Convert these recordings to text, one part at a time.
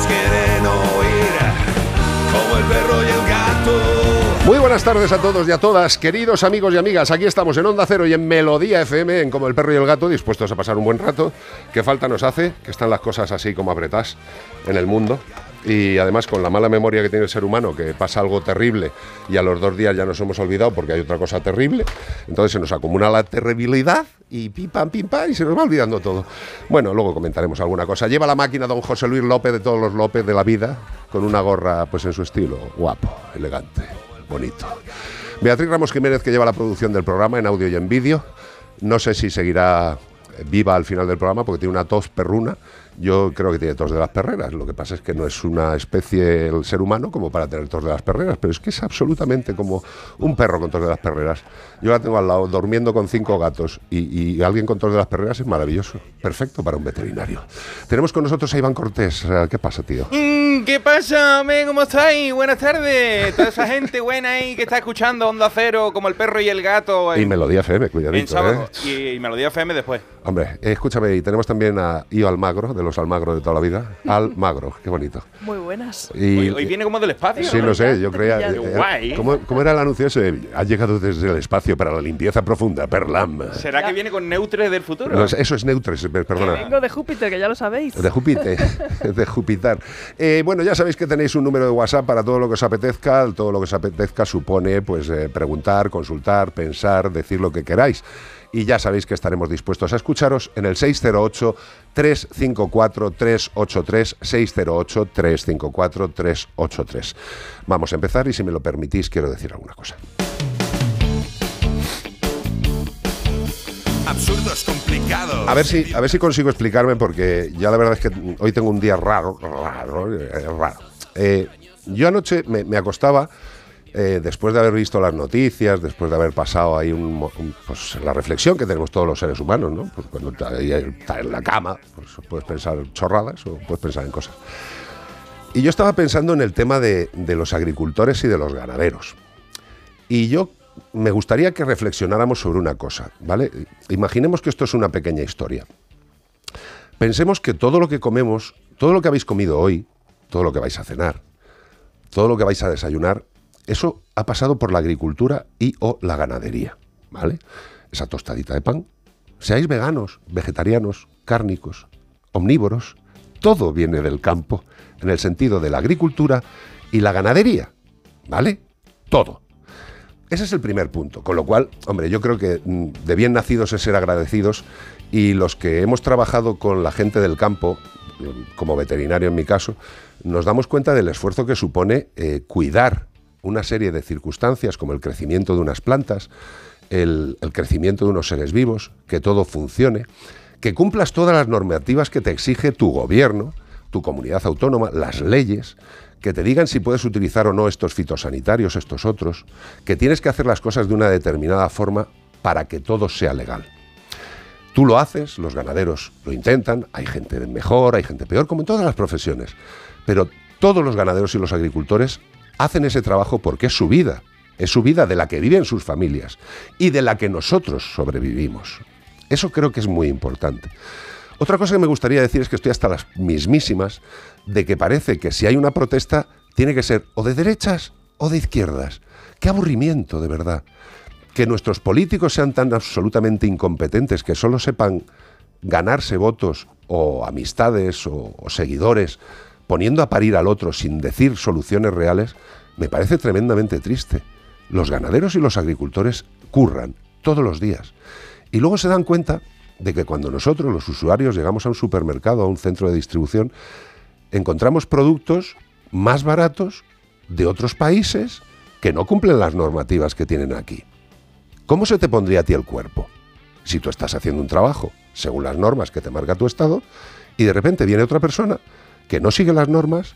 Quieren oír como el perro y el gato. Muy buenas tardes a todos y a todas, queridos amigos y amigas. Aquí estamos en Onda Cero y en Melodía FM, en Como el Perro y el Gato, dispuestos a pasar un buen rato. ¿Qué falta nos hace? Que están las cosas así como apretás en el mundo. Y además con la mala memoria que tiene el ser humano, que pasa algo terrible y a los dos días ya nos hemos olvidado porque hay otra cosa terrible, entonces se nos acumula la terribilidad y pim pam pim pam y se nos va olvidando todo. Bueno, luego comentaremos alguna cosa. Lleva la máquina don José Luis López de todos los López de la vida, con una gorra pues en su estilo, guapo, elegante, bonito. Beatriz Ramos Jiménez que lleva la producción del programa en audio y en vídeo. No sé si seguirá viva al final del programa porque tiene una tos perruna. Yo creo que tiene tos de las perreras. Lo que pasa es que no es una especie el ser humano como para tener tos de las perreras, pero es que es absolutamente como un perro con tos de las perreras. Yo la tengo al lado durmiendo con cinco gatos y, y alguien con tos de las perreras es maravilloso. Perfecto para un veterinario. Tenemos con nosotros a Iván Cortés. Eh, ¿Qué pasa, tío? Mm, ¿Qué pasa, hombre? ¿Cómo estáis? Buenas tardes. Toda esa gente buena ahí que está escuchando Onda Cero como el perro y el gato. Y en- Melodía FM, en cuidadito, sábado. ¿eh? Y, y Melodía FM después. Hombre, eh, escúchame, y tenemos también a Io Almagro, de los Almagro de toda la vida. Almagro, qué bonito. Muy buenas. Y, Hoy, hoy viene como del espacio. Sí, ¿no? no sé, yo creía. Eh, guay. ¿cómo, cómo era el anuncio ese? Ha llegado desde el espacio para la limpieza profunda, Perlam. ¿Será que viene con neutres del futuro? No, eso es Neutres, per- perdona. Vengo de Júpiter, que ya lo sabéis. De Júpiter, de Júpiter. Eh, bueno, ya sabéis que tenéis un número de WhatsApp para todo lo que os apetezca. Todo lo que os apetezca supone pues eh, preguntar, consultar, pensar, decir lo que queráis. Y ya sabéis que estaremos dispuestos a escucharos en el 608-354-383, 608-354-383. Vamos a empezar y si me lo permitís quiero decir alguna cosa. Absurdos complicados. A ver si, a ver si consigo explicarme porque ya la verdad es que hoy tengo un día raro, raro, eh, raro. Eh, yo anoche me, me acostaba eh, después de haber visto las noticias, después de haber pasado ahí un, pues, la reflexión que tenemos todos los seres humanos, ¿no? Pues cuando estás en la cama, pues puedes pensar chorradas o puedes pensar en cosas. Y yo estaba pensando en el tema de, de los agricultores y de los ganaderos. Y yo me gustaría que reflexionáramos sobre una cosa, ¿vale? Imaginemos que esto es una pequeña historia. Pensemos que todo lo que comemos, todo lo que habéis comido hoy, todo lo que vais a cenar, todo lo que vais a desayunar, eso ha pasado por la agricultura y o la ganadería, ¿vale? Esa tostadita de pan. Seáis veganos, vegetarianos, cárnicos, omnívoros, todo viene del campo, en el sentido de la agricultura y la ganadería, ¿vale? Todo. Ese es el primer punto. Con lo cual, hombre, yo creo que mm, de bien nacidos es ser agradecidos y los que hemos trabajado con la gente del campo, mm, como veterinario en mi caso, nos damos cuenta del esfuerzo que supone eh, cuidar una serie de circunstancias como el crecimiento de unas plantas, el, crecimiento de unos seres vivos, que todo funcione, que cumplas todas las normativas que te exige tu gobierno, tu comunidad autónoma, las leyes, que te digan si puedes utilizar o no estos fitosanitarios, estos otros, que tienes que hacer las cosas de una determinada forma para que todo sea legal. Tú lo haces, los ganaderos lo intentan, hay gente mejor, hay gente peor, como en todas las profesiones. Pero todos los ganaderos y los agricultores hacen ese trabajo porque es su vida, es su vida de la que viven sus familias y de la que nosotros sobrevivimos. Eso creo que es muy importante. Otra cosa que me gustaría decir es que estoy hasta las mismísimas de que parece que si hay una protesta tiene que ser o de derechas o de izquierdas. Qué aburrimiento, de verdad. Que nuestros políticos sean tan absolutamente incompetentes que solo sepan ganarse votos o amistades o, o seguidores poniendo a parir al otro sin decir soluciones reales, me parece tremendamente triste. Los ganaderos y los agricultores curran todos los días. Y luego se dan cuenta de que cuando nosotros, los usuarios, llegamos a un supermercado, a un centro de distribución, encontramos productos más baratos de otros países que no cumplen las normativas que tienen aquí. ¿Cómo se te pondría a ti el cuerpo? Si tú estás haciendo un trabajo según las normas que te marca tu Estado y de repente viene otra persona que no sigue las normas,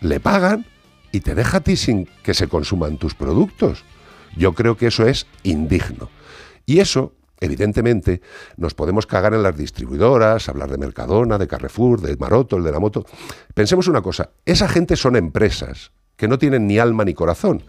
le pagan y te deja a ti sin que se consuman tus productos. Yo creo que eso es indigno. Y eso, evidentemente, nos podemos cagar en las distribuidoras, hablar de Mercadona, de Carrefour, de Maroto, el de la moto. Pensemos una cosa, esa gente son empresas que no tienen ni alma ni corazón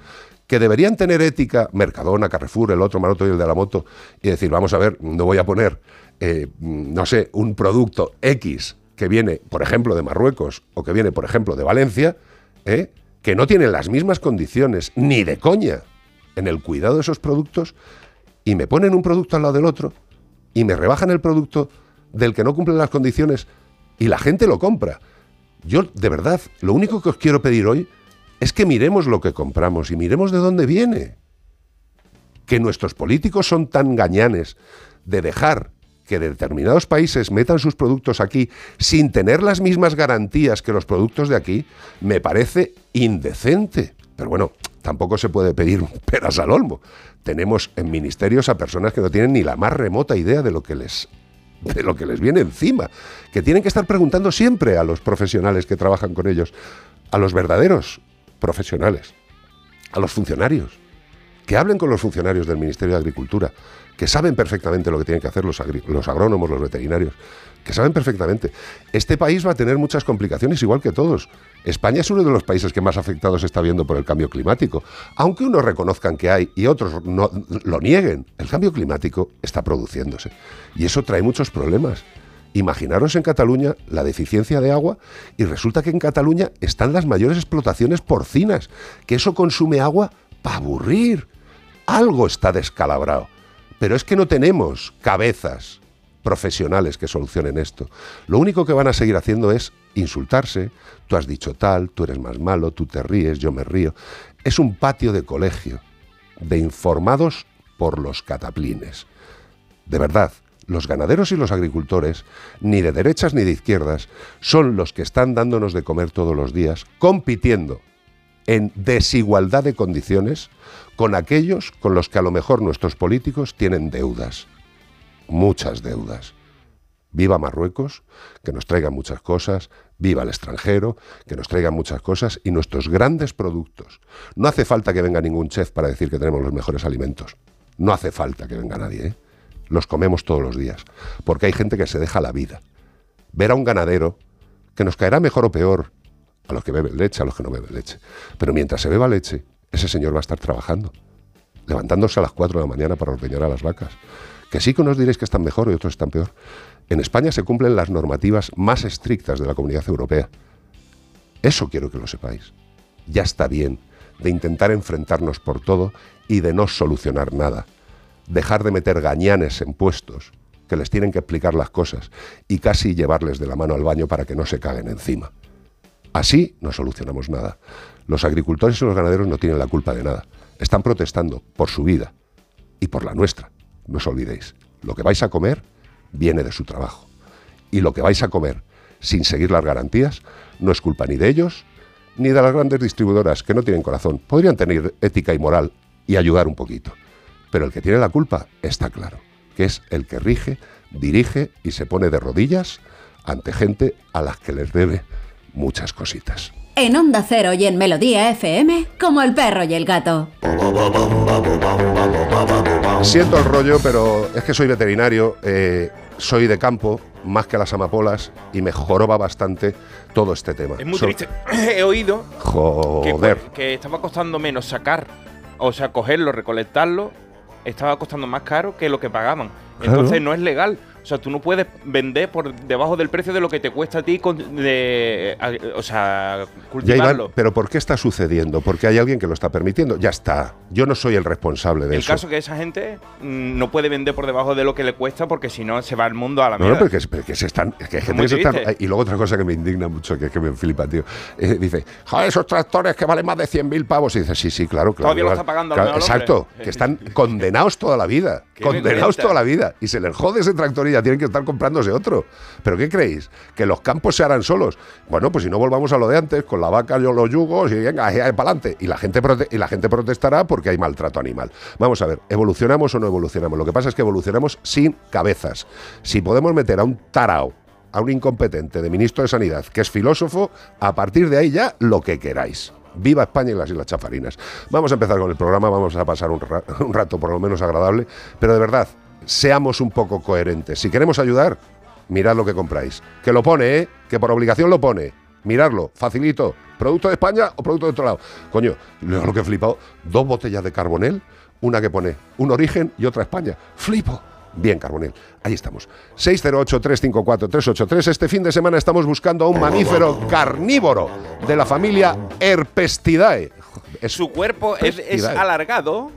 que deberían tener ética, Mercadona, Carrefour, el otro Maroto y el de la moto, y decir, vamos a ver, no voy a poner, eh, no sé, un producto X que viene, por ejemplo, de Marruecos o que viene, por ejemplo, de Valencia, ¿eh? que no tienen las mismas condiciones, ni de coña, en el cuidado de esos productos, y me ponen un producto al lado del otro, y me rebajan el producto del que no cumple las condiciones, y la gente lo compra. Yo, de verdad, lo único que os quiero pedir hoy es que miremos lo que compramos y miremos de dónde viene. Que nuestros políticos son tan gañanes de dejar que determinados países metan sus productos aquí sin tener las mismas garantías que los productos de aquí, me parece indecente. Pero bueno, tampoco se puede pedir peras al olmo. Tenemos en ministerios a personas que no tienen ni la más remota idea de lo que les de lo que les viene encima, que tienen que estar preguntando siempre a los profesionales que trabajan con ellos, a los verdaderos profesionales, a los funcionarios, que hablen con los funcionarios del Ministerio de Agricultura, que saben perfectamente lo que tienen que hacer los, agrónomos, los veterinarios, que saben perfectamente. Este país va a tener muchas complicaciones igual que todos. España es uno de los países que más afectados está viendo por el cambio climático. Aunque unos reconozcan que hay y otros no, lo nieguen, el cambio climático está produciéndose. Y eso trae muchos problemas. Imaginaros en Cataluña la deficiencia de agua y resulta que en Cataluña están las mayores explotaciones porcinas, que eso consume agua para aburrir. Algo está descalabrado. Pero es que no tenemos cabezas profesionales que solucionen esto. Lo único que van a seguir haciendo es insultarse. Tú has dicho tal, tú eres más malo, tú te ríes, yo me río. Es un patio de colegio, de informados por los cataplines. De verdad, los ganaderos y los agricultores, ni de derechas ni de izquierdas, son los que están dándonos de comer todos los días, compitiendo en desigualdad de condiciones con aquellos con los que a lo mejor nuestros políticos tienen deudas, muchas deudas. Viva Marruecos, que nos traiga muchas cosas, viva el extranjero, que nos traiga muchas cosas y nuestros grandes productos. No hace falta que venga ningún chef para decir que tenemos los mejores alimentos. No hace falta que venga nadie, ¿eh? Los comemos todos los días, porque hay gente que se deja la vida. Ver a un ganadero, que nos caerá mejor o peor, a los que beben leche, a los que no beben leche. Pero mientras se beba leche, ese señor va a estar trabajando, levantándose a las 4 de la mañana para ordeñar a las vacas. Que sí que unos diréis que están mejor y otros están peor. En España se cumplen las normativas más estrictas de la comunidad europea. Eso quiero que lo sepáis. Ya está bien de intentar enfrentarnos por todo y de no solucionar nada. Dejar de meter gañanes en puestos que les tienen que explicar las cosas y casi llevarles de la mano al baño para que no se caguen encima. Así no solucionamos nada. Los agricultores y los ganaderos no tienen la culpa de nada. Están protestando por su vida y por la nuestra. No os olvidéis, lo que vais a comer viene de su trabajo. Y lo que vais a comer sin seguir las garantías no es culpa ni de ellos ni de las grandes distribuidoras que no tienen corazón. Podrían tener ética y moral y ayudar un poquito. Pero el que tiene la culpa está claro, que es el que rige, dirige y se pone de rodillas ante gente a las que les debe muchas cositas. En Onda Cero y en Melodía FM, como el perro y el gato. Siento el rollo, pero es que soy veterinario, eh, soy de campo, más que las amapolas, y me joroba bastante todo este tema. Es muy So- triste. He oído que, Joder. que estaba costando menos sacar, o sea, cogerlo, recolectarlo, estaba costando más caro que lo que pagaban. Claro. Entonces no es legal. O sea, tú no puedes vender por debajo del precio de lo que te cuesta a ti, con- de, a- o sea, Ya, cultivarlo. Iván, pero ¿por qué está sucediendo? Porque hay alguien que lo está permitiendo. Ya está. Yo no soy el responsable de el eso. caso que esa gente mm, no puede vender por debajo de lo que le cuesta porque si no se va el mundo a la No, no, mierda. pero que, es- pero que se están. que gente que se está- triste. y luego otra cosa que me indigna mucho, que es que me flipa, tío. Eh, dice, joder, esos tractores que valen más de 100.000 pavos. Y dice, sí, sí, claro, claro. Todavía lo está pagando claro, el Exacto, que están condenados toda la vida. Condenados toda la vida. Y se les jode ese tractor y ya tienen que estar comprándose otro. ¿Pero qué creéis? ¿Que los campos se harán solos? Bueno, pues si no volvamos a lo de antes, con la vaca yo los yugos y venga, para adelante. Y la, gente y la gente protestará porque hay maltrato animal. Vamos a ver, ¿evolucionamos o no evolucionamos? Lo que pasa es que evolucionamos sin cabezas. Si podemos meter a un tarao, a un incompetente de ministro de Sanidad, que es filósofo, a partir de ahí ya lo que queráis. Viva España y las Islas Chafarinas. Vamos a empezar con el programa, vamos a pasar un rato por lo menos agradable, pero de verdad, seamos un poco coherentes. Si queremos ayudar, mirad lo que compráis. Que lo pone, ¿eh? Que por obligación lo pone. Mirarlo, facilito. ¿Producto de España o producto de otro lado? Coño, lo lo que he flipado, dos botellas de Carbonel, una que pone un origen y otra España. Flipo. Bien, Carbonel. Ahí estamos. 608-354-383. Este fin de semana estamos buscando a un mamífero carnívoro de la familia Herpestidae. Es Su cuerpo es, alargado,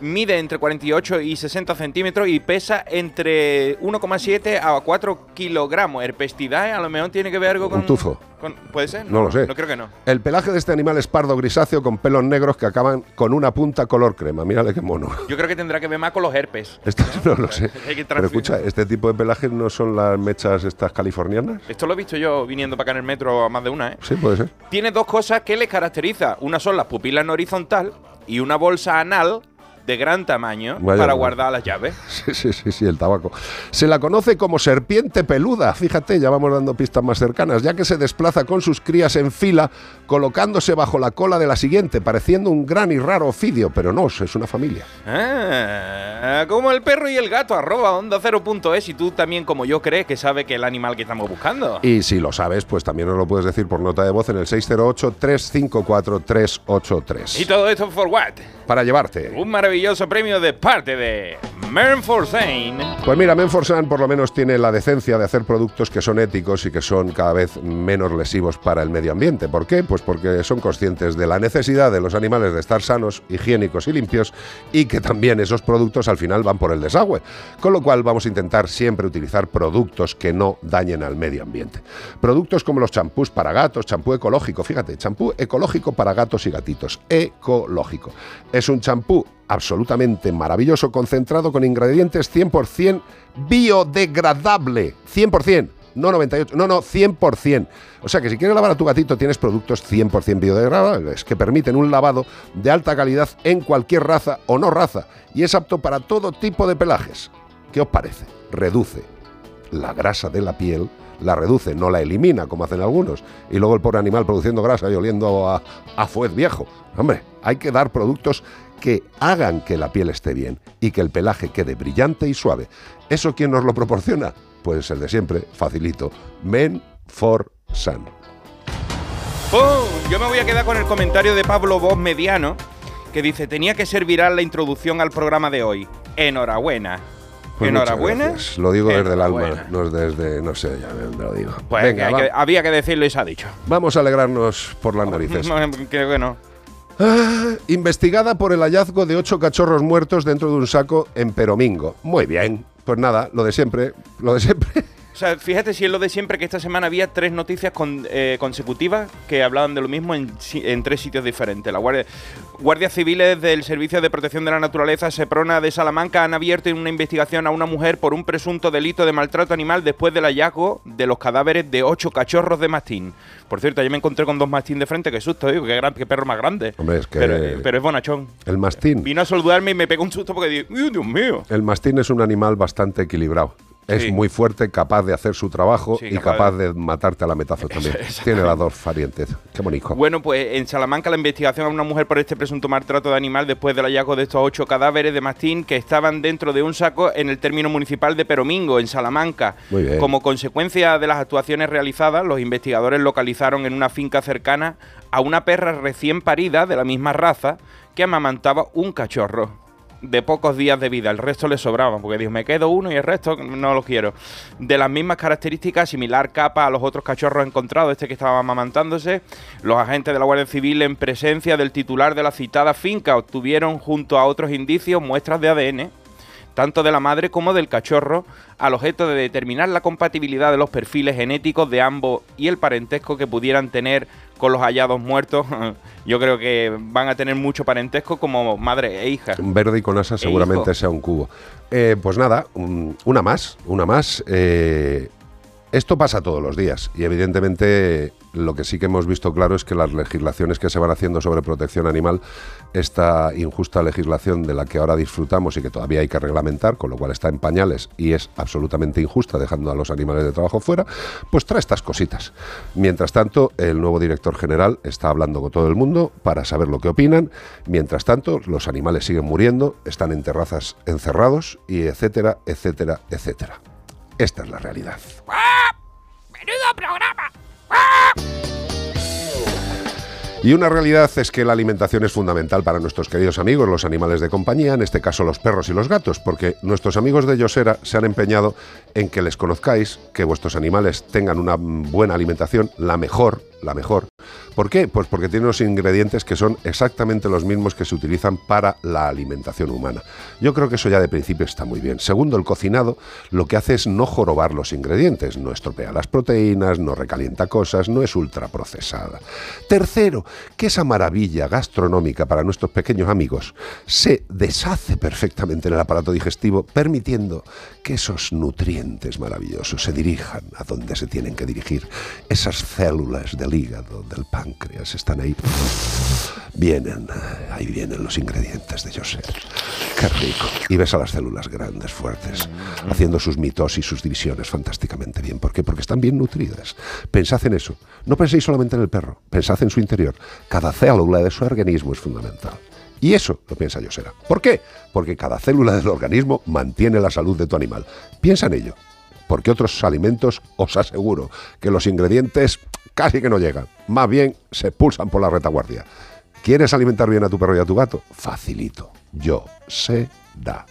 mide entre 48 y 60 centímetros y pesa entre 1,7 a 4 kilogramos. Herpestidae a lo mejor tiene que ver algo con... Un tufo. con- ¿Puede ser? No lo sé. No creo que no. El pelaje de este animal es pardo grisáceo con pelos negros que acaban con una punta color crema. Mírale qué mono. Yo creo que tendrá que ver más con los herpes. Esto no lo sé. Pero escucha, ¿este tipo de pelajes no son las mechas estas californianas? Esto lo he visto yo viniendo para acá en el metro a más de una, ¿eh? Sí, puede ser. Tiene dos cosas que le caracteriza. Una son las pupilas en horizontal y una bolsa anal de gran tamaño Vaya, para guardar las llaves. Sí, sí, sí, sí, el tabaco. Se la conoce como serpiente peluda, fíjate, ya vamos dando pistas más cercanas, ya que se desplaza con sus crías en fila, colocándose bajo la cola de la siguiente, pareciendo un gran y raro ofidio, pero no, es una familia. Ah, como el perro y el gato, arroba onda cero punto es y tú también como yo crees que sabe que el animal que estamos buscando. Y si lo sabes, pues también nos lo puedes decir por nota de voz en el 608-354-383. Y todo esto for what? Para llevarte. Un maravilloso premio de parte de Mern Forsain. Pues mira, Menforsan por lo menos tiene la decencia de hacer productos que son éticos y que son cada vez menos lesivos para el medio ambiente. ¿Por qué? Pues porque son conscientes de la necesidad de los animales de estar sanos, higiénicos y limpios y que también esos productos al final van por el desagüe. Con lo cual vamos a intentar siempre utilizar productos que no dañen al medio ambiente. Productos como los champús para gatos, champú ecológico, fíjate, champú ecológico para gatos y gatitos, ecológico. Es un champú absolutamente maravilloso, concentrado con ingredientes 100% biodegradable. 100%. No 98, no, no, 100%. O sea que si quieres lavar a tu gatito tienes productos 100% biodegradables que permiten un lavado de alta calidad en cualquier raza o no raza y es apto para todo tipo de pelajes. ¿Qué os parece? Reduce la grasa de la piel, la reduce, no la elimina como hacen algunos, y luego el pobre animal produciendo grasa y oliendo a, a fuez viejo. Hombre, hay que dar productos que hagan que la piel esté bien y que el pelaje quede brillante y suave. ¿Eso quién nos lo proporciona? Pues el de siempre, facilito, Men for Sun. ¡Pum! Yo me voy a quedar con el comentario de Pablo Voz Mediano que dice, tenía que ser viral la introducción al programa de hoy. Enhorabuena. Pues Enhorabuena. Lo digo desde el alma, no es desde, no sé, ya me lo digo. Pues Venga, que- había que decirlo y se ha dicho. vamos a alegrarnos por las narices. que bueno. Ah, investigada por el hallazgo de ocho cachorros muertos dentro de un saco en Peromingo. Muy bien. Pues nada, lo de siempre, lo de siempre. O sea, fíjate si es lo de siempre que esta semana había tres noticias con- eh, consecutivas que hablaban de lo mismo en, en tres sitios diferentes. La Guardia, Guardias Civiles del Servicio de Protección de la Naturaleza Seprona de Salamanca han abierto una investigación a una mujer por un presunto delito de maltrato animal después del hallazgo de los cadáveres de ocho cachorros de mastín. Por cierto, ayer me encontré con dos mastín de frente, qué susto, digo, qué, gran, qué perro más grande. Hombre, es que- pero, eh, pero es bonachón. El mastín. Vino a saludarme y me pegó un susto porque digo, "Uy, Dios mío! El mastín es un animal bastante equilibrado. Es Sí. muy fuerte, capaz de hacer su trabajo Sí, y capaz capaz de- de matarte a la metazo también. Tiene las dos variantes. Qué bonito. Bueno, pues en Salamanca la investigación a una mujer por este presunto maltrato de animal después del hallazgo de estos ocho cadáveres de mastín que estaban dentro de un saco en el término municipal de Peromingo, en Salamanca. Muy bien. Como consecuencia de las actuaciones realizadas, los investigadores localizaron en una finca cercana a una perra recién parida de la misma raza que amamantaba un cachorro de pocos días de vida. El resto le sobraba, porque dijo, me quedo uno y el resto no lo quiero. De las mismas características, similar capa a los otros cachorros encontrados, este que estaba amamantándose, los agentes de la Guardia Civil, en presencia del titular de la citada finca, obtuvieron junto a otros indicios muestras de ADN tanto de la madre como del cachorro, al objeto de determinar la compatibilidad de los perfiles genéticos de ambos y el parentesco que pudieran tener con los hallados muertos. Yo creo que van a tener mucho parentesco como madre e hija. Verde y con asa seguramente hijo. sea un cubo. Eh, pues nada, un- una más, una más. Eh, esto pasa todos los días y evidentemente lo que sí que hemos visto claro es que las legislaciones que se van haciendo sobre protección animal, esta injusta legislación de la que ahora disfrutamos y que todavía hay que reglamentar, con lo cual está en pañales y es absolutamente injusta dejando a los animales de trabajo fuera, pues trae estas cositas. Mientras tanto, el nuevo director general está hablando con todo el mundo para saber lo que opinan. Mientras tanto, los animales siguen muriendo, están en terrazas encerrados y etcétera, etcétera, etcétera. Esta es la realidad. Y una realidad es que la alimentación es fundamental para nuestros queridos amigos, los animales de compañía, en este caso los perros y los gatos, porque nuestros amigos de Yosera se han empeñado en que les conozcáis, que vuestros animales tengan una buena alimentación, la mejor, la mejor. ¿Por qué? Pues porque tiene unos ingredientes que son exactamente los mismos que se utilizan para la alimentación humana. Yo creo que eso ya de principio está muy bien. Segundo, el cocinado lo que hace es no jorobar los ingredientes, no estropea las proteínas, no recalienta cosas, no es ultraprocesada. Tercero, que esa maravilla gastronómica para nuestros pequeños amigos se deshace perfectamente en el aparato digestivo, permitiendo que esos nutrientes maravillosos se dirijan a donde se tienen que dirigir. Esas células del hígado, del páncreas, están ahí. Vienen, ahí vienen los ingredientes de José. Qué rico. Y ves a las células grandes, fuertes, haciendo sus mitosis, sus divisiones fantásticamente bien. ¿Por qué? Porque están bien nutridas. Pensad en eso. No penséis solamente en el perro, pensad en su interior. Cada célula de su organismo es fundamental. Y eso lo piensa Yosera. ¿Por qué? Porque cada célula del organismo mantiene la salud de tu animal. Piensa en ello. Porque otros alimentos, os aseguro, que los ingredientes casi que no llegan. Más bien se pulsan por la retaguardia. ¿Quieres alimentar bien a tu perro y a tu gato? Facilito. Yo sé da.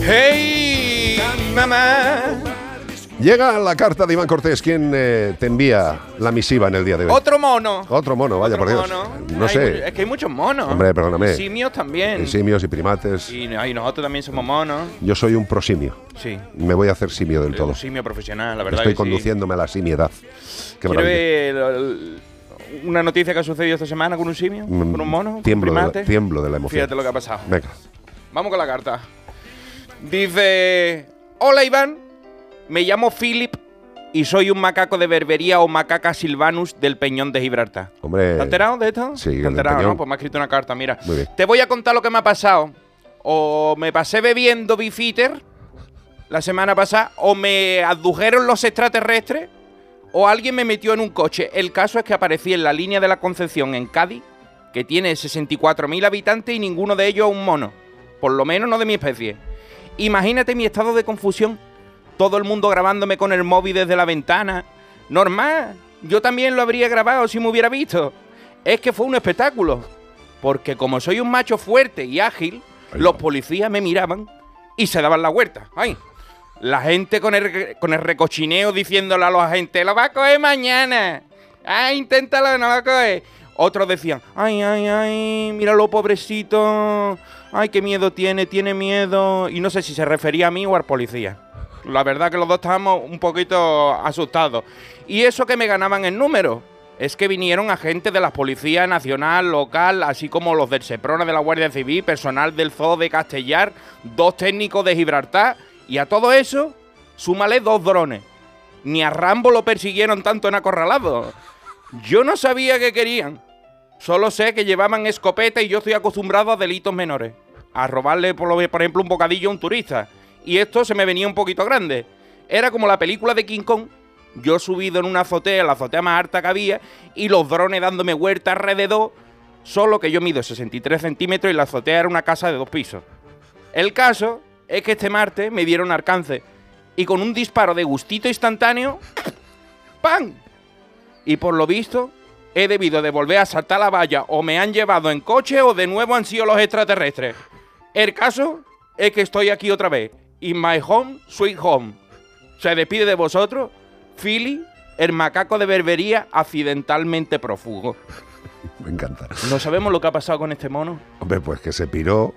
¡Hey, mamá! Llega la carta de Iván Cortés, quien eh, te envía la misiva en el día de hoy. Otro mono. Otro mono, vaya Otro por Dios. mono. No Hay sé. Es que hay muchos monos. Hombre, perdóname. Simios también. Y simios y primates. Y, ay, nosotros también somos monos. Yo soy un prosimio. Sí. Me voy a hacer simio del todo. Un simio profesional, la verdad. Estoy que sí. conduciéndome a la simiedad. Qué ¿Quiere maravilla. ver el- una noticia que ha sucedido esta semana con un simio? Mm, ¿Con un mono? ¿Con un tiemblo de la- tiemblo de la emoción. Fíjate lo que ha pasado. Venga. Vamos con la carta. Dice: Hola Iván, me llamo Philip y soy un macaco de berbería o macaca silvanus del Peñón de Gibraltar. Hombre. ¿Te enterado de esto? sí, ¿Te enterado, no? Pues me ha escrito una carta, mira. Muy bien. Te voy a contar lo que me ha pasado. O me pasé bebiendo bifitter la semana pasada, o me abdujeron los extraterrestres, o alguien me metió en un coche. El caso es que aparecí en la línea de la Concepción en Cádiz, que tiene 64.000 habitantes y ninguno de ellos un mono. Por lo menos no de mi especie. Imagínate mi estado de confusión. Todo el mundo grabándome con el móvil desde la ventana. Normal. Yo también lo habría grabado si me hubiera visto. Es que fue un espectáculo. Porque como soy un macho fuerte y ágil, los policías me miraban y se daban la vuelta. ¡Ay! La gente con el, con el recochineo diciéndole a los agentes, lo va a coger mañana. ¡Ay, inténtalo, no lo coge! Otros decían, ¡ay, ay, ay! Míralo, pobrecito. ¡Ay, qué miedo tiene! Tiene miedo. Y no sé si se refería a mí o al policía. La verdad que los dos estábamos un poquito asustados. Y eso que me ganaban en número. Es que vinieron agentes de la Policía Nacional, local, así como los del Seprona de la Guardia Civil, personal del Zoo de Castellar, dos técnicos de Gibraltar. Y a todo eso, súmale dos drones. Ni a Rambo lo persiguieron tanto en acorralado. Yo no sabía qué querían. Solo sé que llevaban escopeta y yo estoy acostumbrado a delitos menores. A robarle, por, lo- por ejemplo, un bocadillo a un turista. Y esto se me venía un poquito grande. Era como la película de King Kong. Yo subido en una azotea, la azotea más alta que había, y los drones dándome vuelta alrededor, solo que yo mido 63 centímetros y la azotea era una casa de dos pisos. El caso es que este martes me dieron alcance y con un disparo de gustito instantáneo, ¡pam! Y por lo visto, he debido de volver a saltar la valla o me han llevado en coche o de nuevo han sido los extraterrestres. El caso es que estoy aquí otra vez. In my home, sweet home. Se despide de vosotros, Philly, el macaco de berbería accidentalmente prófugo. Me encanta. No sabemos lo que ha pasado con este mono. Hombre, pues que se piró.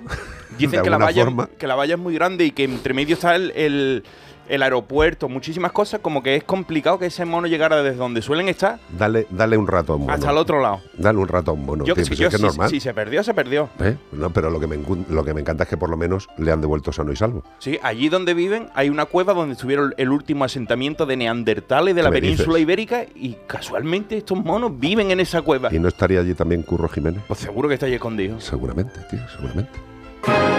Dicen de que la, valla, forma. que la valla es muy grande y que entre medio está el, el- el aeropuerto, muchísimas cosas, como que es complicado que ese mono llegara desde donde suelen estar Dale, dale un rato a un mono. hasta el otro lado. Dale un rato a un mono. yo tío, que pues yo es que si- normal. si se perdió, se perdió. ¿Eh? No, pero lo que, me, lo que me encanta es que por lo menos le han devuelto sano y salvo. Sí, allí donde viven hay una cueva donde estuvieron el último asentamiento de neandertales de la ¿Qué me península dices? ibérica y casualmente estos monos viven en esa cueva. ¿Y no estaría allí también Curro Jiménez? Pues seguro que está ahí escondido. Seguramente, tío, seguramente.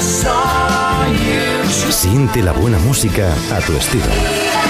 saw you. Siente la buena música a tu estilo.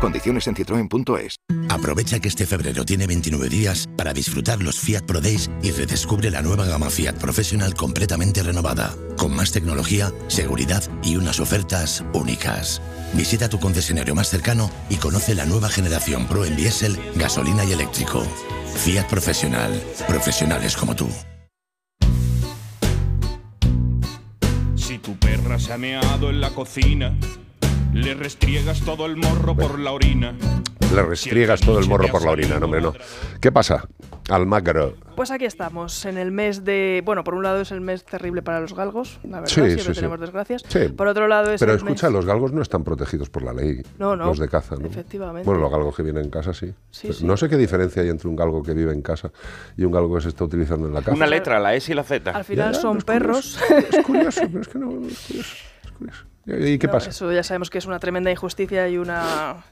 Condiciones en citroen.es. Aprovecha que este febrero tiene 29 días para disfrutar los Fiat Pro Days y redescubre la nueva gama Fiat Professional completamente renovada, con más tecnología, seguridad y unas ofertas únicas. Visita tu concesionario más cercano y conoce la nueva generación Pro en diésel, gasolina y eléctrico. Fiat Professional. Profesionales como tú. Si tu perra se ha meado en la cocina, le restriegas todo el morro por la orina. Le restriegas todo el morro por la orina, no, hombre, no. ¿Qué pasa? Almagro. Pues aquí estamos, en el mes de... Bueno, por un lado es el mes terrible para los galgos, la verdad, Sí, siempre sí, sí. tenemos desgracias. Sí. Por otro lado es Pero el escucha, mes... los galgos no están protegidos por la ley. No, no. Los de caza, ¿no? Efectivamente. Bueno, los galgos que vienen en casa sí. Sí, Pero sí. No sé qué diferencia hay entre un galgo que vive en casa y un galgo que se está utilizando en la caza. Una letra, la S y la Z. Al final Ya, ya, son no es perros. Es curioso, pero es que no, no es curioso. es curioso. ¿Y qué No, pasa? Eso ya sabemos que es una tremenda injusticia y una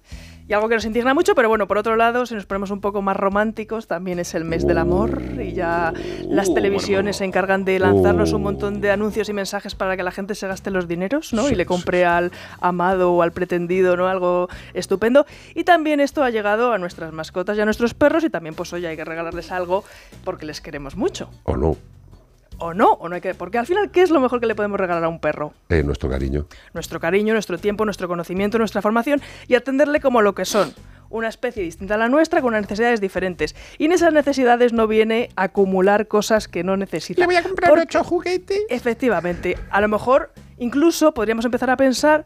y algo que nos indigna mucho, pero bueno, por otro lado, si nos ponemos un poco más románticos, también es el mes del amor y ya las Uh, televisiones se encargan de lanzarnos un Uh. montón de anuncios y mensajes para que la gente se gaste los dineros, ¿no? Y le compre al amado o al pretendido, ¿no? Algo estupendo. Y también esto ha llegado a nuestras mascotas y a nuestros perros y también pues hoy hay que regalarles algo porque les queremos mucho. ¿O no? O no, o no hay que, porque al final ¿qué es lo mejor que le podemos regalar a un perro? Eh, nuestro cariño. nuestro cariño, nuestro tiempo, nuestro conocimiento, nuestra formación y atenderle como lo que son. Una especie distinta a la nuestra con unas necesidades diferentes. Y en esas necesidades no viene a acumular cosas que no necesita. Le voy a comprar ocho juguetes. Efectivamente. A lo mejor incluso podríamos empezar a pensar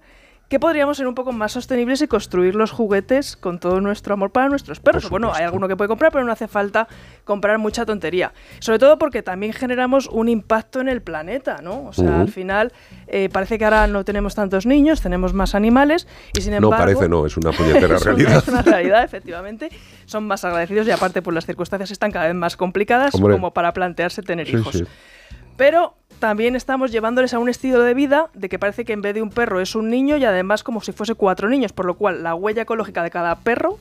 que podríamos ser un poco más sostenibles y construir los juguetes con todo nuestro amor para nuestros perros. Bueno, hay alguno que puede comprar, pero no hace falta comprar mucha tontería. Sobre todo porque también generamos un impacto en el planeta, ¿no? O sea, al final eh, parece que ahora no tenemos tantos niños, tenemos más animales y sin No embargo... parece, no, es una puñetera Es una- realidad. Es una realidad, efectivamente. Son más agradecidos y aparte pues las circunstancias están cada vez más complicadas Hombre. como para plantearse tener Sí, hijos. sí. Pero también estamos llevándoles a un estilo de vida de que parece que en vez de un perro es un niño y además como si fuese cuatro niños, por lo cual la huella ecológica de cada perro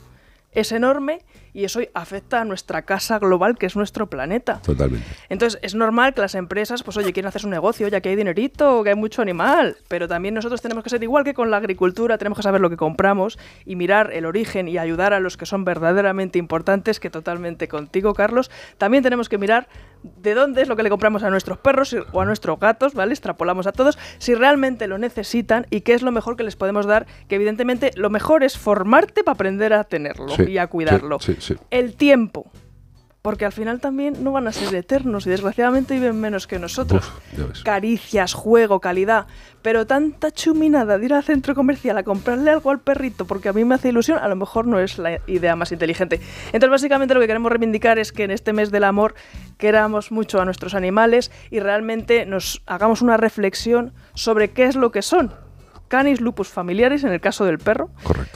es enorme y eso afecta a nuestra casa global que es nuestro planeta. Totalmente. Entonces es normal que las empresas, pues oye, quieren hacer su negocio, ya que hay dinerito, que hay mucho animal, pero también nosotros tenemos que ser igual que con la agricultura, tenemos que saber lo que compramos y mirar el origen y ayudar a los que son verdaderamente importantes, que totalmente contigo, Carlos. También tenemos que mirar de dónde es lo que le compramos a nuestros perros o a nuestros gatos, ¿vale? Extrapolamos a todos, si realmente lo necesitan y qué es lo mejor que les podemos dar, que evidentemente lo mejor es formarte para aprender a tenerlo Sí, y a cuidarlo. sí, sí, sí. El tiempo. Porque al final también no van a ser eternos y desgraciadamente viven menos que nosotros. Uf. Caricias, juego, calidad. Pero tanta chuminada de ir al centro comercial a comprarle algo al perrito porque a mí me hace ilusión, a lo mejor no es la idea más inteligente. Entonces, básicamente lo que queremos reivindicar es que en este mes del amor queramos mucho a nuestros animales y realmente nos hagamos una reflexión sobre qué es lo que son. Canis lupus familiares, en el caso del perro. Correcto.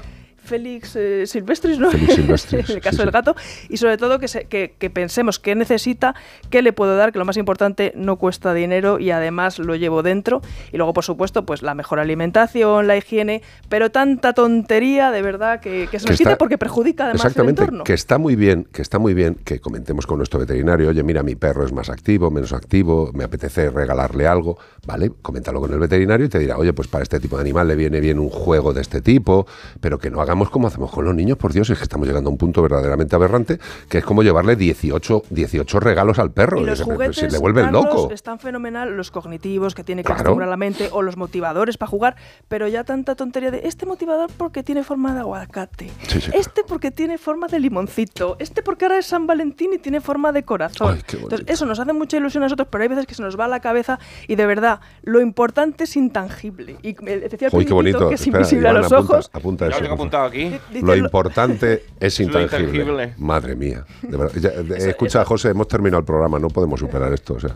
Félix eh, silvestris, ¿no? Félix silvestris, en el caso sí, del gato. Y sobre todo que, se- que, que pensemos qué necesita, qué le puedo dar, que lo más importante no cuesta dinero y además lo llevo dentro. Y luego, por supuesto, pues la mejor alimentación, la higiene, pero tanta tontería de verdad que, que se nos quita porque perjudica además el Exactamente, entorno. que está muy bien, que está muy bien que comentemos con nuestro veterinario, oye, mira, mi perro es más activo, menos activo, me apetece regalarle algo, ¿vale? Coméntalo con el veterinario y te dirá, oye, pues para este tipo de animal le viene bien un juego de este tipo, pero que no hagamos como hacemos con los niños, por Dios, es que estamos llegando a un punto verdaderamente aberrante, que es como llevarle 18, 18 regalos al perro, Y los se- le vuelven loco. están fenomenal, los cognitivos que tiene que Claro. acostumbrar la mente o los motivadores para jugar, pero ya tanta tontería de este motivador porque tiene forma de aguacate, Sí, sí. este porque tiene forma de limoncito, este porque ahora es San Valentín y tiene forma de corazón. Ay, qué bonito. Entonces, eso nos hace mucha ilusión a nosotros, pero hay veces que se nos va a la cabeza y de verdad, lo importante es intangible. Y me decía el Uy, qué bonito. que es Espera, invisible Iván, a los apunta- ojos. Apunta Ya eso, lo tengo apuntado aquí. Lo importante es intangible. intangible. Madre mía. de verdad. Ya, de- escucha, José, hemos terminado el programa, no podemos superar esto. O sea,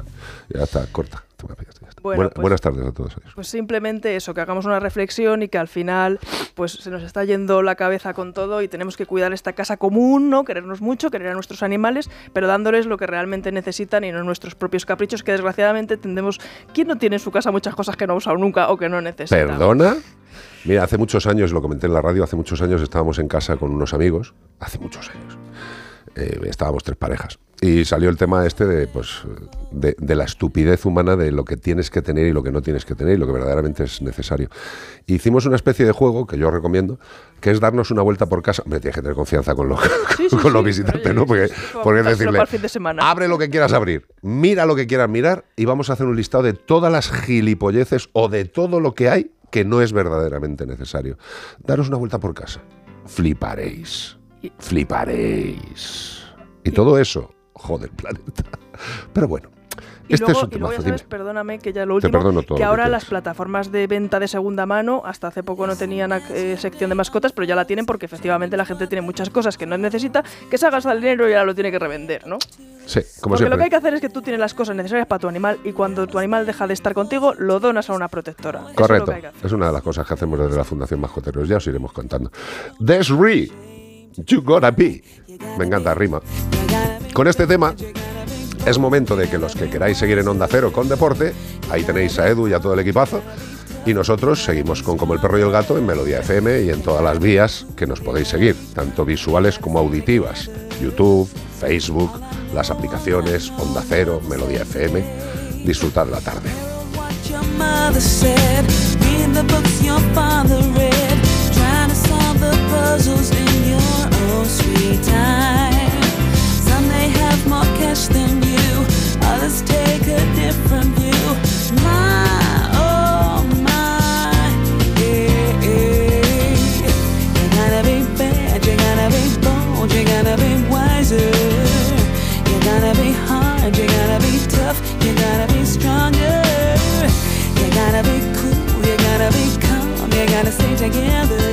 ya está, corta. Bueno, Buena- pues- buenas tardes a todos. Pues simplemente eso, que hagamos una reflexión y que al final pues se nos está yendo la cabeza con todo y tenemos que cuidar esta casa común, ¿no? Querernos mucho, querer a nuestros animales, pero dándoles lo que realmente necesitan y no nuestros propios caprichos, que desgraciadamente tendemos... ¿Quién no tiene en su casa muchas cosas que no ha usado nunca o que no necesita? ¿Perdona? Mira, hace muchos años, lo comenté en la radio, hace muchos años estábamos en casa con unos amigos, hace muchos años. Eh, estábamos tres parejas. Y salió el tema este de, pues, de, de la estupidez humana de lo que tienes que tener y lo que no tienes que tener y lo que verdaderamente es necesario. Hicimos una especie de juego que yo recomiendo, que es darnos una vuelta por casa. Hombre, tienes que tener confianza con los, Sí, sí, con sí, visitantes, pero ¿no? Porque, es decirle, de semana. abre lo que quieras abrir, mira lo que quieras mirar y vamos a hacer un listado de todas las gilipolleces o de todo lo que hay que no es verdaderamente necesario. Daros una vuelta por casa. Fliparéis. Fliparéis. Y todo eso jode el planeta. Pero bueno, Y este luego, es un y luego temazo, ya sabes, perdóname que ya lo último, todo que lo que ahora quieras. las plataformas de venta de segunda mano, hasta hace poco no tenían eh, sección de mascotas, pero ya la tienen porque efectivamente la gente tiene muchas cosas que no necesita, que se gasta el dinero y ahora lo tiene que revender, ¿no? Sí, como porque lo siempre. que hay que hacer es que tú tienes las cosas necesarias para tu animal y cuando tu animal deja de estar contigo, lo donas a una protectora. Eso es lo Correcto. que que hacer. Es una de las cosas que hacemos desde la Fundación Mascoteros. Ya os iremos contando. Desri, you gotta be. Me encanta, rima. Con este tema, es momento de que los que queráis seguir en Onda Cero con deporte, ahí tenéis a Edu y a todo el equipazo. Y nosotros seguimos con Como el perro y el gato en Melodía FM y en todas las vías que nos podéis seguir, tanto visuales como auditivas. YouTube, Facebook, las aplicaciones, Onda Cero, Melodía FM. Disfrutad la tarde. more others take a different view. My, oh my. You gotta be bad, you gotta be bold, you gotta be wiser. You gotta be hard, you gotta be tough, you gotta be stronger. You gotta be cool, you gotta be calm, you gotta stay together.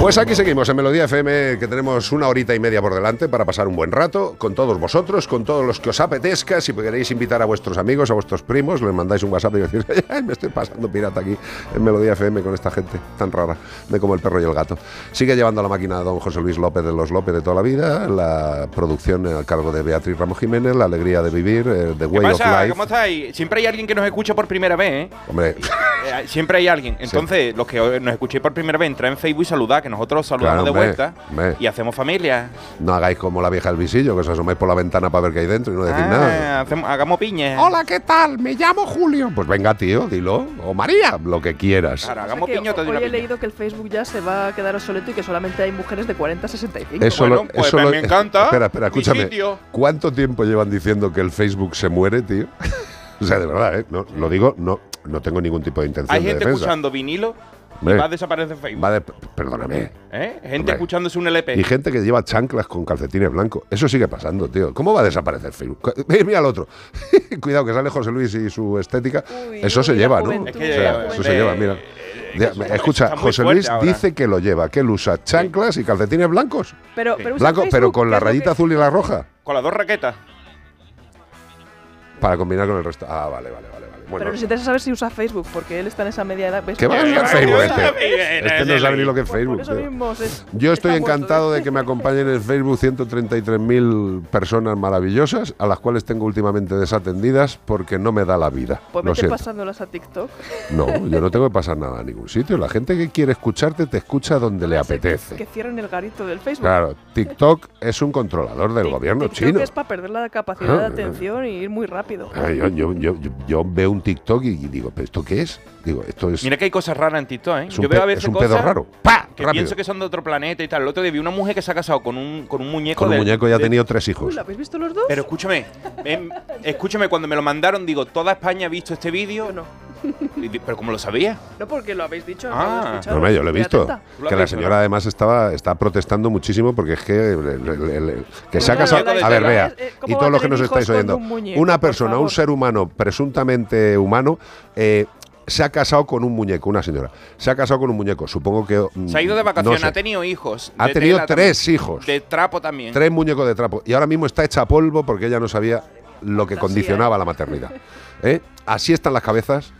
Pues aquí seguimos en Melodía FM, que tenemos una horita y media por delante para pasar un buen rato con todos vosotros, con todos los que os apetezca. Si queréis invitar a vuestros amigos, a vuestros primos, les mandáis un WhatsApp y decís, "Ay, me estoy pasando pirata aquí en Melodía FM con esta gente tan rara, de como el perro y el gato. Sigue llevando la máquina don José Luis López de los López de toda la vida, la producción al cargo de Beatriz Ramos Jiménez, la alegría de vivir, eh, The ¿Qué Way of pasa? Life. ¿Cómo estáis? Siempre hay alguien que nos escucha por primera vez, ¿eh? Hombre, Eh, Siempre hay alguien. Entonces, los que nos escuchéis por primera vez, entrad en Facebook y saludad, que nosotros os saludamos Claro, de vuelta y hacemos familia. no hagáis como la vieja del visillo, que os asomáis por la ventana para ver qué hay dentro y no decís Ah, nada. hacemos- hagamos piña. Hola, ¿qué tal? Me llamo Julio. Pues venga, tío, dilo. O María, lo que quieras. Claro, O sea hagamos hoy una he piña. leído que el Facebook ya se va a quedar obsoleto y que solamente hay mujeres de 40 a 65. Eso Bueno, lo, pues eso me- lo- me encanta. Espera, espera, escúchame. ¿Cuánto tiempo llevan diciendo que el Facebook se muere, tío? o sea, de verdad, ¿eh? No, lo digo, no, no tengo ningún tipo de intención Hay de gente defensa. escuchando vinilo Hombre. va a desaparecer Facebook. Va de- perdóname. ¿Eh? Gente Hombre. escuchándose un LP. Y gente que lleva chanclas con calcetines blancos. Eso sigue pasando, tío. ¿Cómo va a desaparecer Facebook? Eh, Mira al otro. Cuidado, que sale José Luis y su estética. Uy, eso se uy, lleva, ¿no? Es que, O sea, eh, eso se lleva, mira. eh, Ya, escucha, José Luis ahora. dice que lo lleva, que él usa chanclas y calcetines blancos. Pero, pero usa Blanco, pero con la rayita que- azul y la roja. Con las dos raquetas. Para combinar con el resto. Ah, vale, vale, vale. Bueno, Pero nos interesa saber si usa Facebook, porque él está en esa media edad. ¿ves? ¿Qué va a usar Facebook este? Este no sabe ni lo que es Pues Facebook. por eso mismo es- Yo estoy encantado de que me acompañen en Facebook 133.000 personas maravillosas, a las cuales tengo últimamente desatendidas porque no me da la vida. Pues Lo vete pasándolas a TikTok. No, yo no tengo que pasar nada a ningún sitio. La gente que quiere escucharte te escucha donde le apetece. Que cierren el garito del Facebook. Claro, TikTok es un controlador del gobierno chino. es para perder la capacidad Ah, de atención y ir muy rápido. Ah, Yo, yo- yo- yo- yo veo un TikTok y digo, ¿pero esto qué es? Digo, esto es, Mira que hay cosas raras en TikTok, ¿eh? un, Yo veo a veces es un cosas pedo raro. ¡Pa! que Rápido. pienso que son de otro planeta y tal. El otro día vi una mujer que se ha casado con un, con un muñeco Con un del- muñeco ya ha tenido tres hijos. ¿Lo habéis visto los dos? Pero escúchame, em, escúchame, cuando me lo mandaron, digo, toda España ha visto este vídeo. No. Pero ¿cómo lo sabía? No porque lo habéis dicho. Ah. no lo. No, hombre, yo lo he visto. lo Que la señora ¿no? además estaba está protestando muchísimo porque es que el- el- el- que se ha Bueno, casado. la A ver, vea. eh, ¿cómo Y todos los que nos estáis oyendo. un muñeco, Una persona, un ser humano presuntamente humano, eh, se ha casado con un muñeco, una señora. Se ha casado con un muñeco. Supongo que. mm, Se ha ido de no vacaciones, sé. ha tenido hijos. Ha tenido tres también, hijos. De trapo también. Tres muñecos de trapo. Y ahora mismo está hecha polvo porque ella no sabía lo que condicionaba la maternidad. ¿Eh? Así están las cabezas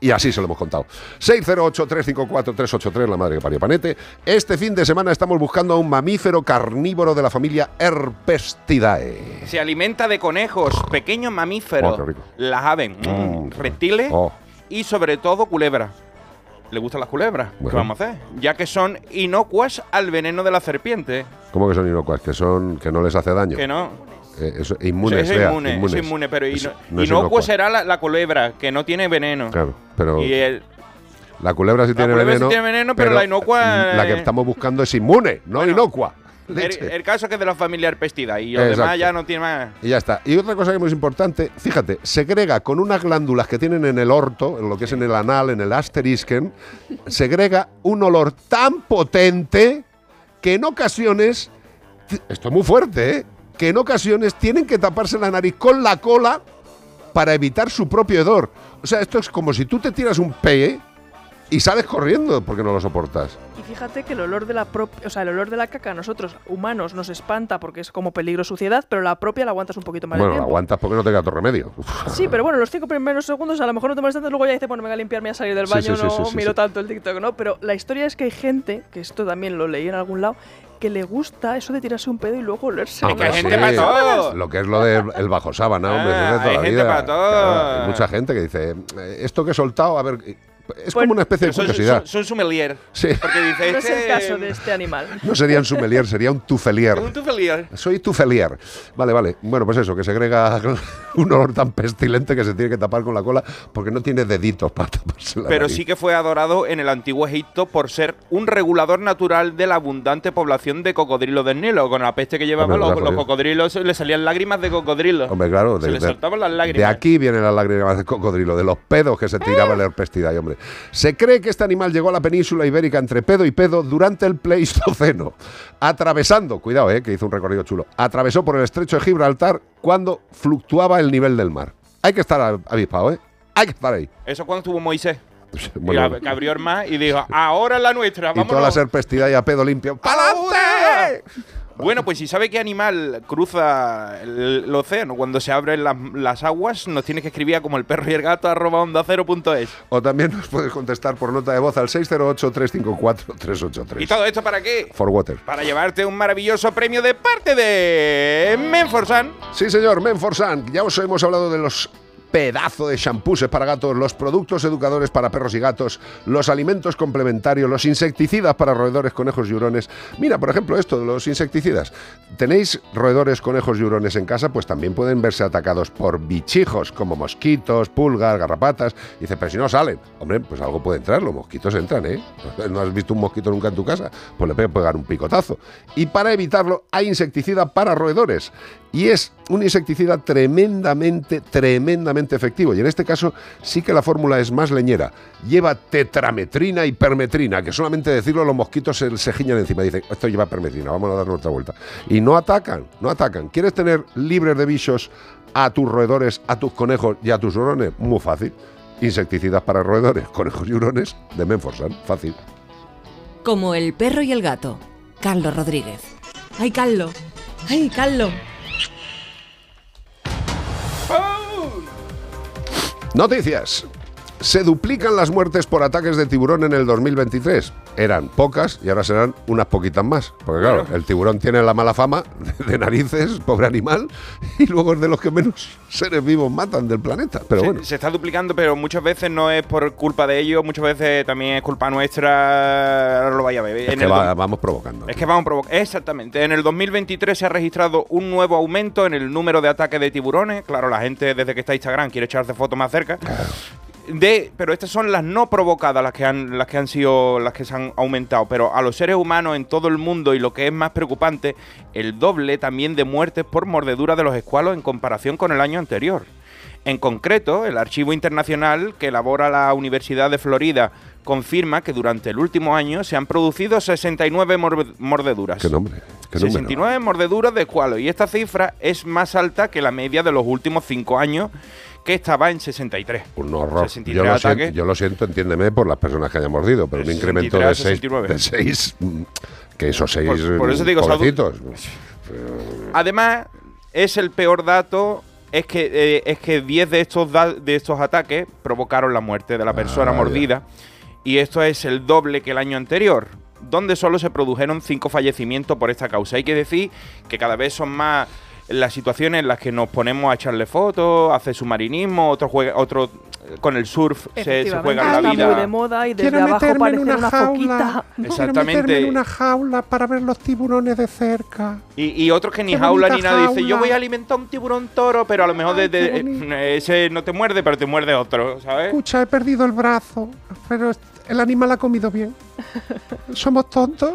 y así se lo hemos contado. 608-354-383, la madre que parió Panete. Este fin de semana estamos buscando a un mamífero carnívoro de la familia Herpestidae. Se alimenta de conejos, pequeños mamíferos, Oh, las aves, mm, Mm. reptiles Oh. y sobre todo culebras. ¿Le gustan las culebras? Bueno. ¿Qué vamos a hacer? Ya que son inocuas al veneno de la serpiente. ¿Cómo que son inocuas? Que son que no les hace daño. Que no. Eh, eso, inmunes, es vea, inmune, es inmune, pero ino- no es inocuo inocua. será la, la culebra, que no tiene veneno. Claro, pero Y el, la culebra sí tiene culebra sí veneno. tiene veneno, pero la inocua, La que eh, estamos buscando es inmune, no inocua. el, Leche. el caso es que es de la familia herpestida y los Exacto. demás ya no tiene más. Y ya está. Y otra cosa que es muy importante, fíjate, segrega con unas glándulas que tienen en el orto, en lo que es en el anal, en el asterisken, segrega un olor tan potente que en ocasiones, esto es muy fuerte, ¿eh? Que en ocasiones tienen que taparse la nariz con la cola para evitar su propio hedor. O sea, esto es como si tú te tiras un pe y sales corriendo porque no lo soportas. Fíjate que el olor de la propia, o sea, el olor de la caca a nosotros humanos nos espanta porque es como peligro suciedad, pero la propia la aguantas un poquito más de Bueno, tiempo. aguantas porque no te queda otro remedio. Sí, pero bueno, los cinco primeros segundos a lo mejor no te molestas tanto, luego ya dice, bueno, me voy a limpiar, me voy a salir del Sí, baño, sí, sí, no sí, sí, miro sí. tanto el TikTok, ¿no? Pero la historia es que hay gente, que esto también lo leí en algún lado, que le gusta eso de tirarse un pedo y luego olerse. Hay gente sí. para todo. Lo que es lo del el bajo sábana, hombre, Ah, de toda hay la gente vida. para todo. Claro, hay mucha gente que dice, eh, esto que he soltado, a ver, es Pues, como una especie de Son, curiosidad. son, son sommelier. Sí. Porque dice, No es el este- caso de este animal. No sería un sommelier, sería un tufelier. Un tufelier. Soy tufelier. Vale, vale. Bueno, pues eso, que segrega un olor tan pestilente que se tiene que tapar con la cola porque no tiene deditos para taparse la Pero nariz. sí que fue adorado en el antiguo Egipto por ser un regulador natural de la abundante población de cocodrilos del Nilo. Con la peste que llevaban los, cocodrilos, le salían lágrimas de cocodrilo. Hombre, claro, Se de, le de- soltaban las de lágrimas. aquí vienen las lágrimas de cocodrilo, de los pedos que se tiraba el herpestidae, hombre. Se cree que este animal llegó a la península ibérica entre pedo y pedo durante el Pleistoceno, atravesando, cuidado, eh, que hizo un recorrido chulo, atravesó por el estrecho de Gibraltar cuando fluctuaba el nivel del mar. Hay que estar avispado, ¿eh? Hay que estar ahí. Eso cuando estuvo Moisés. Bueno, que abrió el mar y dijo, ahora es la nuestra, y toda la serpestidae a pedo limpio. ¡Pa'lante! Bueno, pues si sabe qué animal cruza el, el océano cuando se abren las, las aguas, nos tienes que escribir a como el perro y el gato arroba onda cero punto es. O también nos puedes contestar por nota de voz al 608-354-383. ¿Y todo esto para qué? For Water. Para llevarte un maravilloso premio de parte de Menforsan. Sí, señor, Menforsan. Ya os hemos hablado de los pedazo de shampoos para gatos, los productos educadores para perros y gatos, los alimentos complementarios, los insecticidas para roedores, conejos y hurones. Mira, por ejemplo, esto de los insecticidas. ¿Tenéis roedores, conejos y hurones en casa? Pues también pueden verse atacados por bichijos como mosquitos, pulgas, garrapatas. Y dice, pero si no salen. Hombre, pues algo puede entrar, los mosquitos entran, ¿eh? ¿No has visto un mosquito nunca en tu casa? Pues le puede pegar un picotazo. Y para evitarlo hay insecticida para roedores. Y es un insecticida tremendamente, tremendamente efectivo. Y en este caso sí que la fórmula es más leñera. Lleva tetrametrina y permetrina, que solamente decirlo los mosquitos se, se giñan encima. Dicen, esto lleva permetrina, vamos a darnos otra vuelta. Y no atacan, no atacan. ¿Quieres tener libres de bichos a tus roedores, a tus conejos y a tus hurones? Muy fácil. Insecticidas para roedores, conejos y hurones de Menforsan. Fácil. Como el perro y el gato. Carlos Rodríguez. ¡Ay, Carlos! ¡Ay, Carlos! Noticias. Se duplican las muertes por ataques de tiburón en el 2023. Eran pocas y ahora serán unas poquitas más. Porque claro, el tiburón tiene la mala fama de, narices, pobre animal, y luego es de los que menos seres vivos matan del planeta. Pero se, bueno, se está duplicando, pero muchas veces no es por culpa de ellos, muchas veces también es culpa nuestra. Ahora lo vaya a ver. es En que el va- vamos provocando. Es que vamos a provocar. Exactamente. En el 2023 se ha registrado un nuevo aumento en el número de ataques de tiburones. Claro, la gente desde que está Instagram quiere echarse fotos más cerca. De, pero estas son las no provocadas las que han las que han sido las que se han aumentado, pero a los seres humanos en todo el mundo y lo que es más preocupante, el doble también de muertes por mordedura de los escualos en comparación con el año anterior. En concreto, el archivo internacional que elabora la Universidad de Florida confirma que durante el último año se han producido 69 morde- mordeduras. ¿Qué nombre? ¿Qué número? 69 mordeduras de escualo. Y esta cifra es más alta que la media de los últimos 5 años, que estaba en 63. Un horror. 63 Yo lo, ataques. siento, yo lo siento, entiéndeme, por las personas que hayan mordido, pero un incremento de 63 a 6, 69. de seis, mm, que esos seis Por- por eso digo, pobrecitos. Además, es el peor dato. Es que, eh, es que 10 de estos, de estos ataques provocaron la muerte de la persona Ah, ya. mordida. Y esto es el doble que el año anterior, donde solo se produjeron 5 fallecimientos por esta causa. Hay que decir que cada vez son más las situaciones en las que nos ponemos a echarle fotos, hace submarinismo, otro juega, otro eh, con el surf se, se Efectivamente, juegan la está vida. muy de moda y desde Quiero abajo meterme en una una, jaula. Quiero Exactamente. meterme en una jaula para ver los tiburones de cerca. Y, y otros que ni Qué jaula ni nada. Dice, yo voy a alimentar un tiburón toro, pero a lo mejor Ay, desde qué bonito. ese no te muerde, pero te muerde otro, ¿sabes? Escucha, he perdido el brazo, pero el animal ha comido bien. Somos tontos.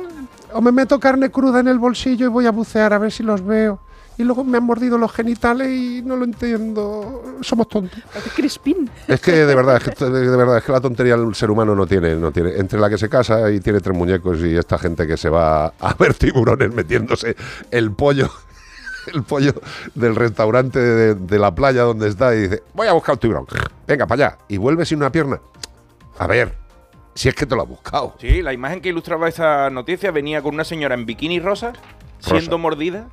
O me meto carne cruda en el bolsillo y voy a bucear a ver si los veo. Y luego me han mordido los genitales y no lo entiendo. Somos tontos. Crispín. Es que de verdad, es que de, de verdad, es que la tontería el ser humano no tiene, no tiene. Entre la que se casa y tiene tres muñecos y esta gente que se va a ver tiburones metiéndose el pollo, el pollo del restaurante de, de la playa donde está y dice, voy a buscar un tiburón. Venga, para allá. Y vuelve sin una pierna. A ver, si es que te lo has buscado. Sí, la imagen que ilustraba esa noticia venía con una señora en bikini rosa, siendo mordida.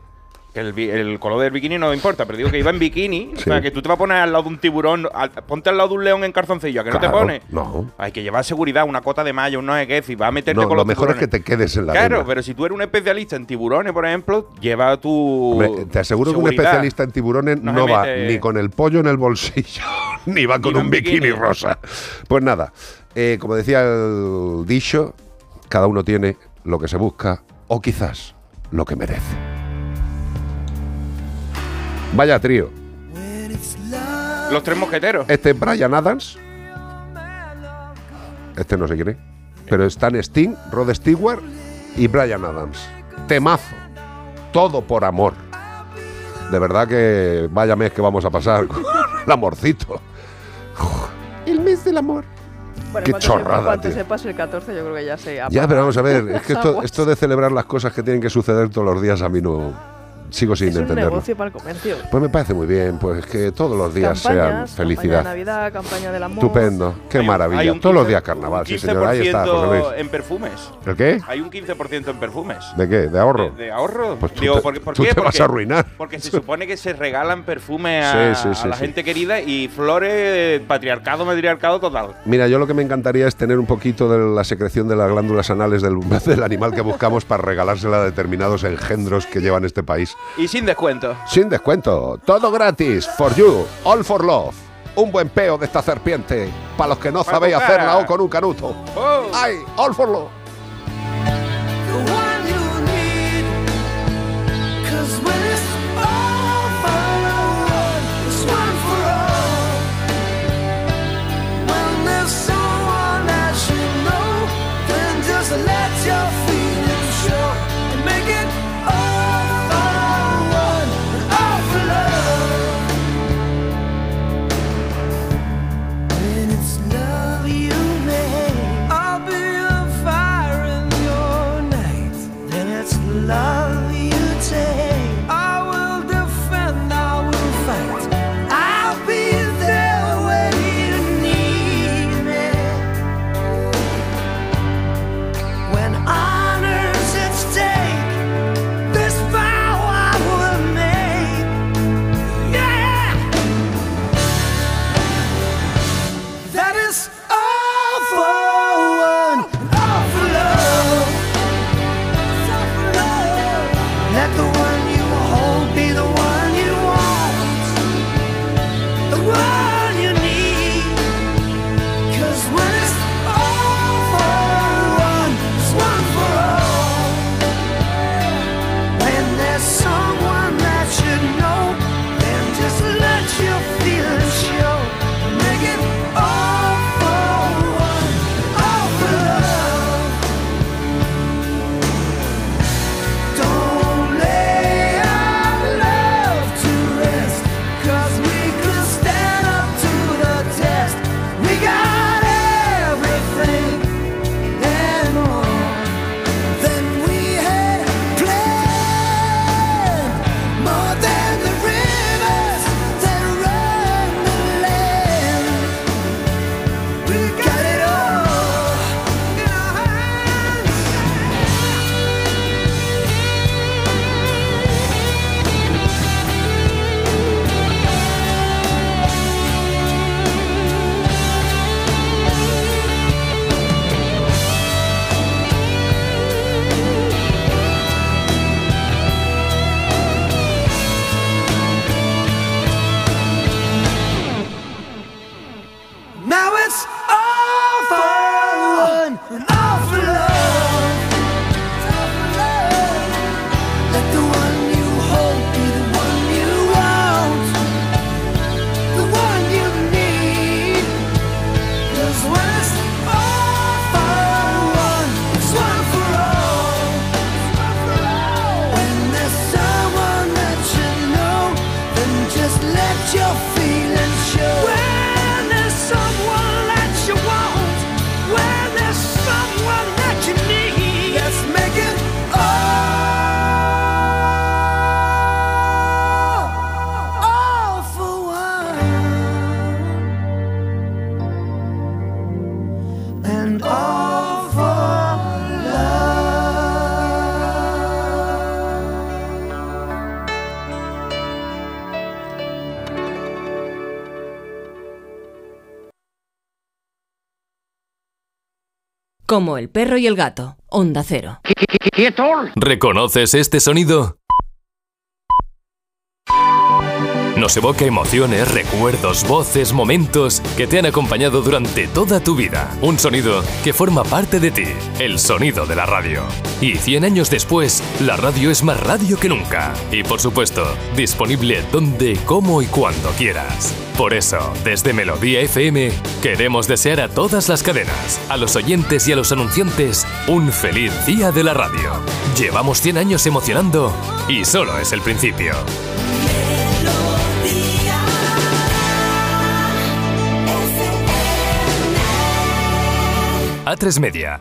Que el, el color del bikini no importa, pero digo que iba en bikini. O sea, que tú te vas a poner al lado de un tiburón, al- ponte al lado de un león en calzoncillo, ¿a que no te pones? No. Hay que llevar seguridad, una cota de malla, un no sé qué, si vas a meterte No, con lo los mejor es que te quedes en la Claro, arena. pero si tú eres un especialista en tiburones, por ejemplo, lleva tu. Hombre, te aseguro que un especialista en tiburones No va mete- ni con el pollo en el bolsillo, ni va con un bikini. rosa. Pues nada, eh, como decía el dicho, cada uno tiene lo que se busca o quizás lo que merece. Vaya trío. Los tres mosqueteros. Este es Brian Adams. Este no sé quién es. Pero están Sting, Rod Stewart y Brian Adams. Temazo. Todo por amor. De verdad que vaya mes que vamos a pasar con el amorcito. El mes del amor. Bueno, Qué chorrada, Se, cuando tío. se pase el 14, yo creo que ya se Ya, pero vamos a ver, es que esto, esto de celebrar las cosas que tienen que suceder todos los días a mí no sigo sin Es un entenderlo. negocio para el comercio. Pues me parece muy bien, pues que todos los días sean felicidad. Campaña de Navidad, campaña del amor. Estupendo, qué Hay un- maravilla. hay un Todos los 15 días carnaval, sí un señor. Ahí está, José 15% Luis. en perfumes. ¿El qué? Hay un 15% en perfumes. ¿De qué? ¿De ahorro? ¿De, de ahorro? Pues tú Digo, te- ¿por, por tú qué? te vas Porque- a arruinar. Porque se supone que se regalan perfumes a, Sí, sí, sí, a la sí. gente querida y flores, patriarcado, matriarcado total. Mira, yo lo que me encantaría es tener un poquito de la secreción de las glándulas anales del, del animal que buscamos para regalársela a determinados engendros que llevan este país. Y sin descuento. Sin descuento, todo gratis, for you, all for love. Un buen peo de esta serpiente, para los que no Para sabéis hacerla o con un canuto. Oh. ¡Ay, all for love! love. Como el perro y el gato. Onda cero. ¿Reconoces este sonido? Nos evoca emociones, recuerdos, voces, momentos que te han acompañado durante toda tu vida. Un sonido que forma parte de ti, el sonido de la radio. Y 100 años después, la radio es más radio que nunca. Y por supuesto, disponible donde, cómo y cuando quieras. Por eso, desde Melodía FM, queremos desear a todas las cadenas, a los oyentes y a los anunciantes, un feliz día de la radio. Llevamos 100 años emocionando y solo es el principio. A3 Media,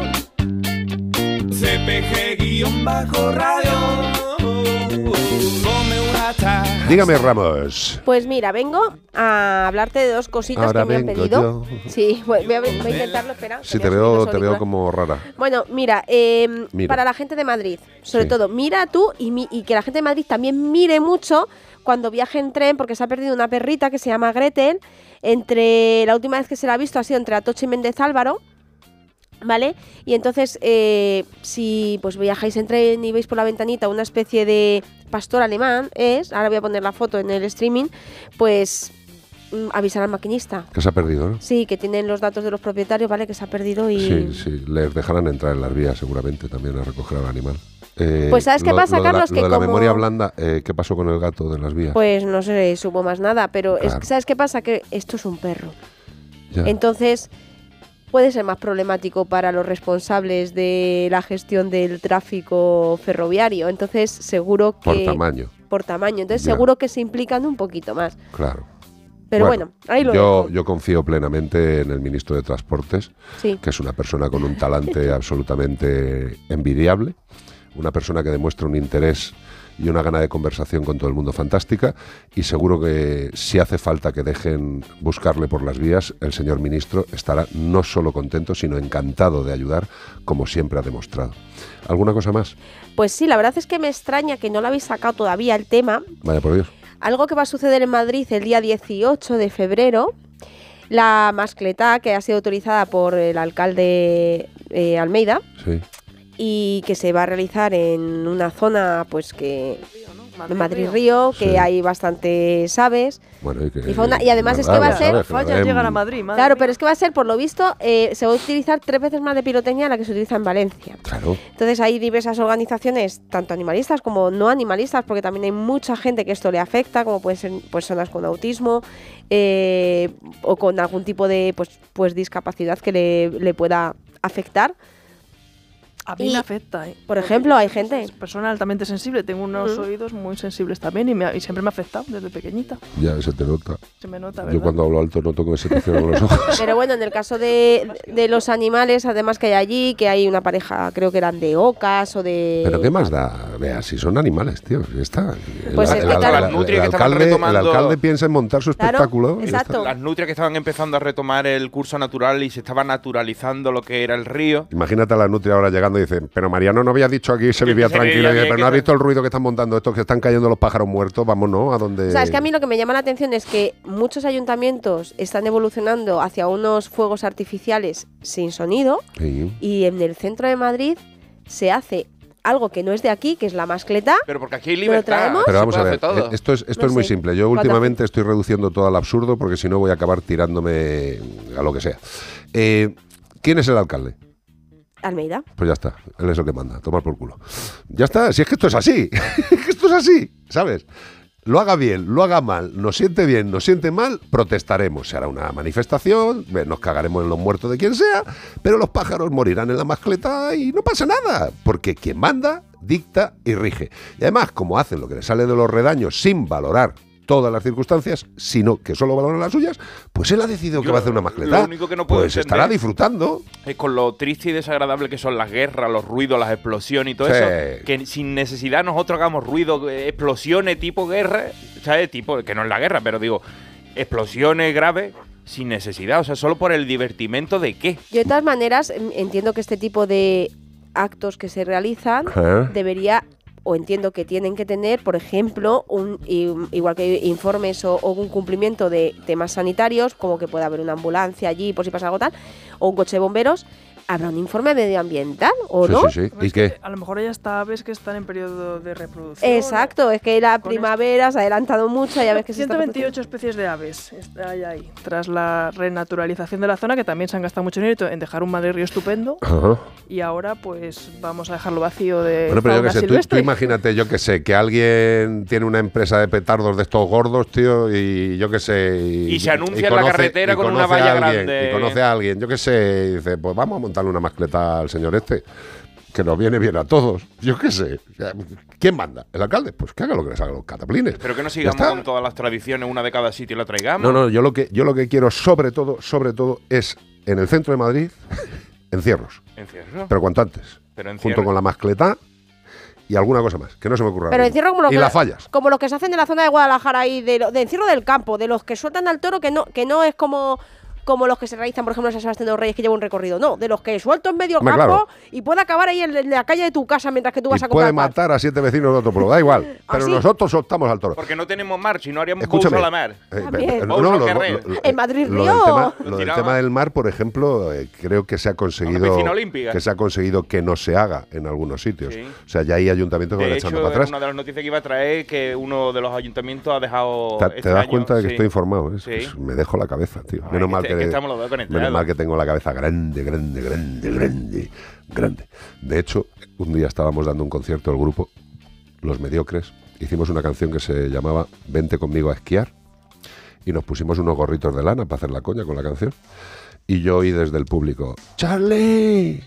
Dígame, Ramos. Pues mira, vengo a hablarte de dos cositas Ahora que me han pedido. yo. Sí, voy voy a, voy a intentarlo, espera. Sí, te veo, te veo como rara. Bueno, mira, eh, Mira. para la gente de Madrid, sobre Sí. todo, mira tú y, mi- y que la gente de Madrid también mire mucho cuando viaje en tren, porque se ha perdido una perrita que se llama Gretel. Entre la última vez que se la ha visto ha sido entre Atocha y Méndez Álvaro. ¿Vale? Y entonces, eh, si pues viajáis en tren y veis por la ventanita una especie de pastor alemán, es, ahora voy a poner la foto en el streaming, pues mm, avisar al maquinista. Que se ha perdido, ¿no? Sí, que tienen los datos de los propietarios, ¿vale? Que se ha perdido y... Sí, sí, les dejarán entrar en las vías seguramente también a recoger al animal. Eh, Pues, ¿sabes qué lo- pasa, lo de la- Carlos? Lo Que de la como- memoria blanda, eh, ¿qué pasó con el gato de las vías? Pues no se supo más nada, pero es, Claro. ¿sabes qué pasa? Que esto es un perro. Ya. Entonces, puede ser más problemático para los responsables de la gestión del tráfico ferroviario. Entonces, seguro que... Por tamaño, Por tamaño. Entonces, Ya. seguro que se implican un poquito más. claro. Pero bueno, ahí lo yo, yo confío plenamente en el ministro de Transportes, Sí. que es una persona con un talante absolutamente envidiable, una persona que demuestra un interés y una gana de conversación con todo el mundo fantástica y seguro que si hace falta que dejen buscarle por las vías, el señor ministro estará no solo contento, sino encantado de ayudar, como siempre ha demostrado. ¿Alguna cosa más? Pues sí, la verdad es que me extraña que no lo habéis sacado todavía el tema. Vaya por Dios. Algo que va a suceder en Madrid el día 18 de febrero. La mascletá que ha sido autorizada por el alcalde eh, Almeida Sí. Y que se va a realizar en una zona pues que Madrid Río, que Sí. hay bastantes aves Bueno, y, que- y fauna y además es que va a ser. Que lo den- Madrid, madre claro mía. pero es que va a ser por lo visto eh, se va a utilizar tres veces más de pirotecnia de la que se utiliza en Valencia Claro. entonces hay diversas organizaciones, tanto animalistas como no animalistas, porque también hay mucha gente que esto le afecta, como pueden ser personas con autismo eh, o con algún tipo de pues, pues discapacidad que le, le pueda afectar. A mí Y, me afecta, ¿eh? Por ejemplo, hay gente. Persona altamente sensible, tengo unos Ujú. oídos muy sensibles también y, me y siempre me ha afectado desde pequeñita. Ya se te nota. Se me nota, Yo ¿verdad? cuando hablo alto noto que se te cierran los ojos. Pero bueno, en el caso de, de los animales, además que hay allí, que hay una pareja, creo que eran de ocas o de... Pero ¿qué más da? Vea, si son animales, tío, ya está. Pues el, es el- que el- claro- el- Las el alcalde, el retomando- alcalde piensa en montar su Claro, espectáculo. está. exacto. Las nutrias que estaban empezando a retomar el curso natural y se estaba naturalizando lo que era el río. Imagínate a la nutria ahora llegando y dicen, pero Mariano no había dicho aquí se vivía se tranquilo. vivía pero no has se- visto el ruido que están montando estos que están cayendo los pájaros muertos. Vámonos a donde. O sea, es que a mí lo que me llama la atención es que muchos ayuntamientos están evolucionando hacia unos fuegos artificiales sin sonido Sí. y en el centro de Madrid se hace algo que no es de aquí, que es la mascleta. Pero porque aquí hay ¿Lo libertad. traemos? Pero vamos a ver, eh, esto es, esto No es muy simple. Yo ¿Cuántas- últimamente estoy reduciendo todo al absurdo porque si no voy a acabar tirándome a lo que sea. Eh, ¿Quién es el alcalde? Almeida. Pues ya está, él es el que manda, tomar por culo. Ya está, si es que esto es así, esto es así, ¿sabes? Lo haga bien, lo haga mal, nos siente bien, nos siente mal, protestaremos. Se hará una manifestación, nos cagaremos en los muertos de quien sea, pero los pájaros morirán en la mascleta y no pasa nada, porque quien manda, dicta y rige. Y además, como hacen lo que les sale de los redaños sin valorar todas las circunstancias, sino que solo valoran las suyas, pues él ha decidido que va a hacer una mascleta. lo único que no puedo pues estará disfrutando. Es con lo triste y desagradable que son las guerras, los ruidos, las explosiones y todo Sí. eso. Que sin necesidad nosotros hagamos ruido, explosiones tipo guerra, ¿sabes? Tipo, que no es la guerra, pero digo, explosiones graves sin necesidad. O sea, solo por el divertimento de qué. Yo de todas maneras em, entiendo que este tipo de actos que se realizan debería o entiendo que tienen que tener, por ejemplo, un igual que informes o, o un cumplimiento de temas sanitarios, como que pueda haber una ambulancia allí por si pasa algo tal, o un coche de bomberos, habrá un informe medioambiental, ¿o Sí, no? sí, sí. ¿Y qué? A lo mejor hay hasta aves que están en periodo de reproducción. Exacto, es que la primavera se ha adelantado mucho, ya ves que se está 128 especies de aves está- hay ahí, tras la renaturalización de la zona, que también se han gastado mucho dinero en dejar un madre río estupendo, Ajá. y ahora pues vamos a dejarlo vacío de Bueno, pero yo fauna que sé, tú, tú imagínate, yo que sé, que alguien tiene una empresa de petardos de estos gordos, tío, y yo que sé. Y se anuncia en la carretera y con una conoce valla alguien, grande. Y conoce a alguien, yo que sé, y dice, pues vamos a montarle una mascleta al señor este, que nos viene bien a todos. Yo qué sé. ¿Quién manda? ¿El alcalde? Pues que haga lo que les haga los cataplines. Pero que no sigamos con todas las tradiciones, una de cada sitio y la traigamos. No, no, yo lo que yo lo que quiero sobre todo, sobre todo, es en el centro de Madrid, encierros. Encierro. Pero cuanto antes. Pero encierro. Junto con la mascleta y alguna cosa más, que no se me ocurra. Pero encierro como lo y que las fallas. como los que se hacen de la zona de Guadalajara y de, de encierro del campo, de los que sueltan al toro que no que no es como como los que se realizan, por ejemplo, en San Sebastián de los Reyes que lleva un recorrido, no, de los que suelto en medio Hombre, campo claro. y puede acabar ahí en, en la calle de tu casa mientras que tú vas a comprar puede matar a siete vecinos de otro pueblo, da igual. Pero sí? nosotros soltamos al toro. Porque no tenemos mar, si no haríamos Escúchame. Bouso a la mar. Eh, eh, no, lo- lo- lo- En Madrid lo Río. del tema, Lo del tiraba. tema del mar, por ejemplo, eh, creo que se ha conseguido que se ha conseguido que no se haga en algunos sitios. Sí. O sea, ya hay ayuntamientos que De van hecho, echando para atrás. una de las noticias que iba a traer que uno de los ayuntamientos ha dejado. Te, te este das año, cuenta de que sí. estoy informado. Sí. me dejo la cabeza, tío. Menos, mal que, que estamos los dos conectados. menos mal que tengo la cabeza grande, grande, grande, grande, grande. De hecho, un día estábamos dando un concierto al grupo, Los Mediocres. Hicimos una canción que se llamaba Vente conmigo a esquiar. Y nos pusimos unos gorritos de lana para hacer la coña con la canción. Y yo oí desde el público, Charlie,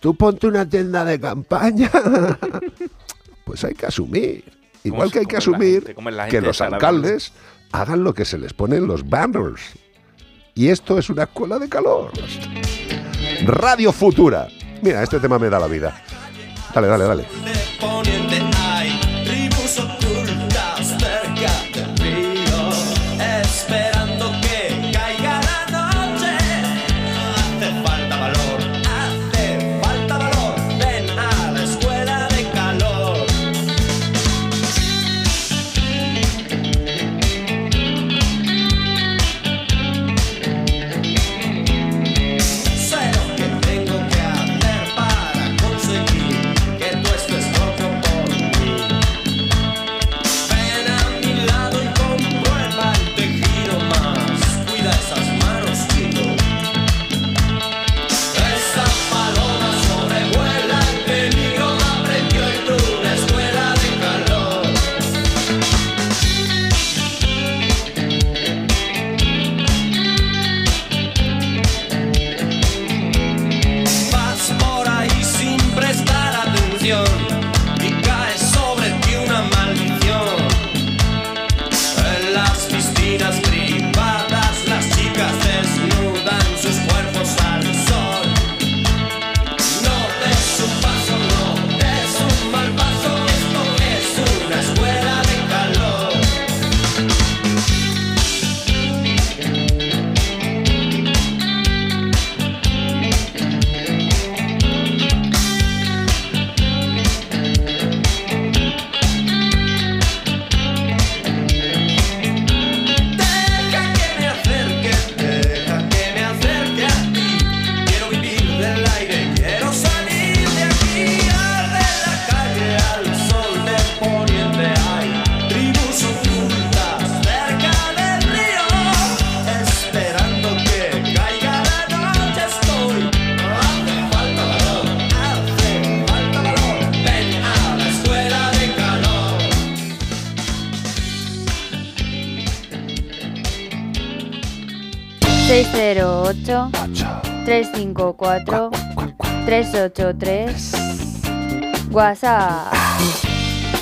tú ponte una tienda de campaña. pues hay que asumir. Igual que hay que asumir que los alcaldes hagan lo que se les pone en los banners. Y esto es una escuela de calor. Radio Futura. Mira, este tema me da la vida. Dale, dale, dale. 354 383 WhatsApp.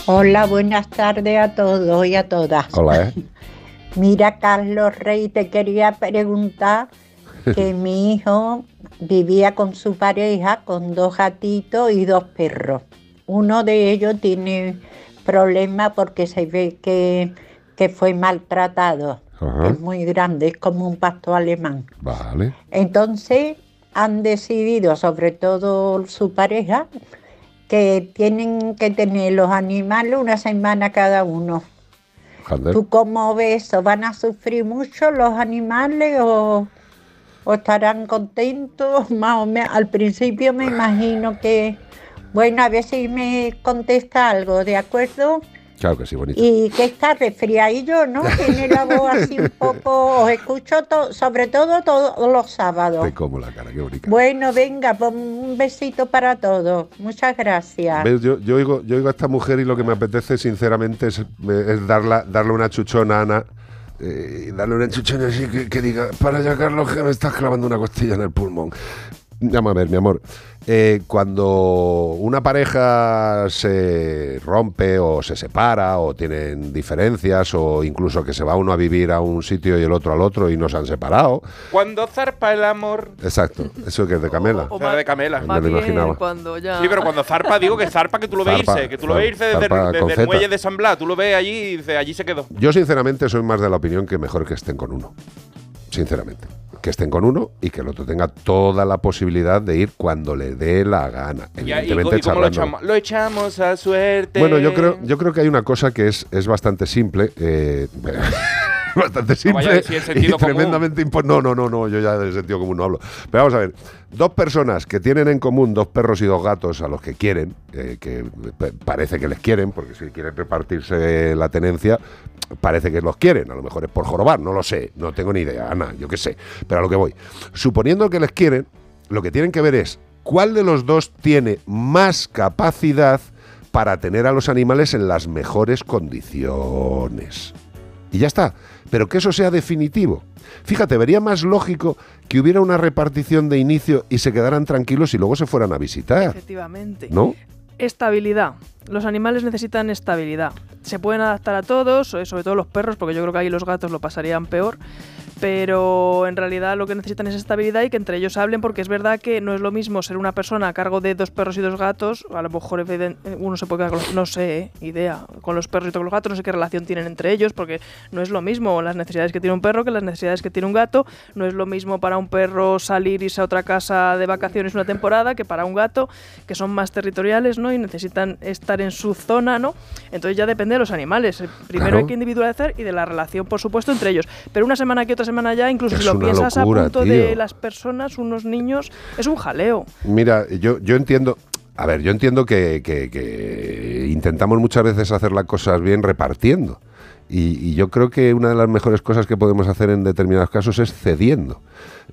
Hola, buenas tardes a todos y a todas. Hola, ¿eh? Mira, Carlos Rey, te quería preguntar que mi hijo vivía con su pareja, con dos gatitos y dos perros. Uno de ellos tiene problemas porque se ve que, que fue maltratado. Ajá. Es muy grande, es como un pastor alemán. Vale. Entonces han decidido, sobre todo su pareja, que tienen que tener los animales una semana cada uno. ¿Tú cómo ves eso? ¿Van a sufrir mucho los animales o, o estarán contentos? Más o menos. Al principio me imagino que, bueno, a ver si me contesta algo, ¿de acuerdo? Claro que sí, bonito. Y que está resfriadillo, ¿no? Tiene la voz así un poco, os escucho to- sobre todo todos los sábados. Te como la cara, qué bonita. Bueno, venga, pues un besito para todos. Muchas gracias. ¿Ves? Yo, yo, oigo, yo oigo a esta mujer y lo que me apetece, sinceramente, es, es darla, darle una chuchona a Ana. eh, y darle una chuchona así que, que diga, para allá, Carlos, que me estás clavando una costilla en el pulmón. Llama a ver, mi amor. Eh, cuando una pareja se rompe o se separa o tienen diferencias o incluso que se va uno a vivir a un sitio y el otro al otro y no se han separado. Cuando zarpa el amor. Exacto, eso que es de Camela. O más- de Camela. Me Más lo bien imaginaba. cuando ya... Sí, pero cuando zarpa, digo que zarpa que tú lo ves Zarpa, irse, que tú lo ves irse desde, el muelle de San Blas, tú lo ves allí y dices, allí se quedó. Yo sinceramente soy más de la opinión que mejor que estén con uno. Sinceramente. Que estén con uno y que el otro tenga toda la posibilidad de ir cuando le dé la gana. Y, y- Evidentemente y cómo lo charlando. echamos, lo echamos a suerte. Bueno, yo creo, yo creo que hay una cosa que es, es bastante simple. eh, bastante vaya simple y tremendamente impo- No, no, no, no, yo ya del sentido común no hablo. Pero vamos a ver, dos personas que tienen en común dos perros y dos gatos a los que quieren, eh, que pa- parece que les quieren, porque si quieren repartirse la tenencia, parece que los quieren. A lo mejor es por jorobar, no lo sé, no tengo ni idea, Ana, yo qué sé. Pero a lo que voy. Suponiendo que les quieren, lo que tienen que ver es cuál de los dos tiene más capacidad para tener a los animales en las mejores condiciones. Y ya está. Pero que eso sea definitivo. Fíjate, vería más lógico que hubiera una repartición de inicio y se quedaran tranquilos y luego se fueran a visitar. Efectivamente. ¿No? Estabilidad. Los animales necesitan estabilidad. Se pueden adaptar a todos, sobre todo los perros, porque yo creo que ahí los gatos lo pasarían peor. Pero en realidad lo que necesitan es estabilidad y que entre ellos hablen, porque es verdad que no es lo mismo ser una persona a cargo de dos perros y dos gatos. A lo mejor uno se puede quedar con los, no sé, idea, con los perros y con los gatos, no sé qué relación tienen entre ellos, porque no es lo mismo las necesidades que tiene un perro que las necesidades que tiene un gato. No es lo mismo para un perro salir irse a otra casa de vacaciones una temporada que para un gato, que son más territoriales, ¿no? Y necesitan estar en su zona, ¿no? Entonces ya depende de los animales. Eh, Primero Claro. hay que individualizar y de la relación, por supuesto, entre ellos. Pero una semana aquí, otra semana allá, incluso Es si lo piensas locura, a punto de las personas, unos niños, es un jaleo. Mira, yo, yo entiendo. A ver, yo entiendo que, que- que intentamos muchas veces hacer las cosas bien repartiendo. Y, y yo creo que una de las mejores cosas que podemos hacer en determinados casos es cediendo.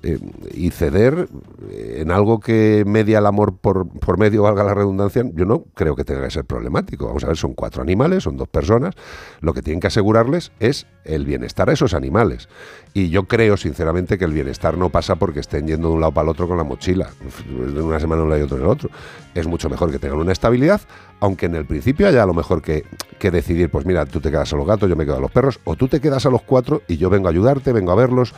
Eh, y ceder eh, en algo que media el amor por, por medio, valga la redundancia, yo no creo que tenga que ser problemático. Vamos a ver, son cuatro animales, son dos personas. Lo que tienen que asegurarles es el bienestar a esos animales. Y yo creo, sinceramente, que el bienestar no pasa porque estén yendo de un lado para el otro con la mochila. De una semana en un lado y otro en el otro. Es mucho mejor que tengan una estabilidad, aunque en el principio haya a lo mejor que, que decidir, pues mira, tú te quedas a los gatos, yo me quedo a los perros, o tú te quedas a los cuatro y yo vengo a ayudarte, vengo a verlos.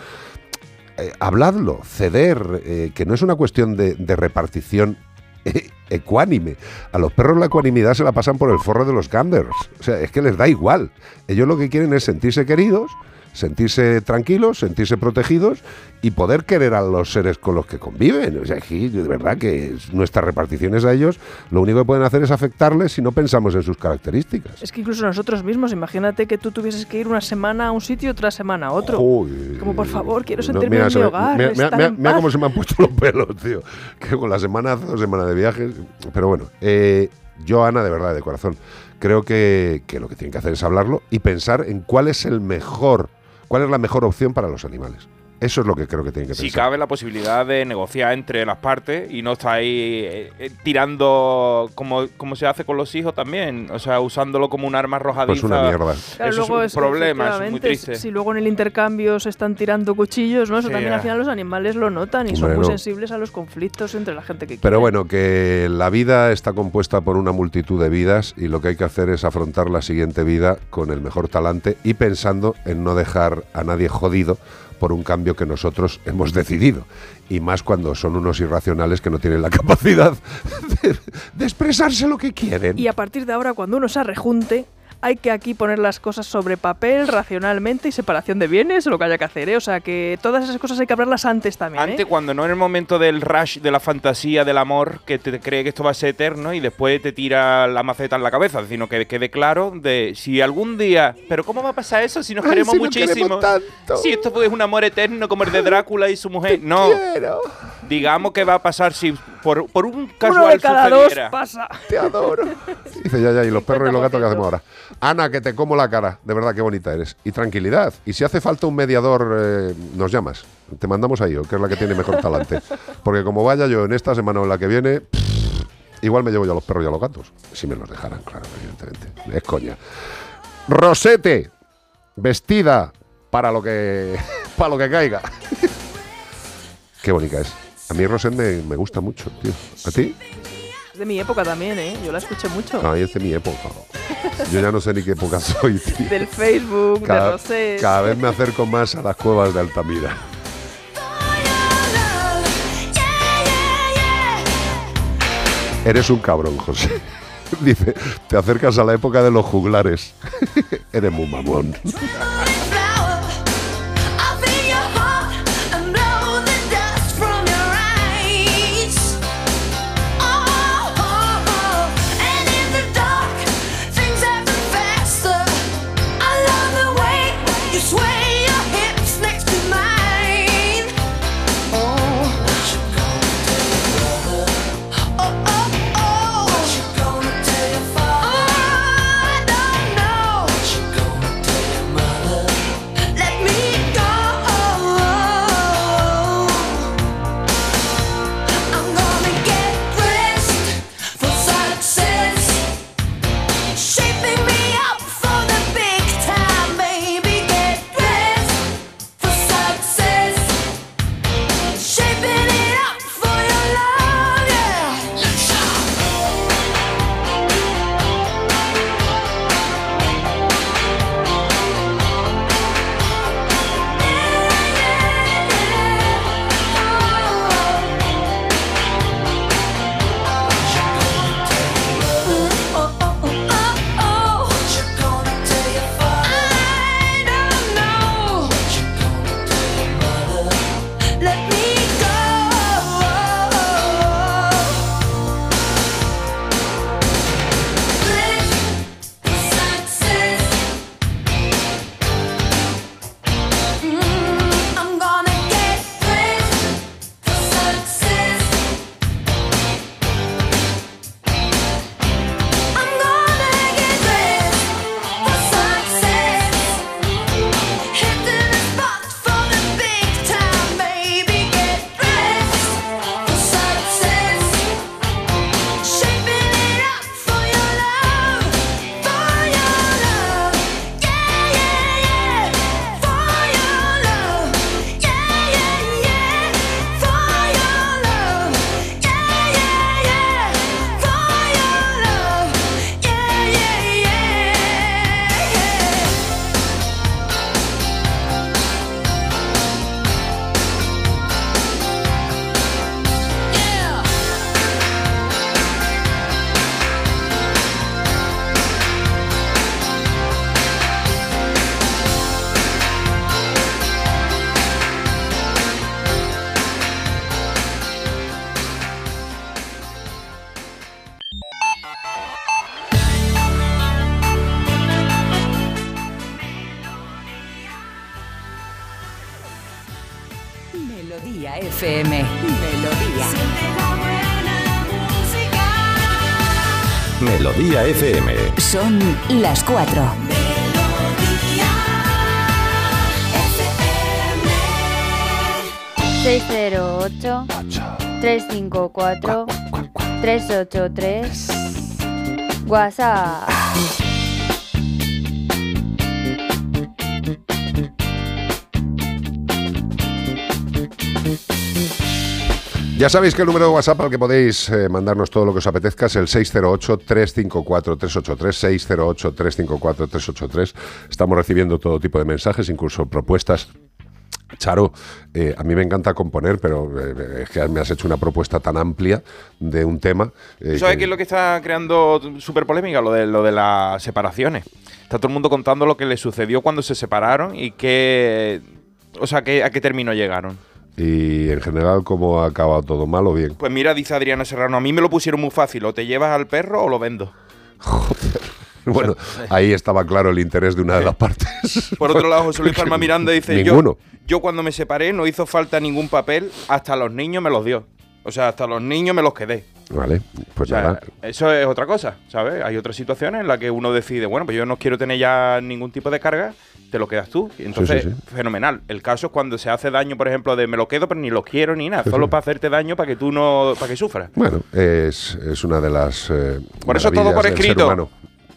Eh, habladlo, ceder, eh, que no es una cuestión de, de repartición eh, ecuánime. A los perros la ecuanimidad se la pasan por el forro de los gambers. O sea, es que les da igual. Ellos lo que quieren es sentirse queridos, sentirse tranquilos, sentirse protegidos y poder querer a los seres con los que conviven. O sea, aquí de verdad que es- nuestras reparticiones a ellos lo único que pueden hacer es afectarles si no pensamos en sus características. Es que incluso nosotros mismos, imagínate que tú tuvieses que ir una semana a un sitio y otra semana a otro. Como por favor, quiero No, sentirme mira, en mi me- hogar. mira, mira- estar mira- en mira paz. cómo se me han puesto los pelos, tío. Que con la semana, dos semanas de viajes. Pero bueno, eh, yo, Ana, de verdad, de corazón, creo que, que lo que tienen que hacer es hablarlo y pensar en cuál es el mejor, cuál es la mejor opción para los animales. Eso es lo que creo que tiene que pensar. Si cabe la posibilidad de negociar entre las partes y no estar ahí eh, eh, tirando como, como se hace con los hijos también, o sea, usándolo como un arma rojadiza. Pues una mierda. Claro, eso luego es un problema, es muy triste. Si luego en el intercambio se están tirando cuchillos, ¿no? Eso también al final los animales lo notan y son muy sensibles a los conflictos entre la gente que quiere. Pero bueno, que la vida está compuesta por una multitud de vidas y lo que hay que hacer es afrontar la siguiente vida con el mejor talante y pensando en no dejar a nadie jodido por un cambio que nosotros hemos decidido. Y más cuando son unos irracionales que no tienen la capacidad de, expresarse lo que quieren. Y a partir de ahora, cuando uno se rejunte, hay que aquí poner las cosas sobre papel, racionalmente y separación de bienes, lo que haya que hacer, ¿eh? O sea, que todas esas cosas hay que hablarlas antes también. Antes, ¿eh? cuando no en el momento del rush, de la fantasía, del amor, que te cree que esto va a ser eterno y después te tira la maceta en la cabeza, sino que quede claro de si algún día. Pero ¿cómo va a pasar eso si nos queremos muchísimo? Si esto pues, es un amor eterno como el de Drácula y su mujer. No. Quiero. Digamos que va a pasar si por, por un casual Uno de cada sucediera. dos pasa. Te adoro. Dice, ya, ya, y los perros y los gatos que hacemos ahora. Ana, que te como la cara, de verdad qué bonita eres. Y tranquilidad. Y si hace falta un mediador, eh, nos llamas. Te mandamos a yo, que es la que tiene mejor talante. Porque como vaya yo en esta semana o en la que viene, igual me llevo yo a los perros y a los gatos. Si me los dejaran, claro, evidentemente. Es coña. Rosete, vestida para lo que, para lo que caiga. qué bonita es. A mí Rosette me, me gusta mucho, tío. ¿A ti? de mi época también, ¿eh? Yo la escuché mucho. Ay, es de mi época. Yo ya no sé ni qué época soy. Del Facebook, cada, de Cada vez me acerco más a las cuevas de Altamira. Eres un cabrón, José. Dice, te acercas a la época de los juglares. Eres muy mamón. las 4. Seis cero ocho tres cinco cuatro tres ocho tres WhatsApp. Ya sabéis que el número de WhatsApp al que podéis eh, mandarnos todo lo que os apetezca es el 608-354-383, 608-354-383. Estamos recibiendo todo tipo de mensajes, incluso propuestas. Charo, eh, a mí me encanta componer, pero eh, es que me has hecho una propuesta tan amplia de un tema. eh, ¿Tú sabes que- qué es lo que está creando súper polémica? Lo de, lo de las separaciones. Está todo el mundo contando lo que le sucedió cuando se separaron y qué. O sea, que, a qué término llegaron. Y en general, ¿cómo ha acabado todo mal o bien? Pues mira, dice Adriana Serrano, a mí me lo pusieron muy fácil. O te llevas al perro o lo vendo. Bueno, ahí estaba claro el interés de una de las partes. Por otro lado, José Luis Palma Miranda dice, yo, yo cuando me separé no hizo falta ningún papel, hasta los niños me los dio. O sea, hasta los niños me los quedé. Vale, pues O sea, nada. eso es otra cosa, ¿sabes? Hay otras situaciones en las que uno decide, bueno, pues yo no quiero tener ya ningún tipo de carga, te lo quedas tú. Entonces, sí, fenomenal. El caso es cuando se hace daño, por ejemplo, de me lo quedo, pero ni lo quiero ni nada, solo para hacerte daño, para que tú no, para que sufras. Bueno, es, es una de las. eh, Por eso todo por escrito.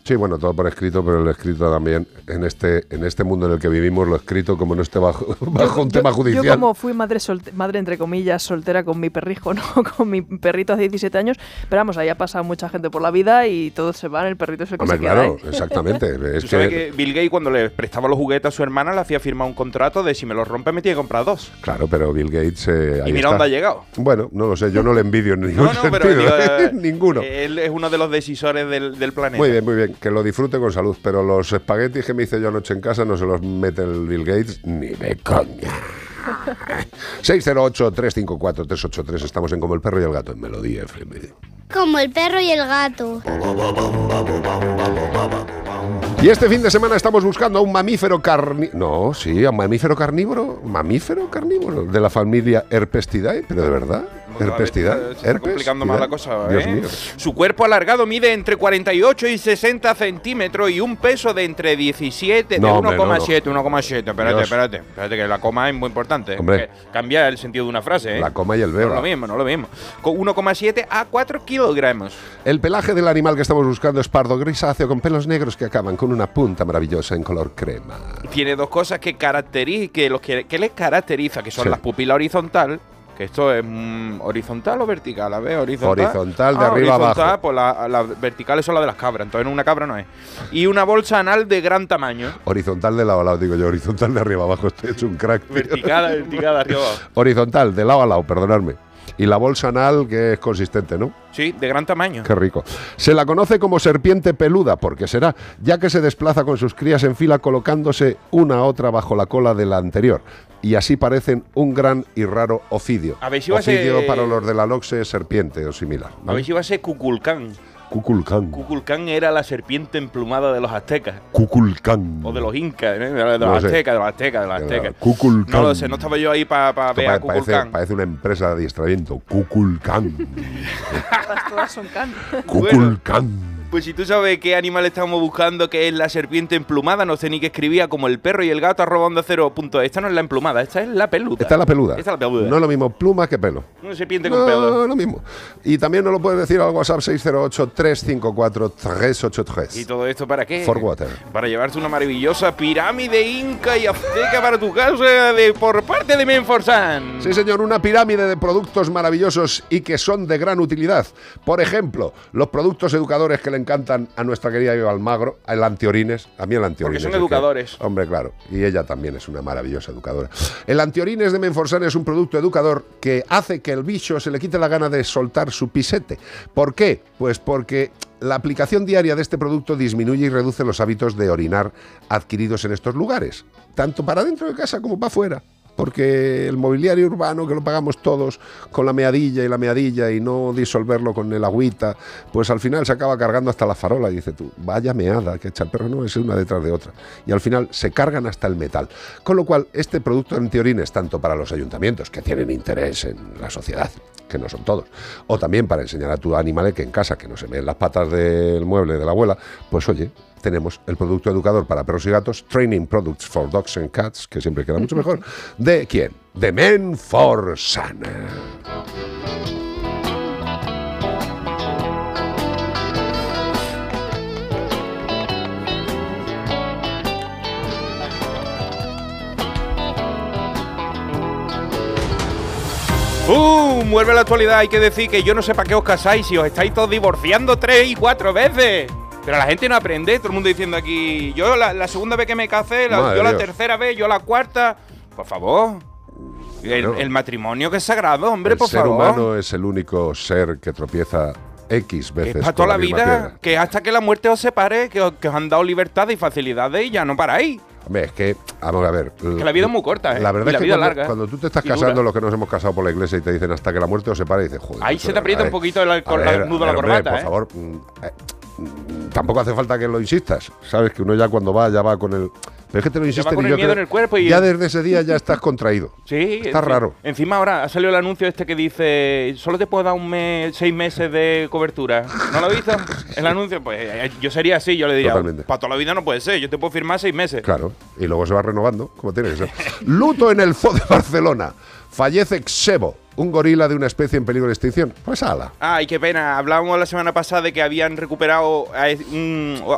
Sí, bueno, todo por escrito, pero el escrito también, en este, en este mundo en el que vivimos, lo escrito, como no esté bajo, bajo un tema judicial. Yo como fui madre, solte- madre entre comillas, soltera con mi perrijo, ¿no? Con mi perrito hace 17 años. Pero vamos, ahí ha pasado mucha gente por la vida y todos se van, el perrito es el que Hombre, se queda. claro, ¿eh? exactamente. Es Tú sabes que, que Bill Gates cuando le prestaba los juguetes a su hermana le hacía firmar un contrato de si me los rompe me tiene que comprar dos. Claro, pero Bill Gates. eh, ahí y mira está. dónde ha llegado. Bueno, no lo sé, yo no le envidio en ningún No, no, pero sentido. digo, eh, Ninguno. Él es uno de los decisores del, del planeta. Muy bien, muy bien. Que lo disfrute con salud. Pero los espaguetis que me hice yo anoche en casa no se los mete el Bill Gates ni de coña. 608-354-383. Estamos en Como el Perro y el Gato en Melodía FM. Como el perro y el gato. Y este fin de semana estamos buscando a un mamífero carnívoro. No, sí, a un mamífero carnívoro. ¿Mamífero carnívoro? De la familia Herpestidae, pero de verdad. Herpestidae. Se está Herpes. complicando más la cosa, ¿eh? Su cuerpo alargado mide entre 48 y 60 centímetros y un peso de entre 17, de No, hombre, no, 1,7, 1,7. Espérate, espérate. Espérate, que la coma es muy importante. ¿eh? Hombre. Cambia el sentido de una frase, ¿eh? La coma y el No beba. es lo mismo, no lo mismo. Con 1,7 a 4 kilogramos. El pelaje del animal que estamos buscando es pardo grisáceo con pelos negros que acaban con una punta maravillosa en color crema. Tiene dos cosas que caracteriza, que, los que, que le caracteriza, que son Sí. las pupilas horizontal. Que esto es mm, horizontal o vertical, a ver, horizontal. Horizontal, de Ah, arriba horizontal, abajo. Pues la- las verticales son las de las cabras, entonces una cabra no es. Y una bolsa anal de gran tamaño. Horizontal de lado a lado, digo yo, horizontal de arriba abajo, estoy hecho un crack. tío. Vertical, vertical, arriba abajo. Horizontal, de lado a lado, perdonadme. Y la bolsa anal que es consistente, ¿no? Sí, de gran tamaño. Qué rico. Se la conoce como serpiente peluda, porque será, ya que se desplaza con sus crías en fila colocándose una a otra bajo la cola de la anterior. Y así parecen un gran y raro ofidio. A ver si va a ofidio ser- para los de la LOXE es serpiente o similar. A ver si va a ser Cuculcán. Cuculcán. Cuculcán era la serpiente emplumada de los aztecas. Cuculcán. O de los incas, ¿eh? de los No aztecas, de los aztecas, de los aztecas. Cuculcán. No lo sé, no estaba yo ahí para Esto ver a pa- parece, Cuculcán. parece una empresa de adiestramiento. Cuculcán. Todas, todas son can. Cuculcán. Pues si tú sabes qué animal estamos buscando, que es la serpiente emplumada, no sé ni qué escribía, como el perro y el gato arroba onda cero punto. Esta no es la emplumada, esta es la peluda. Está la peluda. Esta es la peluda. No es lo mismo pluma que pelo. Una serpiente No, con pelo. lo mismo. Y también nos lo puedes decir al WhatsApp 608-354-383. ¿Y todo esto para qué? For water. Para llevarte una maravillosa pirámide inca y azteca para tu casa de, por parte de Menforsan. Sí, señor, una pirámide de productos maravillosos y que son de gran utilidad. Por ejemplo, los productos educadores que le encantan a nuestra querida Eva Almagro, el antiorines, a mí el antiorines. son es que- educadores. hombre, claro, y ella también es una maravillosa educadora. El antiorines de Menforsan es un producto educador que hace que el bicho se le quite la gana de soltar su pisete. ¿Por qué? Pues porque la aplicación diaria de este producto disminuye y reduce los hábitos de orinar adquiridos en estos lugares, tanto para dentro de casa como para afuera. Porque el mobiliario urbano, que lo pagamos todos con la meadilla y la meadilla y no disolverlo con el agüita, pues al final se acaba cargando hasta la farola. Dice tú, vaya meada que echa el perro, no, es una detrás de otra. Y al final se cargan hasta el metal. Con lo cual, este producto antiorines, tanto para los ayuntamientos que tienen interés en la sociedad, que no son todos, o también para enseñar a tu animal que en casa, que no se ven las patas del mueble de la abuela, pues oye, tenemos el producto educador para perros y gatos, Training Products for Dogs and Cats, que siempre queda mucho mejor. ¿De quién? De Men for Sun. ¡Bum! Vuelve a la actualidad. Hay que decir que yo no sé para qué os casáis si os estáis todos divorciando tres y cuatro veces. Pero la gente no aprende. Todo el mundo diciendo aquí. Yo la, la segunda vez que me casé, la- yo la Dios. tercera vez, yo la cuarta. Por favor. El, el matrimonio que es sagrado, hombre, el por ser favor. humano es el único ser que tropieza X veces. Es para toda la vida. Que hasta que la muerte os separe, que os, que os han dado libertad y facilidades y ya no paráis. Hombre, es que, vamos a ver. Que la vida es muy corta, ¿eh? La verdad Y la es que vida cuando, larga. cuando tú te estás dura. casando, los que nos hemos casado por la iglesia y te dicen hasta que la muerte os separe, dices, joder. Ahí macho, se te aprieta un poquito el, a con ver, el nudo de a la ver, hombre, corbata, Por ¿eh? favor, mm, eh, tampoco hace falta que lo insistas. Sabes que uno ya cuando va, ya va con el. Pero es que te lo insisten con y yo miedo creo- en el cuerpo y- Ya desde ese día ya estás contraído. Sí, Está en raro. Encima ahora ha salido el anuncio este que dice solo te puedo dar un mes, seis meses de cobertura. ¿No lo visto? El anuncio, pues eh, yo sería así, yo le diría, Totalmente. para toda la vida no puede ser, yo te puedo firmar seis meses. Claro, y luego se va renovando, como tiene que ser. Luto en el Zoo de Barcelona. Fallece Xebo, un gorila de una especie en peligro de extinción. Pues ala. Ay, qué pena. Hablábamos la semana pasada de que habían recuperado,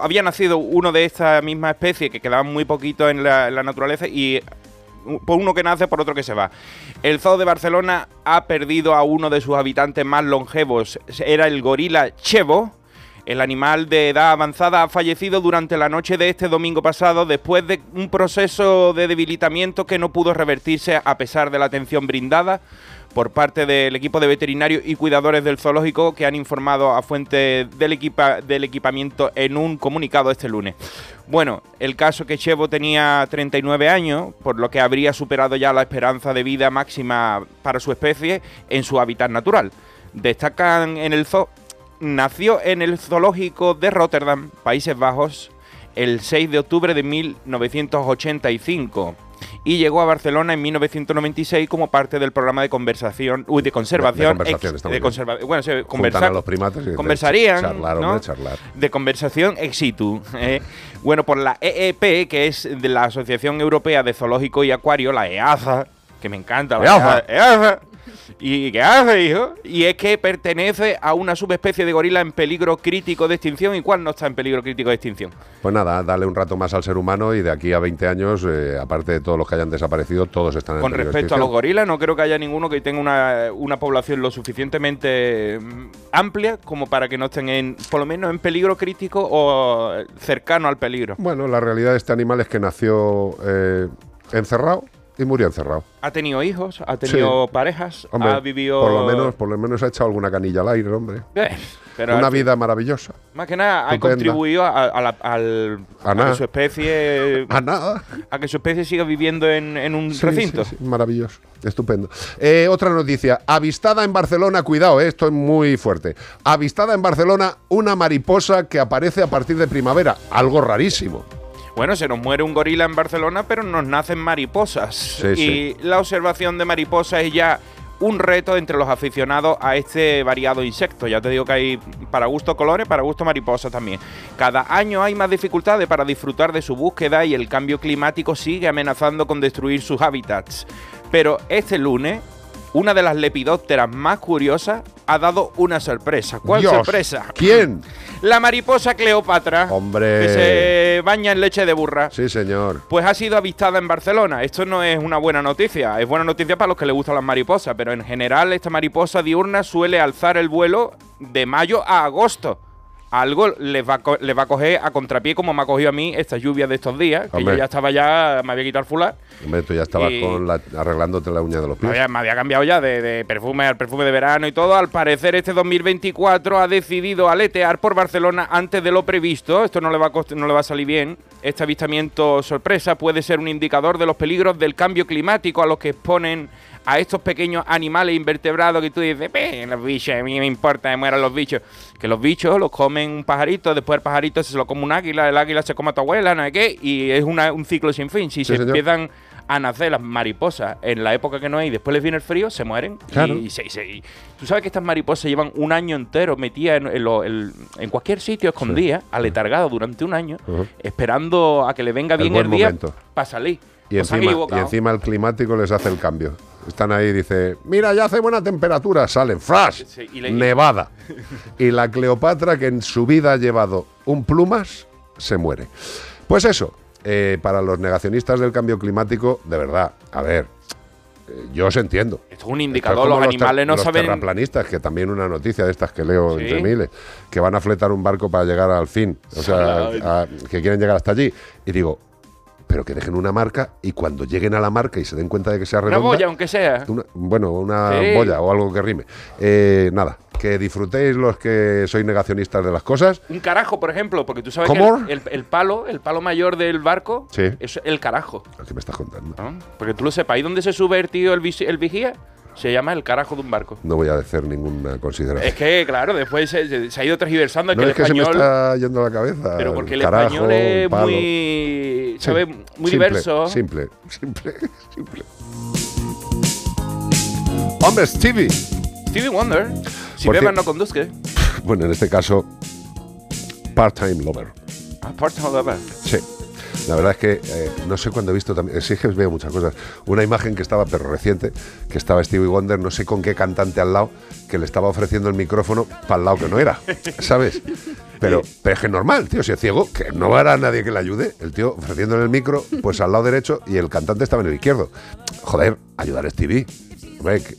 había nacido uno de esta misma especie que quedaban muy poquito en la, en la naturaleza y por uno que nace, por otro que se va. El zoo de Barcelona ha perdido a uno de sus habitantes más longevos. Era el gorila Chevo. El animal de edad avanzada ha fallecido durante la noche de este domingo pasado después de un proceso de debilitamiento que no pudo revertirse a pesar de la atención brindada por parte del equipo de veterinarios y cuidadores del zoológico que han informado a fuente del, equipa- del equipamiento en un comunicado este lunes. Bueno, el caso que Chevo tenía 39 años, por lo que habría superado ya la esperanza de vida máxima para su especie en su hábitat natural. Destacan en el zoo, nació en el zoológico de Rotterdam, Países Bajos, el 6 de octubre de 1985 y llegó a Barcelona en 1996 como parte del programa de conversación, uy, de conservación, De- de conversación, ex- de conserva- bueno, se conversa- a los primates y conversarían, charlar, ¿no? hombre, charlar. de conversación ex situ. eh. Bueno, por la EEP, que es de la Asociación Europea de Zoológico y Acuario, la EAZA, que me encanta, la EAZA. EAZA. ¿Y qué hace, hijo? Y es que pertenece a una subespecie de gorila en peligro crítico de extinción. ¿Y cuál no está en peligro crítico de extinción? Pues nada, dale un rato más al ser humano y de aquí a 20 años, eh, aparte de todos los que hayan desaparecido, todos están en Con peligro de respecto a los gorilas, no creo que haya ninguno que tenga una, una población lo suficientemente mm, amplia como para que no estén en, por lo menos en peligro crítico o cercano al peligro. Bueno, la realidad de este animal es que nació eh, encerrado y murió encerrado. Ha tenido hijos, ha tenido Sí. parejas, Hombre, ha vivido... por lo menos, por lo menos ha echado alguna canilla al aire, hombre. Eh, pero Una vida maravillosa. Más que nada, ha contribuido a, a la- al, A a nada. que su especie... A nada. A que su especie siga viviendo en, en un Sí, recinto. sí, sí, maravilloso, estupendo. Eh, otra noticia, avistada en Barcelona, cuidado, eh, esto es muy fuerte. Avistada en Barcelona una mariposa que aparece a partir de primavera, algo rarísimo. Bueno, se nos muere un gorila en Barcelona, pero nos nacen mariposas. Sí, y sí. la observación de mariposas es ya un reto entre los aficionados a este variado insecto. Ya te digo que hay para gusto colores, para gusto mariposas también. Cada año hay más dificultades para disfrutar de su búsqueda y el cambio climático sigue amenazando con destruir sus hábitats. Pero este lunes, una de las lepidópteras más curiosas ha dado una sorpresa. ¿Cuál Dios, sorpresa? ¿Quién? La mariposa Cleopatra. Hombre. Que se baña en leche de burra. Sí, señor. Pues ha sido avistada en Barcelona. Esto no es una buena noticia. Es buena noticia para los que les gustan las mariposas, pero en general esta mariposa diurna suele alzar el vuelo de mayo a agosto. Algo les va, a les va a coger a contrapié como me ha cogido a mí esta lluvia de estos días, que yo ya estaba ya, me había quitado el fular. Hombre, tú ya estabas Y- con la- arreglándote la uña de los Me pies. había, me había cambiado ya de, de perfume al perfume de verano y todo. Al parecer, este 2024 ha decidido aletear por Barcelona antes de lo previsto. Esto no le va a, no le va a salir bien. Este avistamiento sorpresa puede ser un indicador de los peligros del cambio climático a los que exponen a estos pequeños animales invertebrados que tú dices, "Ve, los bichos, a mí me importa que mueran los bichos. Que los bichos los comen un pajarito, después el pajarito se lo come un águila, el águila se come a tu abuela, no sé qué, y es una- un ciclo sin fin. Si Sí, se señor. empiezan a nacer las mariposas en la época que no hay, y después les viene el frío, se mueren. Claro. Y, se- y se- y- tú sabes que estas mariposas llevan un año entero metidas en, en lo- el- en cualquier sitio, escondidas, aletargadas durante un año, esperando a que le venga El bien el, día para salir. Y encima, y encima el climático les hace el cambio. Están ahí dice, mira, ya hace buena temperatura, salen, flash, Sí, y le- nevada. y la Cleopatra, que en su vida ha llevado un plumas, se muere. Pues eso, eh, para los negacionistas del cambio climático, de verdad, a ver, eh, yo os entiendo. Esto es un es indicador, los animales no los saben... terraplanistas, que también una noticia de estas que leo Sí. entre miles, que van a fletar un barco para llegar al fin, o sea, a- que quieren llegar hasta allí. Y digo, pero que dejen una marca y cuando lleguen a la marca y se den cuenta de que sea Una redonda, boya, aunque sea. una- bueno, una Sí. boya o algo que rime. Eh, nada, que disfrutéis los que sois negacionistas de las cosas. Un carajo, por ejemplo, porque tú sabes ¿Cómo? que el, el- el palo, el palo mayor del barco, Sí. es el carajo. ¿Qué me estás contando? Porque tú lo sepas, ahí donde se sube el tío, el vigía, se llama el carajo de un barco. No voy a hacer ninguna consideración. Es que, claro, después se, ha ido transversando no que es el que se me está yendo la cabeza. Pero porque el carajo, español es palo. muy. Sí, ¿Sabes? Muy simple, diverso. Simple, simple, simple. Hombre, Stevie. Stevie Wonder. Si Por bebas no conduzca. Bueno, en este caso, part-time lover. Ah, part-time lover. Sí. La verdad es que eh, no sé cuándo he visto también, sí que veo muchas cosas. Una imagen que estaba, pero reciente, que estaba Stevie Wonder, no sé con qué cantante al lado, que le estaba ofreciendo el micrófono para el lado que no era, ¿sabes? Pero, pero es que es normal, tío, si es ciego, que no a nadie que le ayude. El tío ofreciéndole el micro, pues al lado derecho y el cantante estaba en el izquierdo. Joder, ayudar a Stevie.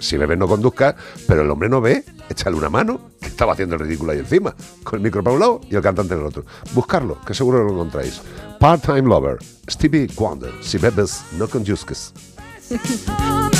Si bebe no conduzca, pero el hombre no ve, échale una mano, que estaba haciendo el ridículo ahí encima, con el micro para un lado y el cantante en el otro. Buscarlo, que seguro lo encontráis. Part-time Lover, Stevie Wonder, si bebes no conduzcas.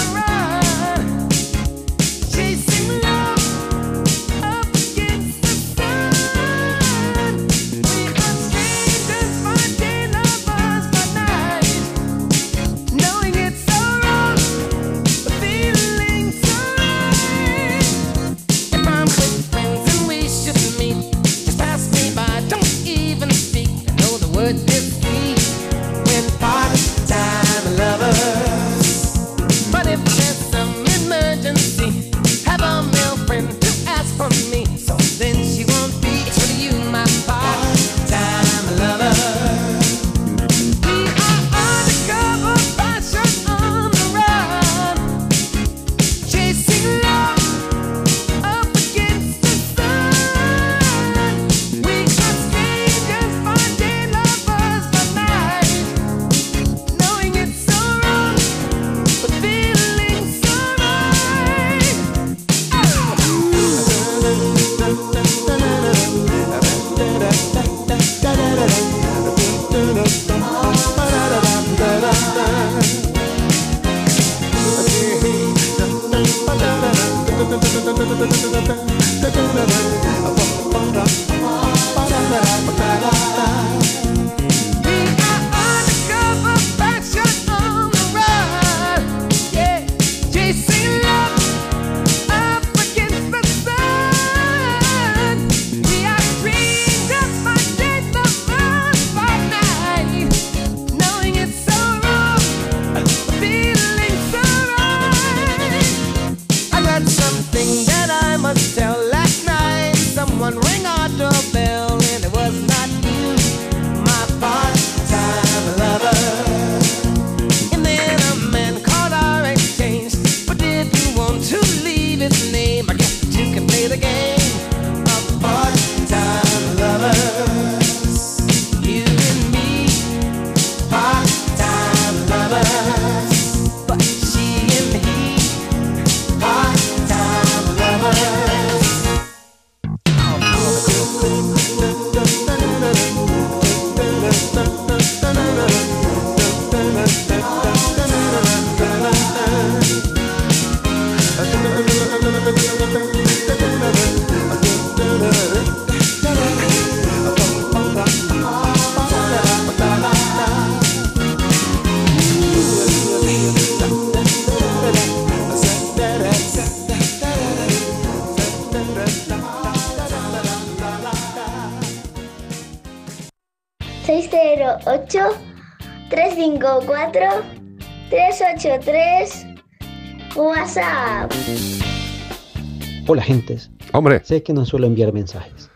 Hola, gentes. Hombre. Sé que no suelo enviar mensajes.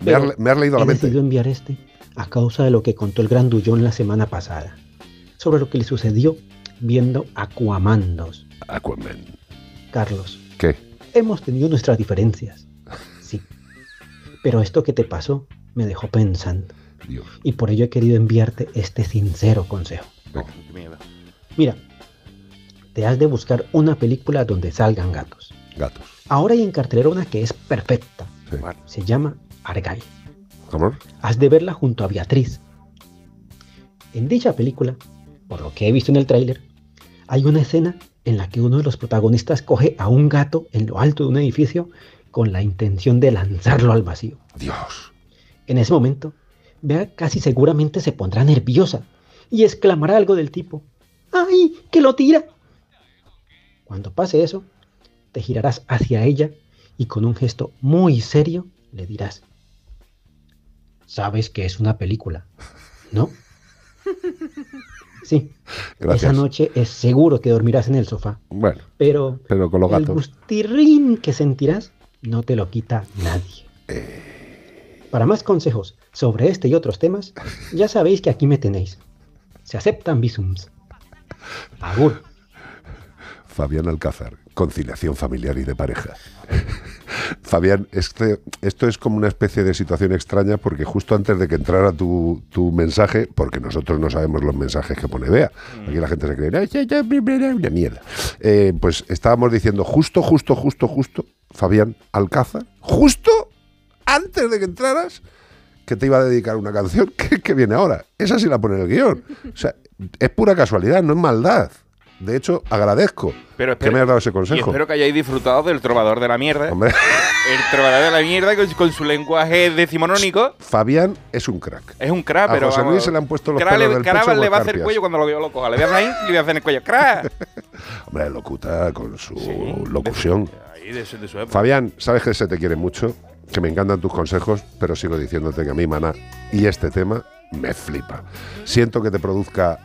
Me has leído la he mente. decidido enviar este a causa de lo que contó el grandullón la semana pasada. Sobre lo que le sucedió viendo Aquaman 2. Aquaman. Carlos, ¿Qué? hemos tenido nuestras diferencias. Sí. Pero esto que te pasó me dejó pensando. Dios. Y por ello he querido enviarte este sincero consejo. Qué miedo. Mira, te has de buscar una película donde salgan gatos. Gatos. Ahora hay en cartelera una que es perfecta. Sí. Se llama Argyle. ¿Cómo? Has de verla junto a Beatriz. En dicha película, por lo que he visto en el tráiler, hay una escena en la que uno de los protagonistas coge a un gato en lo alto de un edificio con la intención de lanzarlo al vacío. Dios. En ese momento, Bea casi seguramente se pondrá nerviosa y exclamará algo del tipo, ¡ay, que lo tira! Cuando pase eso, te girarás hacia ella y con un gesto muy serio le dirás, sabes que es una película, ¿no? Sí. Gracias. Esa noche es seguro que dormirás en el sofá, Bueno, pero pero con los el gatos. gustirrín que sentirás no te lo quita nadie. Eh. Para más consejos sobre este y otros temas, ya sabéis que aquí me tenéis. Se aceptan visums. Agur. Fabián Alcázar, conciliación familiar y de pareja. Fabián, este, esto es como una especie de situación extraña porque justo antes de que entrara tu, tu mensaje, porque nosotros no sabemos los mensajes que pone Bea, aquí la gente se cree, "Ay, ay, ay, ay, una mierda. Eh, pues estábamos diciendo justo, justo, justo, justo, Fabián Alcázar, justo antes de que entraras, que te iba a dedicar una canción que, que viene ahora. Esa sí la pone en el guion. O sea, es pura casualidad, no es maldad. De hecho, agradezco Pero que me hayas dado ese Y consejo. espero que hayáis disfrutado del trovador de la mierda. Hombre. El trovador de la mierda con, con su lenguaje decimonónico. Fabián es un crack. Es un crack, A pero. José vamos, Luis se le han puesto los pelos le- del pecho le va a hacer cuello cuando lo veo loco. Le voy a hacer ahí y le voy a hacer el cuello. ¡Crack! Hombre, locuta con su locución. Ahí de su- de su. Fabián, sabes que se te quiere mucho, que me encantan tus consejos, pero sigo diciéndote que a mí, mana, y este tema me flipa. Siento que te produzca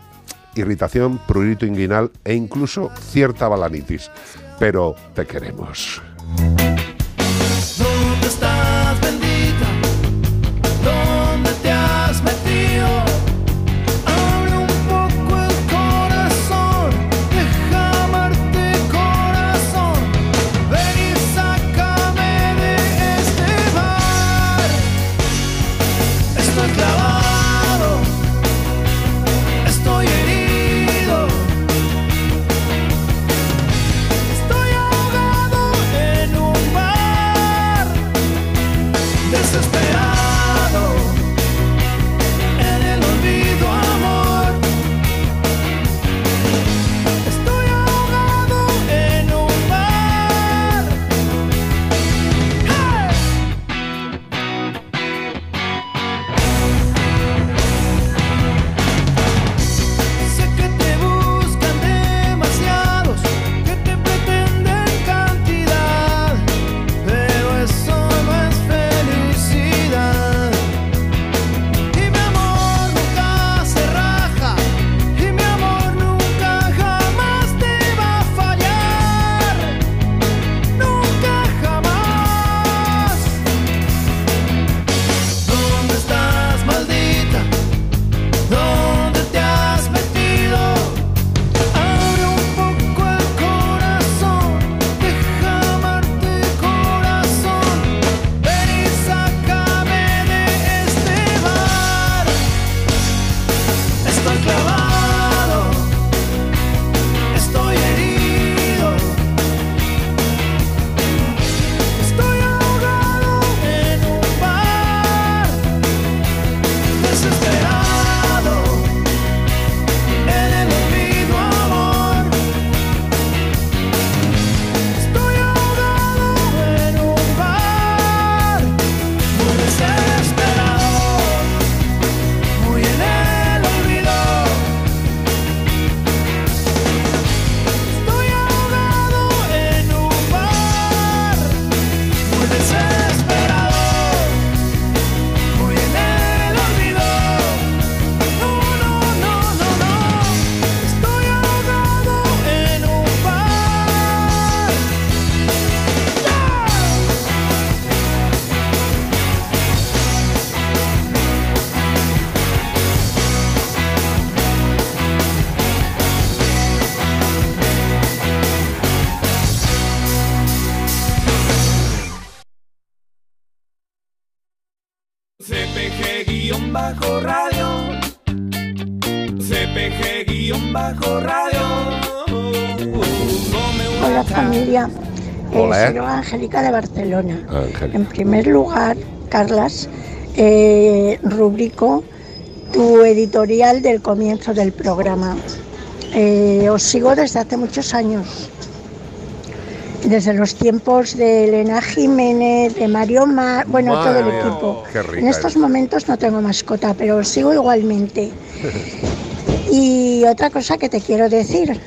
irritación, prurito inguinal e incluso cierta balanitis, pero te queremos. Angélica de Barcelona. Ángel. En primer lugar, Carlas, eh, rubrico tu editorial del comienzo del programa. Eh, os sigo desde hace muchos años, desde los tiempos de Elena Jiménez, de Mario Mar, bueno, Madre todo el equipo. en estos eres. momentos no tengo mascota, pero os sigo igualmente. Y otra cosa que te quiero decir,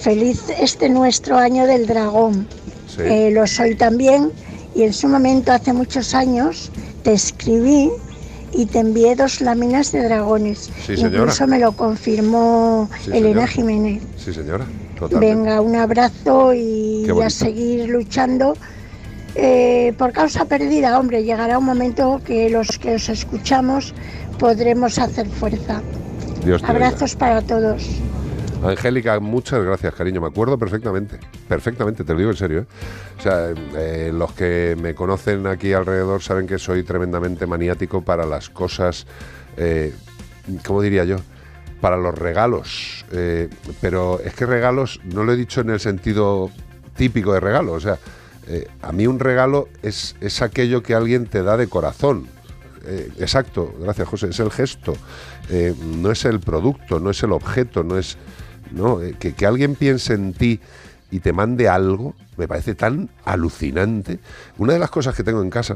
feliz este nuestro año del dragón. Sí. Eh, lo soy también y en su momento, hace muchos años, te escribí y te envié dos láminas de dragones. Sí, señora. Incluso me lo confirmó Sí, Elena señora. Jiménez. Sí, señora. Totalmente. Venga, un abrazo y a seguir luchando. Eh, por causa perdida, hombre, llegará un momento que los que os escuchamos podremos hacer fuerza. Dios te Abrazos para todos. Angélica, muchas gracias, cariño. Me acuerdo perfectamente. Perfectamente, te lo digo en serio. ¿eh? O sea, eh, los que me conocen aquí alrededor saben que soy tremendamente maniático para las cosas, eh, ¿cómo diría yo? Para los regalos. Eh, pero es que regalos, no lo he dicho en el sentido típico de regalo. O sea, a mí un regalo es, es aquello que alguien te da de corazón. Exacto, gracias José, es el gesto, no es el producto, no es el objeto, no es... No, Eh, que, que alguien piense en ti y te mande algo, me parece tan alucinante. Una de las cosas que tengo en casa...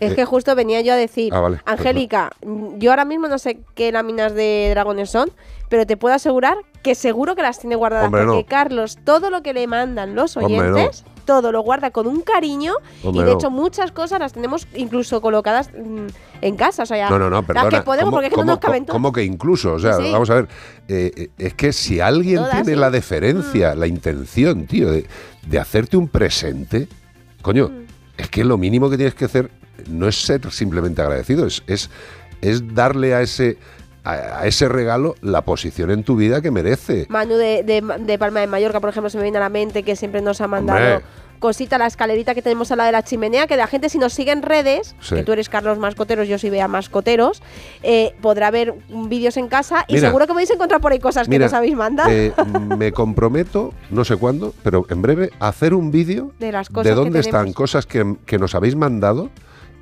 Es eh, que justo venía yo a decir, Ah, vale, Angélica, yo ahora mismo no sé qué láminas de dragones son, pero te puedo asegurar que seguro que las tiene guardadas Hombre, porque no. Carlos todo lo que le mandan los Hombre, no. Todo lo guarda con un cariño Hombre, y de no. hecho muchas cosas las tenemos incluso colocadas mm, en casa, o sea, ya- No, no, no, las perdona. que podemos ¿Cómo- porque es que no nos caben cómo- cómo que incluso? O sea, Sí, vamos a ver, eh, eh, es que si alguien Todas, tiene sí. Mm. la deferencia, la intención, tío, de, de hacerte un presente, coño, Mm. es que lo mínimo que tienes que hacer no es ser simplemente agradecido, es, es, es darle a ese, a, a ese regalo la posición en tu vida que merece. Manu de, de- de Palma de Mallorca, por ejemplo, se me viene a la mente que siempre nos ha mandado Hombre. cosita, la escalerita que tenemos al lado de la chimenea, que la gente si nos sigue en redes, Sí. que tú eres Carlos Mascoteros, yo soy Bea Mascoteros, eh, podrá ver vídeos en casa y Mira. seguro que podéis encontrar por ahí cosas que nos habéis mandado. eh, me comprometo, no sé cuándo, pero en breve, a hacer un vídeo de las cosas de que dónde están tenemos. cosas que, que nos habéis mandado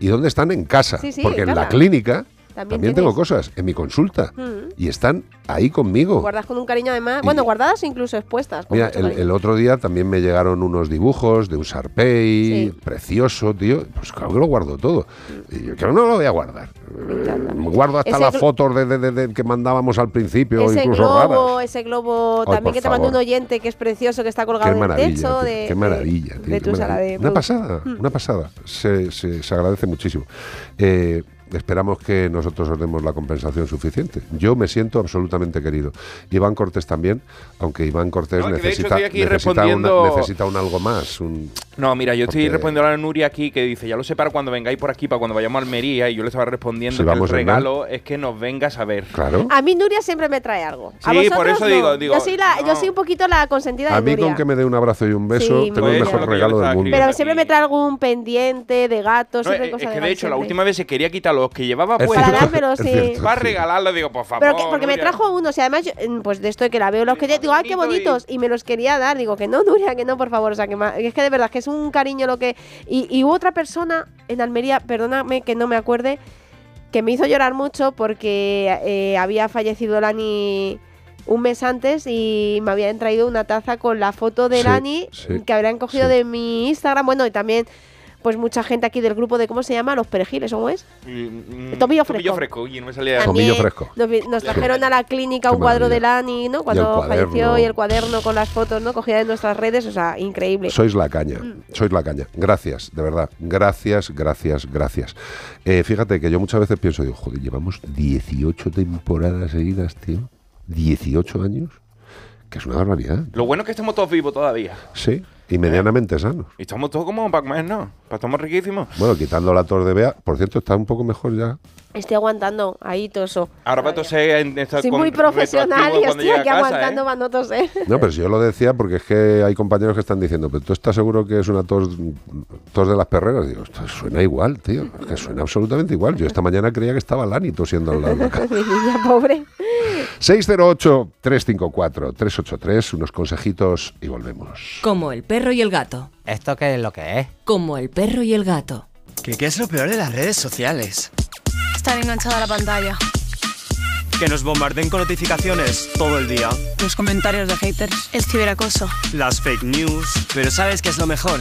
y dónde están en casa. Sí, sí, Porque en la clínica También también, tengo cosas, en mi consulta. Mm. Y están ahí conmigo. Guardas con un cariño además, Y- bueno, guardadas incluso expuestas. Mira, el, otro día también me llegaron unos dibujos de un Sarpey, Sí. precioso, tío. Pues claro que lo guardo todo. Y yo creo que no lo voy a guardar. Eh, Guardo hasta Ese las fotos de, de- de- de- que mandábamos al principio, ese incluso globo, raras. ese globo Ay, también que te mandó un oyente que es precioso, que está colgado en el techo. tío, de, qué maravilla, tío, qué maravilla. Una pasada, Mm. una pasada. Se, se- se agradece muchísimo. Eh, esperamos que nosotros os demos la compensación suficiente. Yo me siento absolutamente querido. Iván Cortés también, aunque Iván Cortés No, de hecho necesita, necesita, respondiendo- una- necesita un algo más. Un, No, mira, yo estoy Porque- respondiendo a la Nuria aquí que dice, ya lo sé para cuando vengáis por aquí, para cuando vayamos a Almería, y yo le estaba respondiendo Si que el vamos regalo es que nos vengas a ver. claro. A mí Nuria siempre me trae algo. A Sí, por eso no. digo- digo, yo, soy la, yo soy un poquito la consentida A de mí Nuria. con que me dé un abrazo y un beso, Sí, tengo el mejor regalo del mundo. Pero siempre me trae algún pendiente de gato, No, siempre es, cosas es que de de hecho, la última vez se quería quitar los que llevaba Es puestos Para dármelo, sí. para regalarlo, digo, por favor. Pero que, porque me Nuria. trajo unos y además, yo, mm, pues de esto de que la veo los que digo, ¡ay, qué bonitos! Y me los quería dar. Digo, que no, Nuria, que no, por favor. O sea, que ma- es que de verdad, que es un cariño lo que. Y, y hubo otra persona en Almería, perdóname que no me acuerde, que me hizo llorar mucho porque eh, había fallecido Lani un mes antes y me habían traído una taza con la foto de Sí, Lani sí, que habrían cogido sí. de mi Instagram. Bueno, y también. Pues mucha gente aquí del grupo de, ¿cómo se llama? Los perejiles, ¿cómo es? Mm, Tomillo Tomillo fresco. fresco. Uy, no me salía Tomillo fresco. Nos, trajeron a la clínica un cuadro de. Lani, ¿no? Cuando cuaderno. falleció y el cuaderno con las fotos, ¿no? Cogida de nuestras redes, o sea, increíble. Sois la caña, Mm. sois la caña. Gracias, de verdad. Gracias, gracias, gracias. Eh, fíjate que yo muchas veces pienso, digo, joder, llevamos 18 temporadas seguidas, tío. 18 años. Que es una barbaridad. Lo bueno es que estamos todos vivos todavía. Sí, Y medianamente sanos. Y estamos todos como para comer, ¿no? Para estamos riquísimos. Bueno, quitando la tos de Bea, por cierto, está un poco mejor ya. Estoy aguantando ahí todo eso. Ahora va a toser en esta Soy con- muy profesional y estoy aquí casa, aguantando ¿eh? para no toser. No, pero si yo lo decía porque es que hay compañeros que están diciendo, pero tú estás seguro que es una tos, tos de las perreras. Digo, esto suena igual, tío. es Que suena absolutamente igual. Yo esta mañana creía que estaba Lani tosiendo al lado de la cama. Mi niña pobre. 608-354-383, unos consejitos y volvemos. Como el perro y el gato. ¿Esto qué es lo que es? Como el perro y el gato. ¿Qué, qué es lo peor de las redes sociales? Estar enganchada a la pantalla. Que nos bombarden con notificaciones todo el día. Los comentarios de haters. El ciberacoso. Las fake news. Pero ¿sabes qué es lo mejor?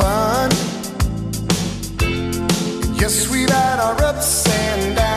Fun. Yes, we've had our ups and downs.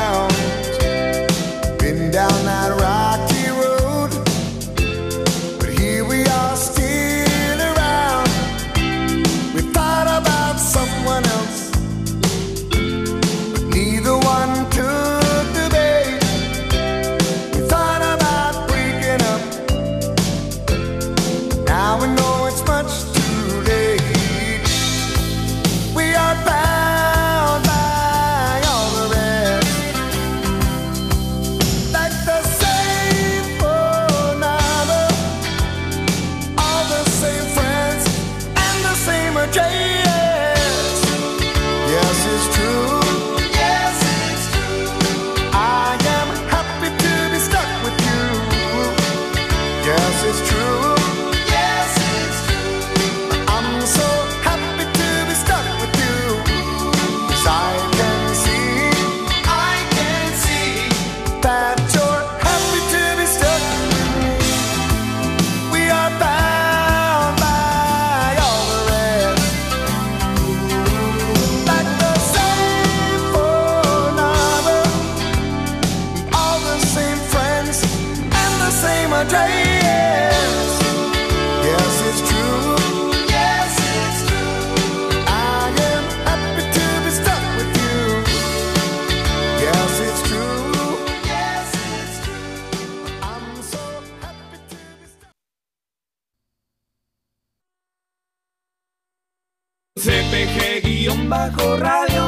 CPG-radio.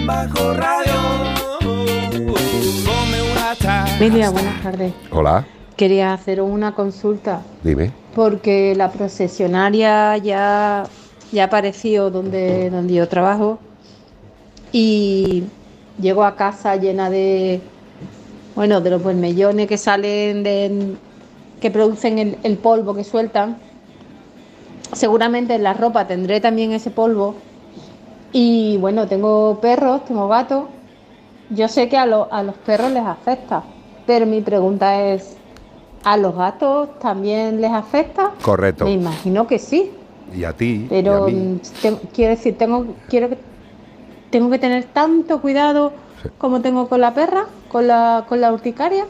CPG-radio. Come una taza. Emilia, buenas tardes. Hola, Quería hacer una consulta dime. porque la procesionaria ya, ya apareció donde, donde yo trabajo y llego a casa llena de, bueno, de los vermellones que salen, de, que producen el, el polvo que sueltan. Seguramente en la ropa tendré también ese polvo. Y bueno, tengo perros, tengo gatos. Yo sé que a, lo- a los perros les afecta, pero mi pregunta es, ¿a los gatos también les afecta? Correcto. Me imagino que sí, Y a ti, pero y a mí. te- quiero decir, tengo, quiero que, tengo que tener tanto cuidado como tengo con la perra, con la, con la urticaria.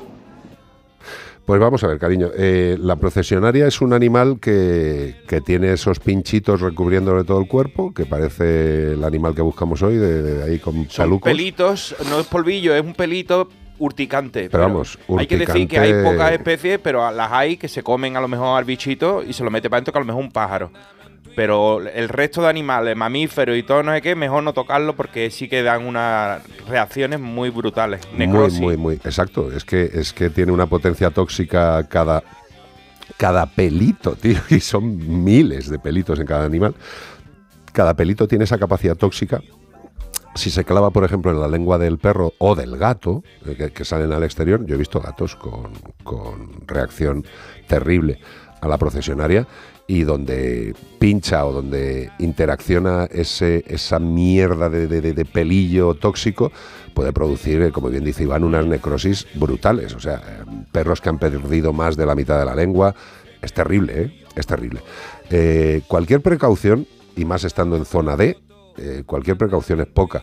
Pues vamos a ver, cariño. eh, la procesionaria es un animal que, que tiene esos pinchitos recubriéndole todo el cuerpo, que parece el animal que buscamos hoy, de, de ahí con Son pelitos, no es polvillo, es un pelito urticante. Pero vamos, Hay que decir que hay urticante- pocas especies, pero las hay que se comen a lo mejor al bichito y se lo mete para dentro que a lo mejor un pájaro. Pero el resto de animales, mamíferos y todo, no sé qué, mejor no tocarlo porque sí que dan unas reacciones muy brutales. Muy, Necrosis. muy, muy. Exacto. Es que, es que tiene una potencia tóxica cada, cada pelito, tío. Y son miles de pelitos en cada animal. Cada pelito tiene esa capacidad tóxica si se clava, por ejemplo, en la lengua del perro o del gato, eh, que, que salen al exterior, yo he visto gatos con, con reacción terrible a la procesionaria y donde pincha o donde interacciona ese, esa mierda de, de- pelillo tóxico, puede producir, eh, como bien dice Iván, unas necrosis brutales. O sea, eh, perros que han perdido más de la mitad de la lengua. Es terrible, ¿eh? Es terrible. Cualquier precaución, y más estando en zona D, cualquier precaución es poca.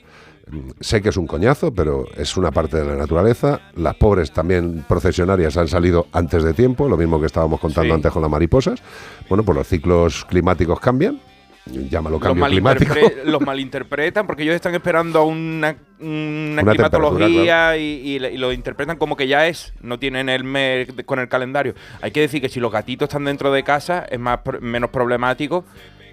Sé que es un coñazo, pero es una parte de la naturaleza. Las pobres también procesionarias han salido antes de tiempo, lo mismo que estábamos contando Sí. antes con las mariposas. Bueno, pues los ciclos climáticos cambian. Llámalo Los, cambio climático. malinterpre- los malinterpretan porque ellos están esperando a una, una Una climatología y, y le- y lo interpretan como que ya es, no tienen el mes con el calendario. Hay que decir que si los gatitos están dentro de casa es más menos problemático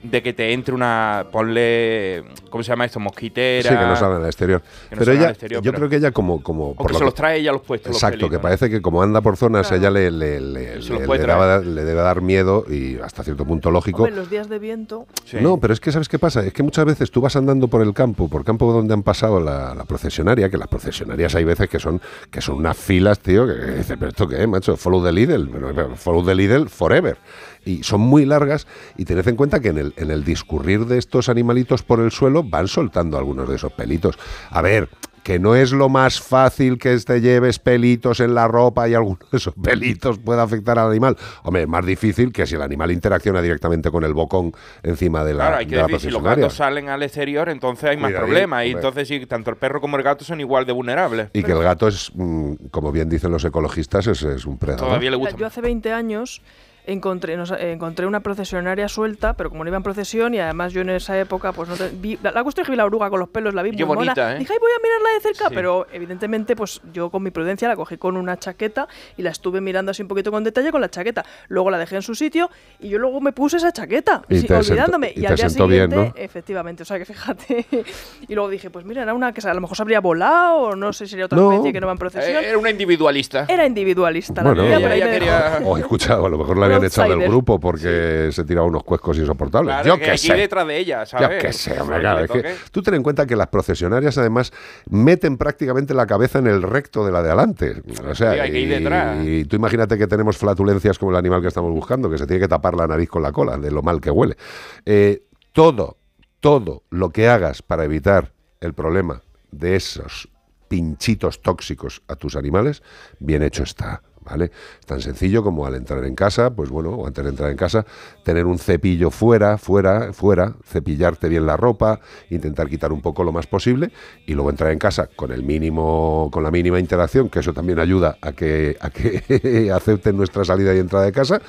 de que te entre una, ponle, ¿cómo se llama esto? Mosquitera. Sí, que no salen al exterior. no pero ella, exterior, yo pero- creo que ella como... como O que lo se los trae ella los puestos. los Exacto, que parece que como anda por zonas, ella le, le, le- le- daba- le debe dar miedo y hasta cierto punto lógico. Hombre, los días de viento. No, pero es que ¿sabes qué pasa? Es que muchas veces tú vas andando por el campo, por campo donde han pasado la, la procesionaria, que las procesionarias hay veces que son que son unas filas, tío, que, dices, pero esto qué macho, follow the Lidl, follow the Lidl forever. Y son muy largas y tened en cuenta que en el, en el discurrir de estos animalitos por el suelo van soltando algunos de esos pelitos. A ver, que no es lo más fácil que te lleves pelitos en la ropa y alguno de esos pelitos pueda afectar al animal. Hombre, es más difícil que si el animal interacciona directamente con el bocón encima de la, Claro, hay que de decir, si los gatos salen al exterior, entonces hay más Cuidadín, problemas. Y entonces sí, tanto el perro como el gato son igual de vulnerables. Y que el gato es, mm, como bien dicen los ecologistas, es, es un predador. Todavía le gusta. Yo hace 20 años encontré, nos- eh, encontré una procesionaria suelta, pero como no iba en procesión y además yo en esa época, pues no te- vi, la, la cuestión es que vi la oruga con los pelos, la vi Qué muy bonita, ¿eh? Dije, ay, voy a mirarla de cerca, Sí. pero evidentemente, pues yo con mi prudencia la cogí con una chaqueta y la estuve mirando así un poquito con detalle con la chaqueta. Luego la dejé en su sitio y yo luego me puse esa chaqueta, Y sí, olvidándome. y Y, te al día sentó bien, siguiente, ¿no? efectivamente, o sea que fíjate. y luego dije, pues mira, era una que a lo mejor se habría volado o no sé si sería otra No. especie que no va en procesión. Eh, Era una individualista. Era individualista la Bueno, mía, o- pero ahí ella me quería- o escuchado, a lo mejor la habían echado del grupo porque se tiraba unos cuescos insoportables. Claro, Yo que qué hay que ir sé. detrás de ella, Yo qué sé, hombre, claro, es que tú ten en cuenta que las procesionarias además meten prácticamente la cabeza en el recto de la de adelante. O sea, Sí, hay que ir y- detrás. y tú imagínate que tenemos flatulencias como el animal que estamos buscando, que se tiene que tapar la nariz con la cola, de lo mal que huele. Eh, todo, todo lo que hagas para evitar el problema de esos pinchitos tóxicos a tus animales, bien hecho está. ¿Vale? Es tan sencillo como al entrar en casa, pues bueno, o antes de entrar en casa, tener un cepillo fuera, fuera, fuera, cepillarte bien la ropa, intentar quitar un poco lo más posible y luego entrar en casa con el mínimo, con la mínima interacción, que eso también ayuda a que, a que acepten nuestra salida y entrada de casa,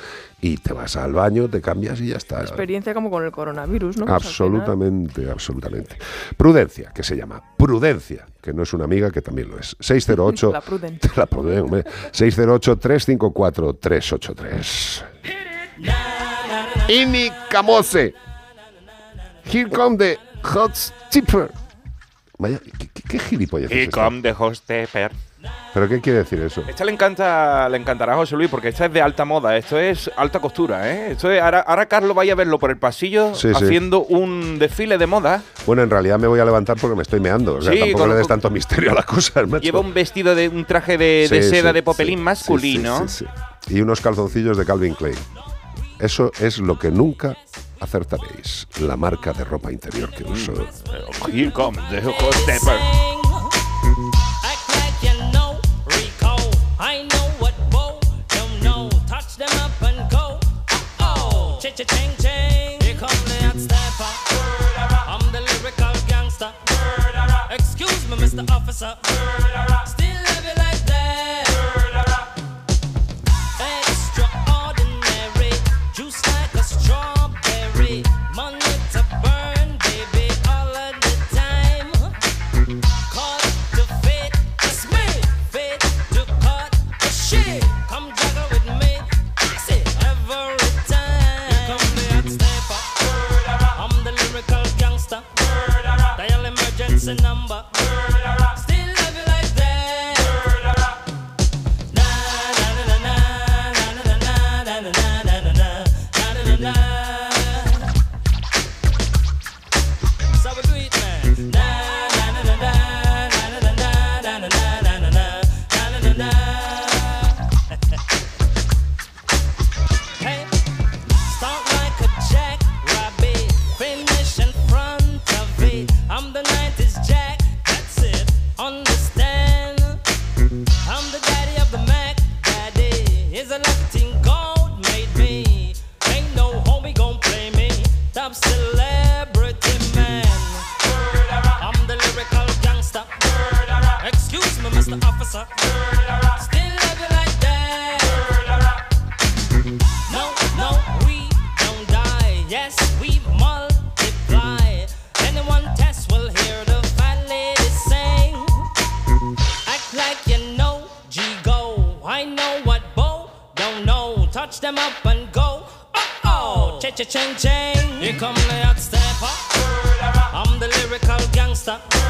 y te vas al baño, te cambias y ya está. Experiencia como con el coronavirus, ¿no? Pues Absolutamente, absolutamente. Prudencia, que se llama Prudencia, que no es una amiga, que también lo es. 608 La Pruden. La Pruden, hombre. 608-354-383. Ini Camose. Here come the hot chipper. Vaya, ¿qué, qué, qué gilipollas esto? come the hostepper. ¿Pero qué quiere decir eso? Esta le encanta, le encantará a José Luis porque esta es de alta moda, esto es alta costura, ¿eh? Esto es, ahora, ahora Carlos vaya a verlo por el pasillo Sí, sí. haciendo un desfile de moda. Bueno, en realidad me voy a levantar porque me estoy meando. O sea, Sí, tampoco con- le des tanto misterio a las cosas, macho. Lleva un vestido de un traje de, de Sí, seda sí, de popelín sí, masculino. sí, sí, sí. Y unos calzoncillos de Calvin Klein. Eso es lo que nunca acertaréis. La marca de ropa interior que uso. Oh, cha cha ching. Here come the. I'm the lyrical gangster. Excuse me, Mr. Officer. and I'm cha ching ching. Here come the hot stepper. I'm the lyrical gangster.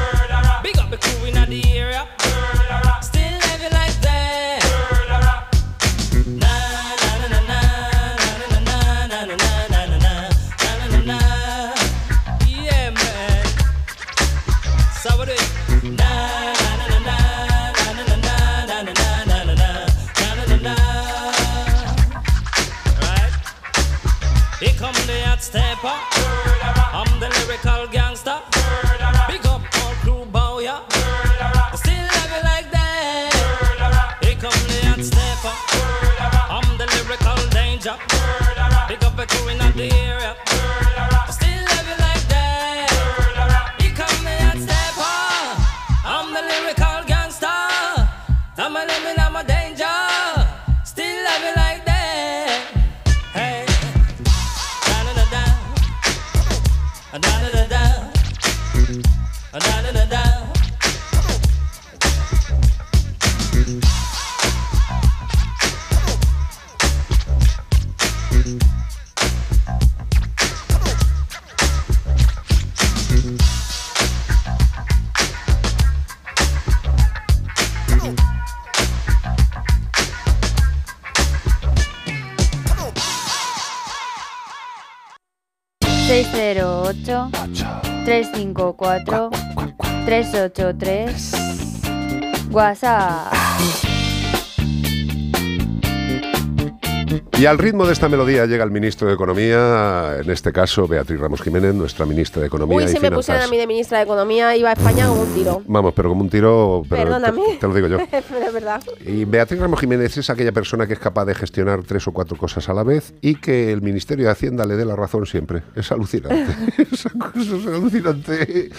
Y al ritmo de esta melodía llega el ministro de Economía, en este caso Beatriz Ramos Jiménez, nuestra ministra de Economía Uy, y si me pusieran a Finanzas. mí de ministra de Economía, iba a España como un tiro. Vamos, pero como un tiro, pero te- Perdóname. te lo digo yo. Pero es verdad. Y Beatriz Ramos Jiménez es aquella persona que es capaz de gestionar tres o cuatro cosas a la vez y que el Ministerio de Hacienda le dé la razón siempre. Es alucinante. Esa cosa es alucinante.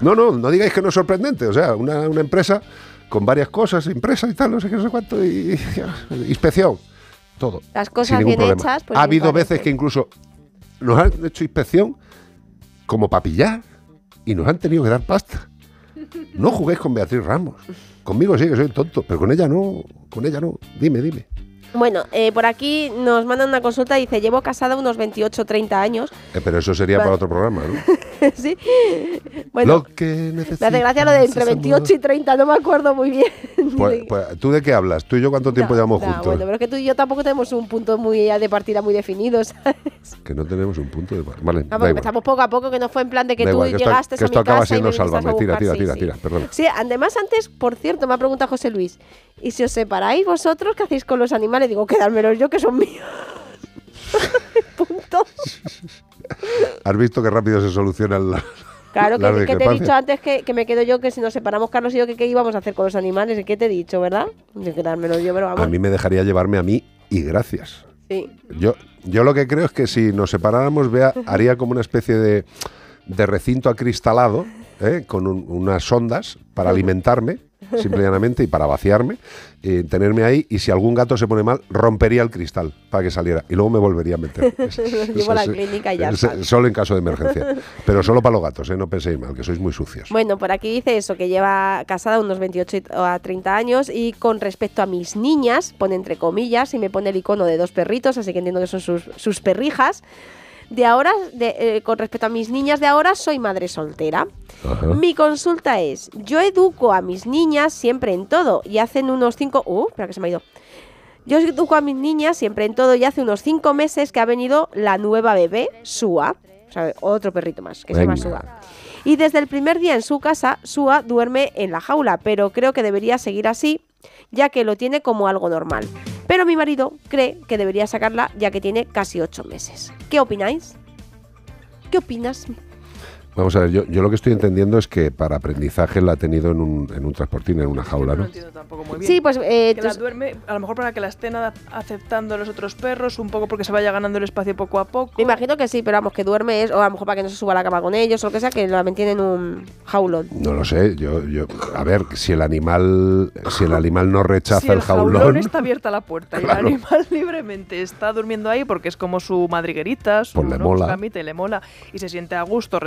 No, no, no digáis que no es sorprendente. O sea, una, una empresa con varias cosas, impresa y tal, no sé qué, no sé cuánto, y, inspección, todo. Las cosas bien problema. hechas, pues ha habido parece. veces que incluso nos han hecho inspección como para pillar y nos han tenido que dar pasta. No juguéis con Beatriz Ramos. Conmigo sí que soy tonto, pero con ella no, con ella no. Dime, dime. Bueno, eh, por aquí nos mandan una consulta. Dice: Llevo casada unos 28 30 años. Eh, pero eso sería Vale. para otro programa, ¿no? sí. Bueno, Lo que me hace gracia lo de entre 28 y 30. No me acuerdo muy bien. Pues, pues, ¿Tú de qué hablas? ¿Tú y yo cuánto tiempo llevamos Nah, juntos? bueno, pero es que tú y yo tampoco tenemos un punto muy de partida muy definido. ¿sabes? Que no tenemos un punto de... Vale, da Vamos, igual. empezamos poco a poco, que no fue en plan de que Da tú igual, que esto- llegaste que a esto mi acaba casa y siendo me viniste a Sálvame. Tira, tira, Sí, tira, sí. tira, perdona. Sí, además antes, por cierto, me ha preguntado José Luis, ¿y si os separáis vosotros, qué hacéis con los animales? Digo, quedármelos yo, que son míos. Punto. ¿Has visto qué rápido se solucionan la- Claro, las que, que te he dicho antes que, que me quedo yo, que si nos separamos Carlos y yo, que qué íbamos a hacer con los animales. ¿Y qué te he dicho, verdad? De quedármelos yo, pero vamos. A mí me dejaría llevarme a mí y gracias. Sí. Yo, yo lo que creo es que si nos separáramos, Bea, haría como una especie de, de recinto acristalado, ¿eh? con un- unas ondas para alimentarme, simple y llanamente, y para vaciarme, y tenerme ahí, y si algún gato se pone mal, rompería el cristal para que saliera, y luego me volvería a meter. Los llevo a la clínica y ya. Solo en caso de emergencia. Pero solo para los gatos, ¿eh? no penséis mal, que sois muy sucios. Bueno, por aquí dice eso, que lleva casada unos 28 a 30 años y con respecto a mis niñas, pone entre comillas y me pone el icono de dos perritos, así que entiendo que son sus, sus perrijas. De ahora, de, eh, con respecto a mis niñas de ahora, soy madre soltera. Mi consulta es, yo educo a mis niñas siempre en todo y hacen unos cinco... Uh, espera que se me ha ido. Yo educo a mis niñas siempre en todo y hace unos cinco meses que ha venido la nueva bebé, Sua. O sea, otro perrito más, que se llama. Sua. Y desde el primer día en su casa, Sua duerme en la jaula, pero creo que debería seguir así, ya que lo tiene como algo normal. Pero mi marido cree que debería sacarla, ya que tiene casi ocho meses. ¿Qué opináis? ¿Qué opinas? Vamos a ver, yo, yo lo que estoy entendiendo es que para aprendizaje la ha tenido en un, en un transportín, en una jaula, ¿no? Sí, pues eh, que la duerme, a lo mejor para que la estén a- aceptando los otros perros, un poco porque se vaya ganando el espacio poco a poco. me imagino que sí, pero vamos, que duerme es, o a lo mejor para que no se suba a la cama con ellos, o lo que sea, que la mantienen en un jaulón. No lo sé, yo, yo, a ver, si el animal, si el animal no rechaza Si el el jaulón, jaulón está abierta la puerta y Claro. el animal libremente está durmiendo ahí porque es como su madriguerita, su, Pues le ¿no? su mola. camita y le mola y se siente a gusto,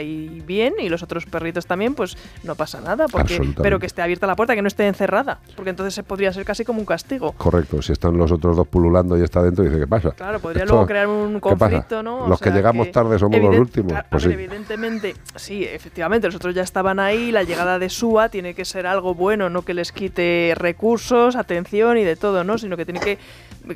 y bien y los otros perritos también, pues no pasa nada, porque, pero que esté abierta la puerta, que no esté encerrada, porque entonces se podría ser casi como un castigo. correcto, si están los otros dos pululando y está dentro, dice, ¿qué pasa? Claro, podría Esto- luego crear un conflicto, ¿no? O Los que sea llegamos tarde somos los últimos. a Pues ver, sí. evidentemente, sí, efectivamente, los otros ya estaban ahí, la llegada de SUA tiene que ser algo bueno, no que les quite recursos, atención y de todo, ¿no? Sino que tiene que,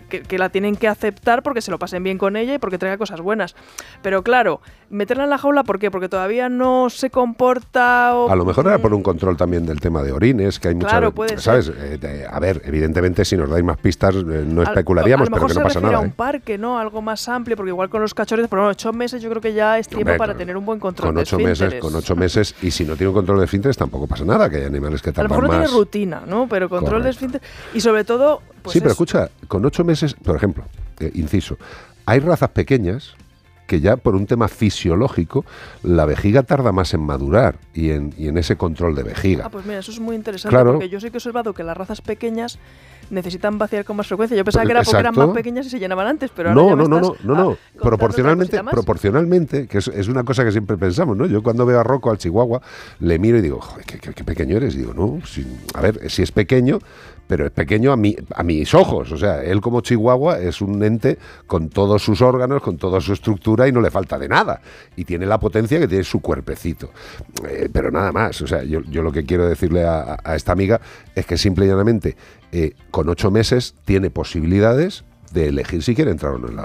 que, que la tienen que aceptar porque se lo pasen bien con ella y porque traiga cosas buenas. Pero claro, meterla en la jaula, ¿por qué? Porque todavía no se comporta o A lo mejor era por un control también del tema de orines, que hay muchas... Claro, puede ¿Sabes? ser. Eh, de- a ver, evidentemente, si nos dais más pistas, eh, no especularíamos, a lo pero que no pasa nada. a un ¿eh? parque, ¿no? Algo más amplio, porque igual con los cachorros, por ocho meses yo creo que ya es tiempo Hombre, para tener un buen control Con de ocho meses, esfínteres. con ocho meses, y si no tiene un control de esfínteres tampoco pasa nada, que hay animales que A lo tardan mejor no más. tiene rutina, ¿no? Pero control de Correcto. esfínter y sobre todo, pues sí, pero es- escucha, con ocho meses, por ejemplo, eh, inciso, hay razas pequeñas que ya por un tema fisiológico la vejiga tarda más en madurar y en, y en ese control de vejiga. Ah, pues mira, eso es muy interesante Claro. porque yo sí que he observado que las razas pequeñas necesitan vaciar con más frecuencia. Yo pensaba que era porque eran más pequeñas y se llenaban antes, pero ahora no, ya me no, no, no, no, ah, no. otra Proporcionalmente, proporcionalmente, que es, es una cosa que siempre pensamos, ¿no? Yo cuando veo a Rocco, al chihuahua, le miro y digo, joder, qué, qué- qué pequeño eres. Y digo, no, si- a ver, si es pequeño, pero es pequeño a, mi, a mis ojos. O sea, él como chihuahua es un ente con todos sus órganos, con toda su estructura y no le falta de nada. Y tiene la potencia que tiene su cuerpecito. Eh, pero nada más. O sea, yo, yo lo que quiero decirle a, esta amiga es que simple y llanamente, eh, con ocho meses tiene posibilidades de elegir si quiere entrar o no en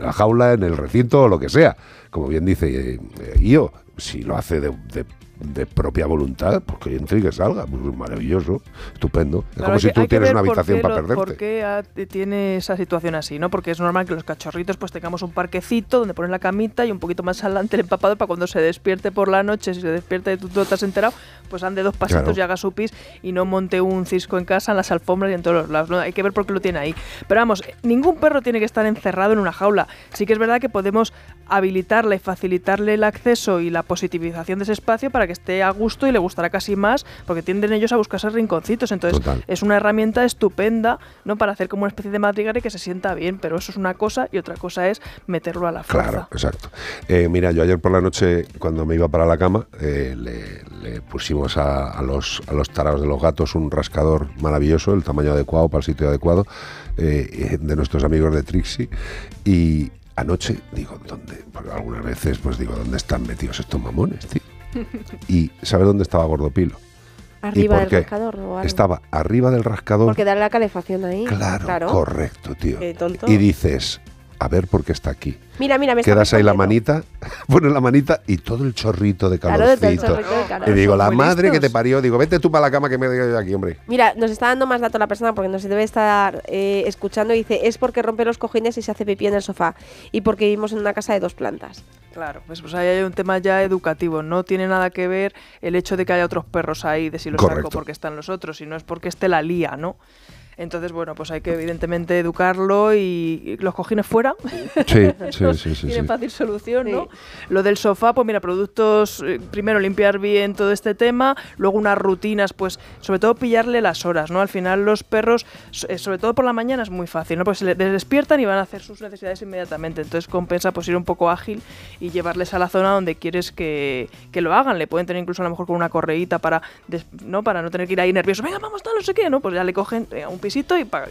la, jaula, en el recinto o lo que sea. Como bien dice eh, eh, Io, si lo hace de- de propia voluntad, pues que entre y que salga. Pues maravilloso, estupendo. Es como si tú tienes una habitación para perderte. ¿Por qué te- tiene esa situación así? ¿no? Porque es normal que los cachorritos pues tengamos un parquecito donde ponen la camita y un poquito más adelante el empapado para cuando se despierte por la noche, si se despierta y tú no te has enterado, pues ande dos pasitos Claro. y haga su pis y no monte un cisco en casa, en las alfombras y en todos los lados. ¿no? Hay que ver por qué lo tiene ahí. Pero vamos, ningún perro tiene que estar encerrado en una jaula. Sí que es verdad que podemos habilitarle y facilitarle el acceso y la positivización de ese espacio para que esté a gusto y le gustará casi más, porque tienden ellos a buscarse rinconcitos. Entonces, Total. es una herramienta estupenda, ¿no? Para hacer como una especie de madriguera y que se sienta bien, pero eso es una cosa y otra cosa es meterlo a la fuerza. Claro, exacto. Eh, mira, yo ayer por la noche, cuando me iba para la cama, eh, le, le pusimos a, a los, a los tarados de los gatos un rascador maravilloso, el tamaño adecuado para el sitio adecuado, eh, de nuestros amigos de Trixie. Y anoche, digo, ¿dónde? Porque algunas veces, pues digo, ¿dónde están metidos estos mamones, tío? Y ¿sabe dónde estaba Gordopilo? ¿Y Arriba por del qué? rascador o algo. Estaba arriba del rascador. Porque darle la calefacción ahí. Claro, correcto, tío. Qué tonto. Y dices, a ver por qué está aquí. Mira, mira, me Quedas ahí la manita, pones la manita y todo el chorrito de Claro, calorcito. chorrito de calor. y digo, la madre que te parió, digo, vete tú para la cama que me yo aquí, hombre. Mira, nos está dando más datos la persona porque nos debe estar eh, escuchando. Dice, es porque rompe los cojines y se hace pipí en el sofá. Y porque vivimos en una casa de dos plantas. Claro, pues, pues ahí hay un tema ya educativo. No tiene nada que ver el hecho de que haya otros perros ahí, de si los saco Correcto. porque están los otros, sino es porque este la lía, ¿no? Entonces, bueno, pues hay que evidentemente educarlo y, los cojines fuera. Sí, sí, sí, sí, Tienen sí. fácil solución, ¿no? Lo del sofá, pues mira, productos, eh, primero limpiar bien todo este tema, luego unas rutinas, pues sobre todo pillarle las horas, ¿no? Al final los perros, eh, sobre todo por la mañana es muy fácil, ¿no? Pues se le- les despiertan y van a hacer sus necesidades inmediatamente, entonces compensa pues ir un poco ágil y llevarles a la zona donde quieres que, que lo hagan, le pueden tener incluso a lo mejor con una correíta para, ¿no? Para no tener que ir ahí nervioso, venga, vamos, tal, no sé qué, ¿no? Pues ya le cogen eh, a un pisito y para,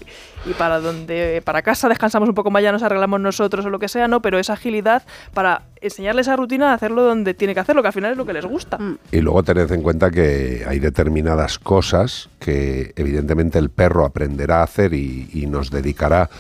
y para donde, para casa descansamos un poco más, ya nos arreglamos nosotros o lo que sea, ¿no? Pero esa agilidad para enseñarles esa rutina de hacerlo donde tiene que hacerlo, que al final es lo que les gusta. Y luego tened en cuenta que hay determinadas cosas que evidentemente el perro aprenderá a hacer y, y nos dedicará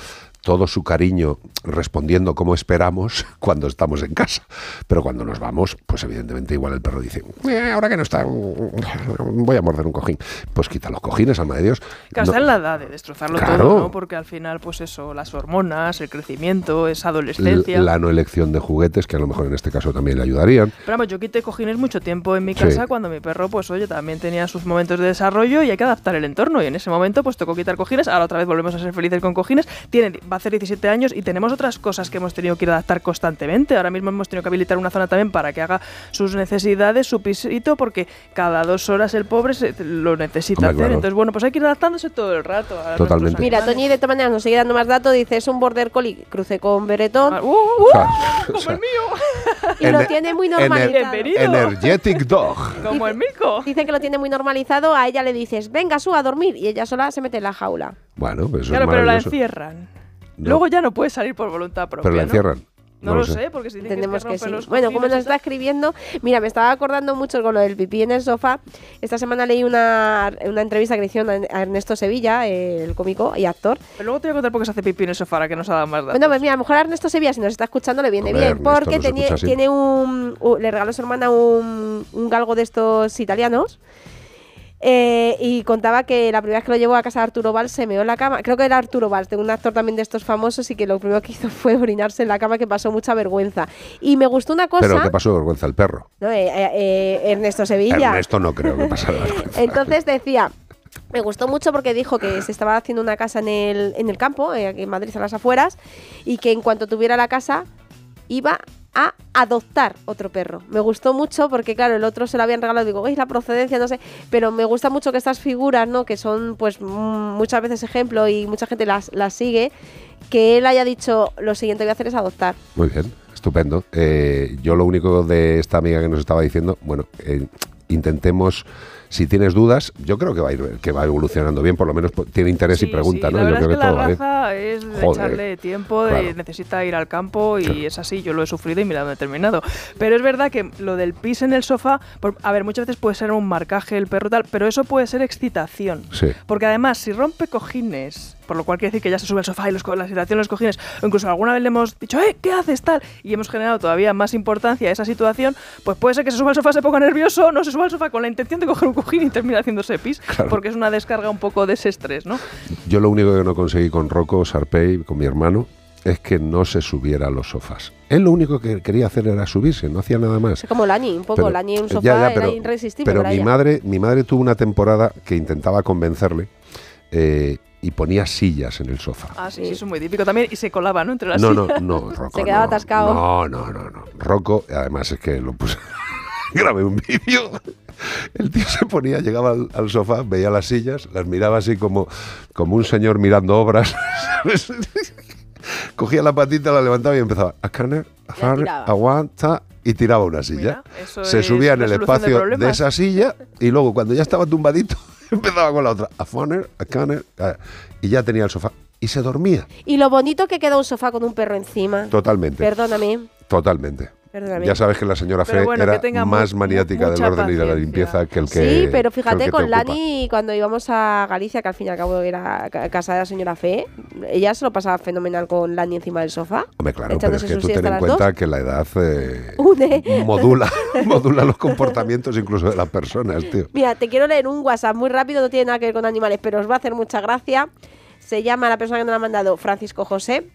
todo su cariño respondiendo como esperamos cuando estamos en casa. Pero cuando nos vamos, pues evidentemente igual el perro dice, "Eh, ahora que no está, mm, voy a morder un cojín. Pues quita los cojines, alma de Dios. Que No- está en la edad de destrozarlo Claro. todo, ¿no? Porque al final, pues eso, las hormonas, el crecimiento, esa adolescencia. la no elección de juguetes, que a lo mejor en este caso también le ayudarían. Pero vamos, yo quité cojines mucho tiempo en mi Sí. casa cuando mi perro, pues oye, también tenía sus momentos de desarrollo y hay que adaptar el entorno. Y en ese momento, pues tocó quitar cojines. Ahora otra vez volvemos a ser felices con cojines. Tiene, va a hacer 17 años y tenemos otras cosas que hemos tenido que ir a adaptar constantemente. Ahora mismo hemos tenido que habilitar una zona también para que haga sus necesidades, su pisito, porque cada dos horas el pobre se- lo necesita Hombre, hacer. claro. Entonces, bueno, pues hay que ir adaptándose todo el rato. a nuestros Totalmente. Mira. Toñi de todas maneras nos sigue dando más datos. Dice, es un border collie cruce con beretón. Uh, uh, O sea, y lo tiene muy ener- normalizado. Energetic Dog. Como el Milko. Dice que lo tiene muy normalizado. A ella le dices, venga, su a dormir. Y ella sola se mete en la jaula. Bueno, pues eso Claro, es pero la encierran. No. Luego ya no puede salir por voluntad propia. Pero la ¿no? encierran. No, lo sé, porque si Entendemos que, que, sí. los Bueno, como nos está escribiendo, mira, me estaba acordando mucho con lo del pipí en el sofá. Esta semana leí una, una entrevista que le hicieron a Ernesto Sevilla, el cómico y actor. Pero luego te voy a contar por qué se hace pipí en el sofá, ahora que nos ha dado más datos. Bueno, pues mira, a lo mejor a Ernesto Sevilla, si nos está escuchando, le viene Hombre, bien, Ernesto porque nos tiene, un, le regaló a su hermana un, un galgo de estos italianos. Eh, y contaba que la primera vez que lo llevó a casa de Arturo Valls se meó en la cama. Creo que era Arturo Valls, de un actor también de estos famosos, y que lo primero que hizo fue orinarse en la cama, que pasó mucha vergüenza. Y me gustó una cosa. Pero ¿qué pasó vergüenza el perro? ¿no? Eh, eh, eh, Ernesto Sevilla. Ernesto no creo que pasara vergüenza. Entonces decía, me gustó mucho porque dijo que se estaba haciendo una casa en el, en el campo, aquí en Madrid, a las afueras, y que en cuanto tuviera la casa iba a adoptar otro perro. Me gustó mucho porque, claro, el otro se lo habían regalado, digo, es la procedencia, no sé, pero me gusta mucho que estas figuras, ¿no? Que son, pues, mm, muchas veces ejemplo y mucha gente las, las sigue, que él haya dicho, lo siguiente que voy a hacer es adoptar. Muy bien, estupendo. Eh, yo lo único de esta amiga que nos estaba diciendo, bueno, eh, intentemos, si tienes dudas, yo creo que va a ir, que va evolucionando bien, por lo menos tiene interés y pregunta, Sí, ¿no? la Yo creo es que que todo la es de Joder. echarle tiempo, de- Claro. necesita ir al campo y es así, yo lo he sufrido y mira dónde he terminado. Pero es verdad que lo del pis en el sofá, por- a ver, muchas veces puede ser un marcaje el perro tal, pero eso puede ser excitación. Sí. Porque además, si rompe cojines, por lo cual quiere decir que ya se sube al sofá y los, la excitación de los cojines, o incluso alguna vez le hemos dicho, ¡eh, qué haces tal! Y hemos generado todavía más importancia a esa situación, pues puede ser que se suba al sofá, se ponga nervioso, no se suba al sofá con la intención de coger un cojín y termina haciéndose pis, Claro. porque es una descarga un poco de ese estrés, ¿no? Yo lo único que no conseguí con Rocco Sarpey, con mi hermano, es que no se subiera a los sofás. Él lo único que quería hacer era subirse, no hacía nada más. Es como Lani, un poco, Pero- Lani en un sofá ya, era pero- irresistible Pero para mi ella. madre, mi madre tuvo una temporada que intentaba convencerle eh, y ponía sillas en el sofá. Ah, sí, sí, eso es muy típico también. Y se colaba, ¿no? Entre las No, no, sillas. no, Rocco. Se quedaba no, atascado. No, no, no, no. Rocco, además es que lo puse. grabé un vídeo. El tío se ponía, llegaba al, al sofá, veía las sillas, las miraba así como, como un señor mirando obras. ¿sabes? Cogía la patita, la levantaba y empezaba a carner, a aguanta y tiraba una silla. se subía en el de espacio de, esa silla y luego cuando ya estaba tumbadito empezaba con la otra, a farner, a carner, a- y ya tenía el sofá y se dormía. Y lo bonito que queda un sofá con un perro encima. Totalmente. Perdóname. Totalmente. Perdóname. Ya sabes que la señora Fe bueno, era más maniática del orden y de la limpieza que el que. sí, pero fíjate que con. Lani, cuando íbamos a Galicia, que al fin y al cabo era ca- casa de la señora Fe, ella se lo pasaba fenomenal con Lani encima del sofá. Hombre, claro, pero es que tú ten en cuenta dos. que la edad eh, Une. modula, modula los comportamientos incluso de las personas, tío. Mira, te quiero leer un WhatsApp muy rápido, no tiene nada que ver con animales, pero os va a hacer mucha gracia. Se llama la persona que nos lo ha mandado Francisco José.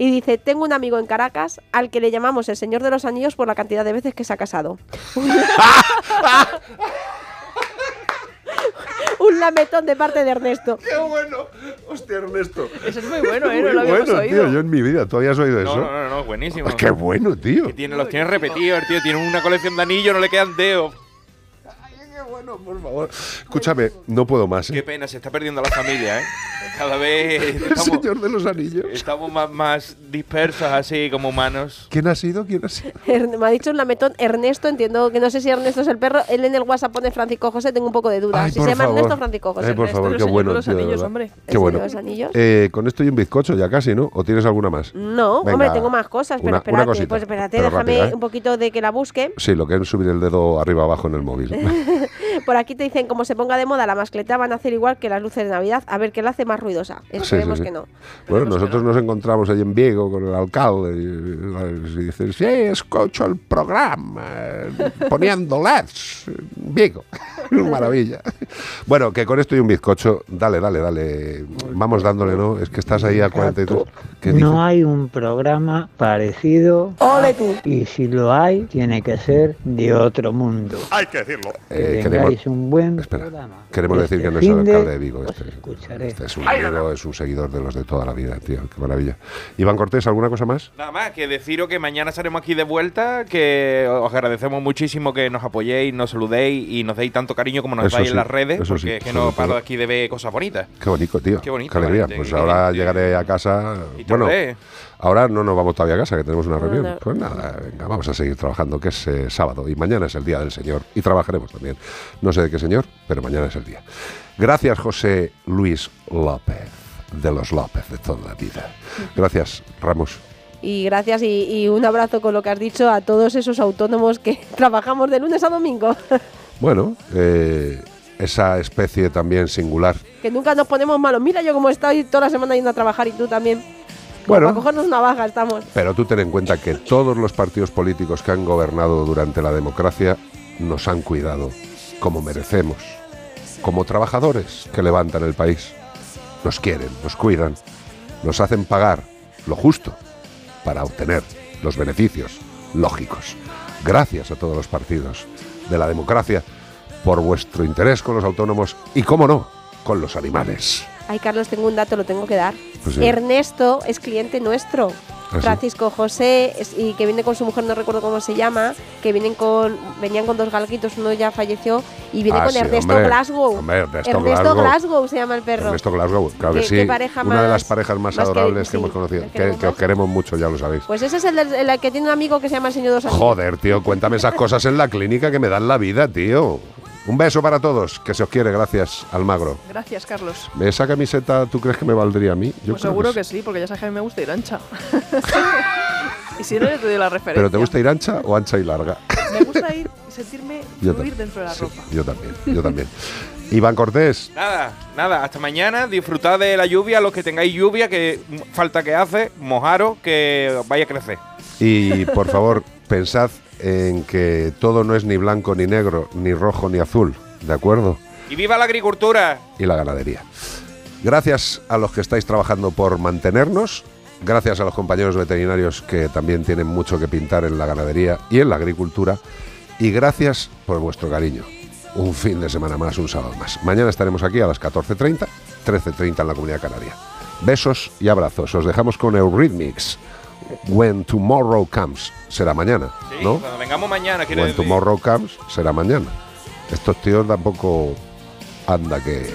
Y dice, tengo un amigo en Caracas al que le llamamos el Señor de los Anillos por la cantidad de veces que se ha casado. un lametón de parte de Ernesto. ¡Qué bueno! Hostia, Ernesto. Eso es muy bueno, ¿eh? No Muy lo habíamos bueno, oído. tío. Yo en mi vida, ¿tú habías oído No, eso? no, no, no, buenísimo. Pues qué bueno, tío. Que tiene, los tiene repetidos, tío. Tiene una colección de anillos, no le quedan dedos. Por favor. Escúchame, no puedo más. ¿eh? Qué pena, se está perdiendo la familia, ¿eh? Cada vez El estamos, Señor de los Anillos. estamos más, más dispersos así como humanos. ¿Quién ha sido? ¿Quién ha sido? Me ha dicho un lametón Ernesto, entiendo que no sé si Ernesto es el perro. Él en el WhatsApp pone Francisco José, tengo un poco de duda. Ay, si por se llama favor. Ernesto Francisco José. Ay, por Ernesto favor, qué el señor bueno, de los tío, anillos, hombre. Qué El bueno. los anillos. Eh, con esto y un bizcocho ya casi, ¿no? ¿O tienes alguna más? No, Venga, hombre, tengo más cosas, pero una- una espérate, cosita, pues espérate, pero déjame rápida, ¿eh? un poquito de que la busque. Sí, lo que es subir el dedo arriba abajo en el móvil. Por aquí te dicen, como se ponga de moda la mascleta, van a hacer igual que las luces de Navidad. A ver, ¿qué la hace más ruidosa? Esperemos sí, sí. que no. Bueno, nosotros nos encontramos ahí en Vigo con el alcalde y, y dicen, sí, escucho el programa, poniendo LEDs, en Vigo. Maravilla. Bueno, que con esto y un bizcocho, dale, dale, dale. Vamos dándole, ¿no? Es que estás ahí a 43. ¿Qué dices? No hay un programa parecido. Ole tú. Y si lo hay, tiene que ser de otro mundo. Hay que decirlo. Eh, Que tengáis un buen programa. queremos Este decir que no es el alcalde de Vigo. Este, este es un amigo, es un seguidor de los de toda la vida, tío. Qué maravilla. Iván Cortés, ¿alguna cosa más? Nada más, que deciros que mañana estaremos aquí de vuelta, que os agradecemos muchísimo que nos apoyéis, nos saludéis y nos deis tanto cariño como nos Eso dais sí, en las redes, eso porque sí, es que no paro aquí de ver cosas bonitas. Qué bonito, tío. Qué bonito, Qué alegría. Pues ahora llegaré a casa. Y Bueno, tardé. Ahora no nos vamos todavía a casa, que tenemos una reunión. no. Pues nada, venga, vamos a seguir trabajando, que es eh, sábado y mañana es el día del Señor. Y trabajaremos también. No sé de qué Señor, pero mañana es el día. Gracias, José Luis López, de los López de toda la vida. Gracias, Ramos. Y gracias y, y un abrazo con lo que has dicho a todos esos autónomos que trabajamos de lunes a domingo. Bueno, eh, esa especie también singular. que nunca nos ponemos malos. Mira yo cómo estoy toda la semana yendo a trabajar y tú también. Bueno. Para cogernos una baja estamos. Pero tú ten en cuenta que todos los partidos políticos que han gobernado durante la democracia nos han cuidado como merecemos, como trabajadores que levantan el país. Nos quieren, nos cuidan, nos hacen pagar lo justo para obtener los beneficios lógicos. Gracias a todos los partidos de la democracia por vuestro interés con los autónomos y, cómo no, con los animales. Ay, Carlos, tengo un dato, lo tengo que dar. Pues sí. Ernesto es cliente nuestro. ¿Ah, sí? Francisco José es- y que viene con su mujer, no recuerdo cómo se llama, que vienen con venían con dos galguitos, uno ya falleció y viene Ah, con sí, Ernesto hombre. Glasgow. Hombre, Ernesto Glasgow. Glasgow se llama el perro. Ernesto Glasgow, claro que sí. qué pareja Una de las parejas más, adorables que, hemos conocido. que os queremos mucho, ya lo sabéis. Pues ese es el, que tiene un amigo que se llama el señor Dos. Joder, tío, cuéntame esas cosas en la clínica que me dan la vida, tío. Un beso para todos, que se os quiere, gracias, Almagro. Gracias, Carlos. ¿Esa camiseta tú crees que me valdría a mí? Yo pues creo seguro sí. que sí, porque ya sabes que a mí me gusta ir ancha. y si no, yo te doy la referencia. ¿Pero te gusta ir ancha o ancha y larga? Me gusta ir y sentirme Yo fluir también. dentro de la Sí, ropa. yo también, yo también. Iván Cortés, Nada, nada, hasta mañana, disfrutad de la lluvia, los que tengáis lluvia, que falta que hace, mojaros, que vaya a crecer. y por favor, pensad en que todo no es ni blanco ni negro, ni rojo ni azul, ¿de acuerdo? ¡Y viva la agricultura! y la ganadería. Gracias a los que estáis trabajando por mantenernos, gracias a los compañeros veterinarios que también tienen mucho que pintar en la ganadería y en la agricultura, y gracias por vuestro cariño. Un fin de semana más, un sábado más. Mañana estaremos aquí a las 14.30, 13.30 en la Comunidad Canaria. Besos y abrazos. Os dejamos con Eurythmics. When Tomorrow Comes. Será mañana, Sí, ¿no? cuando vengamos mañana, quiere When decir. Tomorrow Comes será mañana. Estos tíos tampoco anda que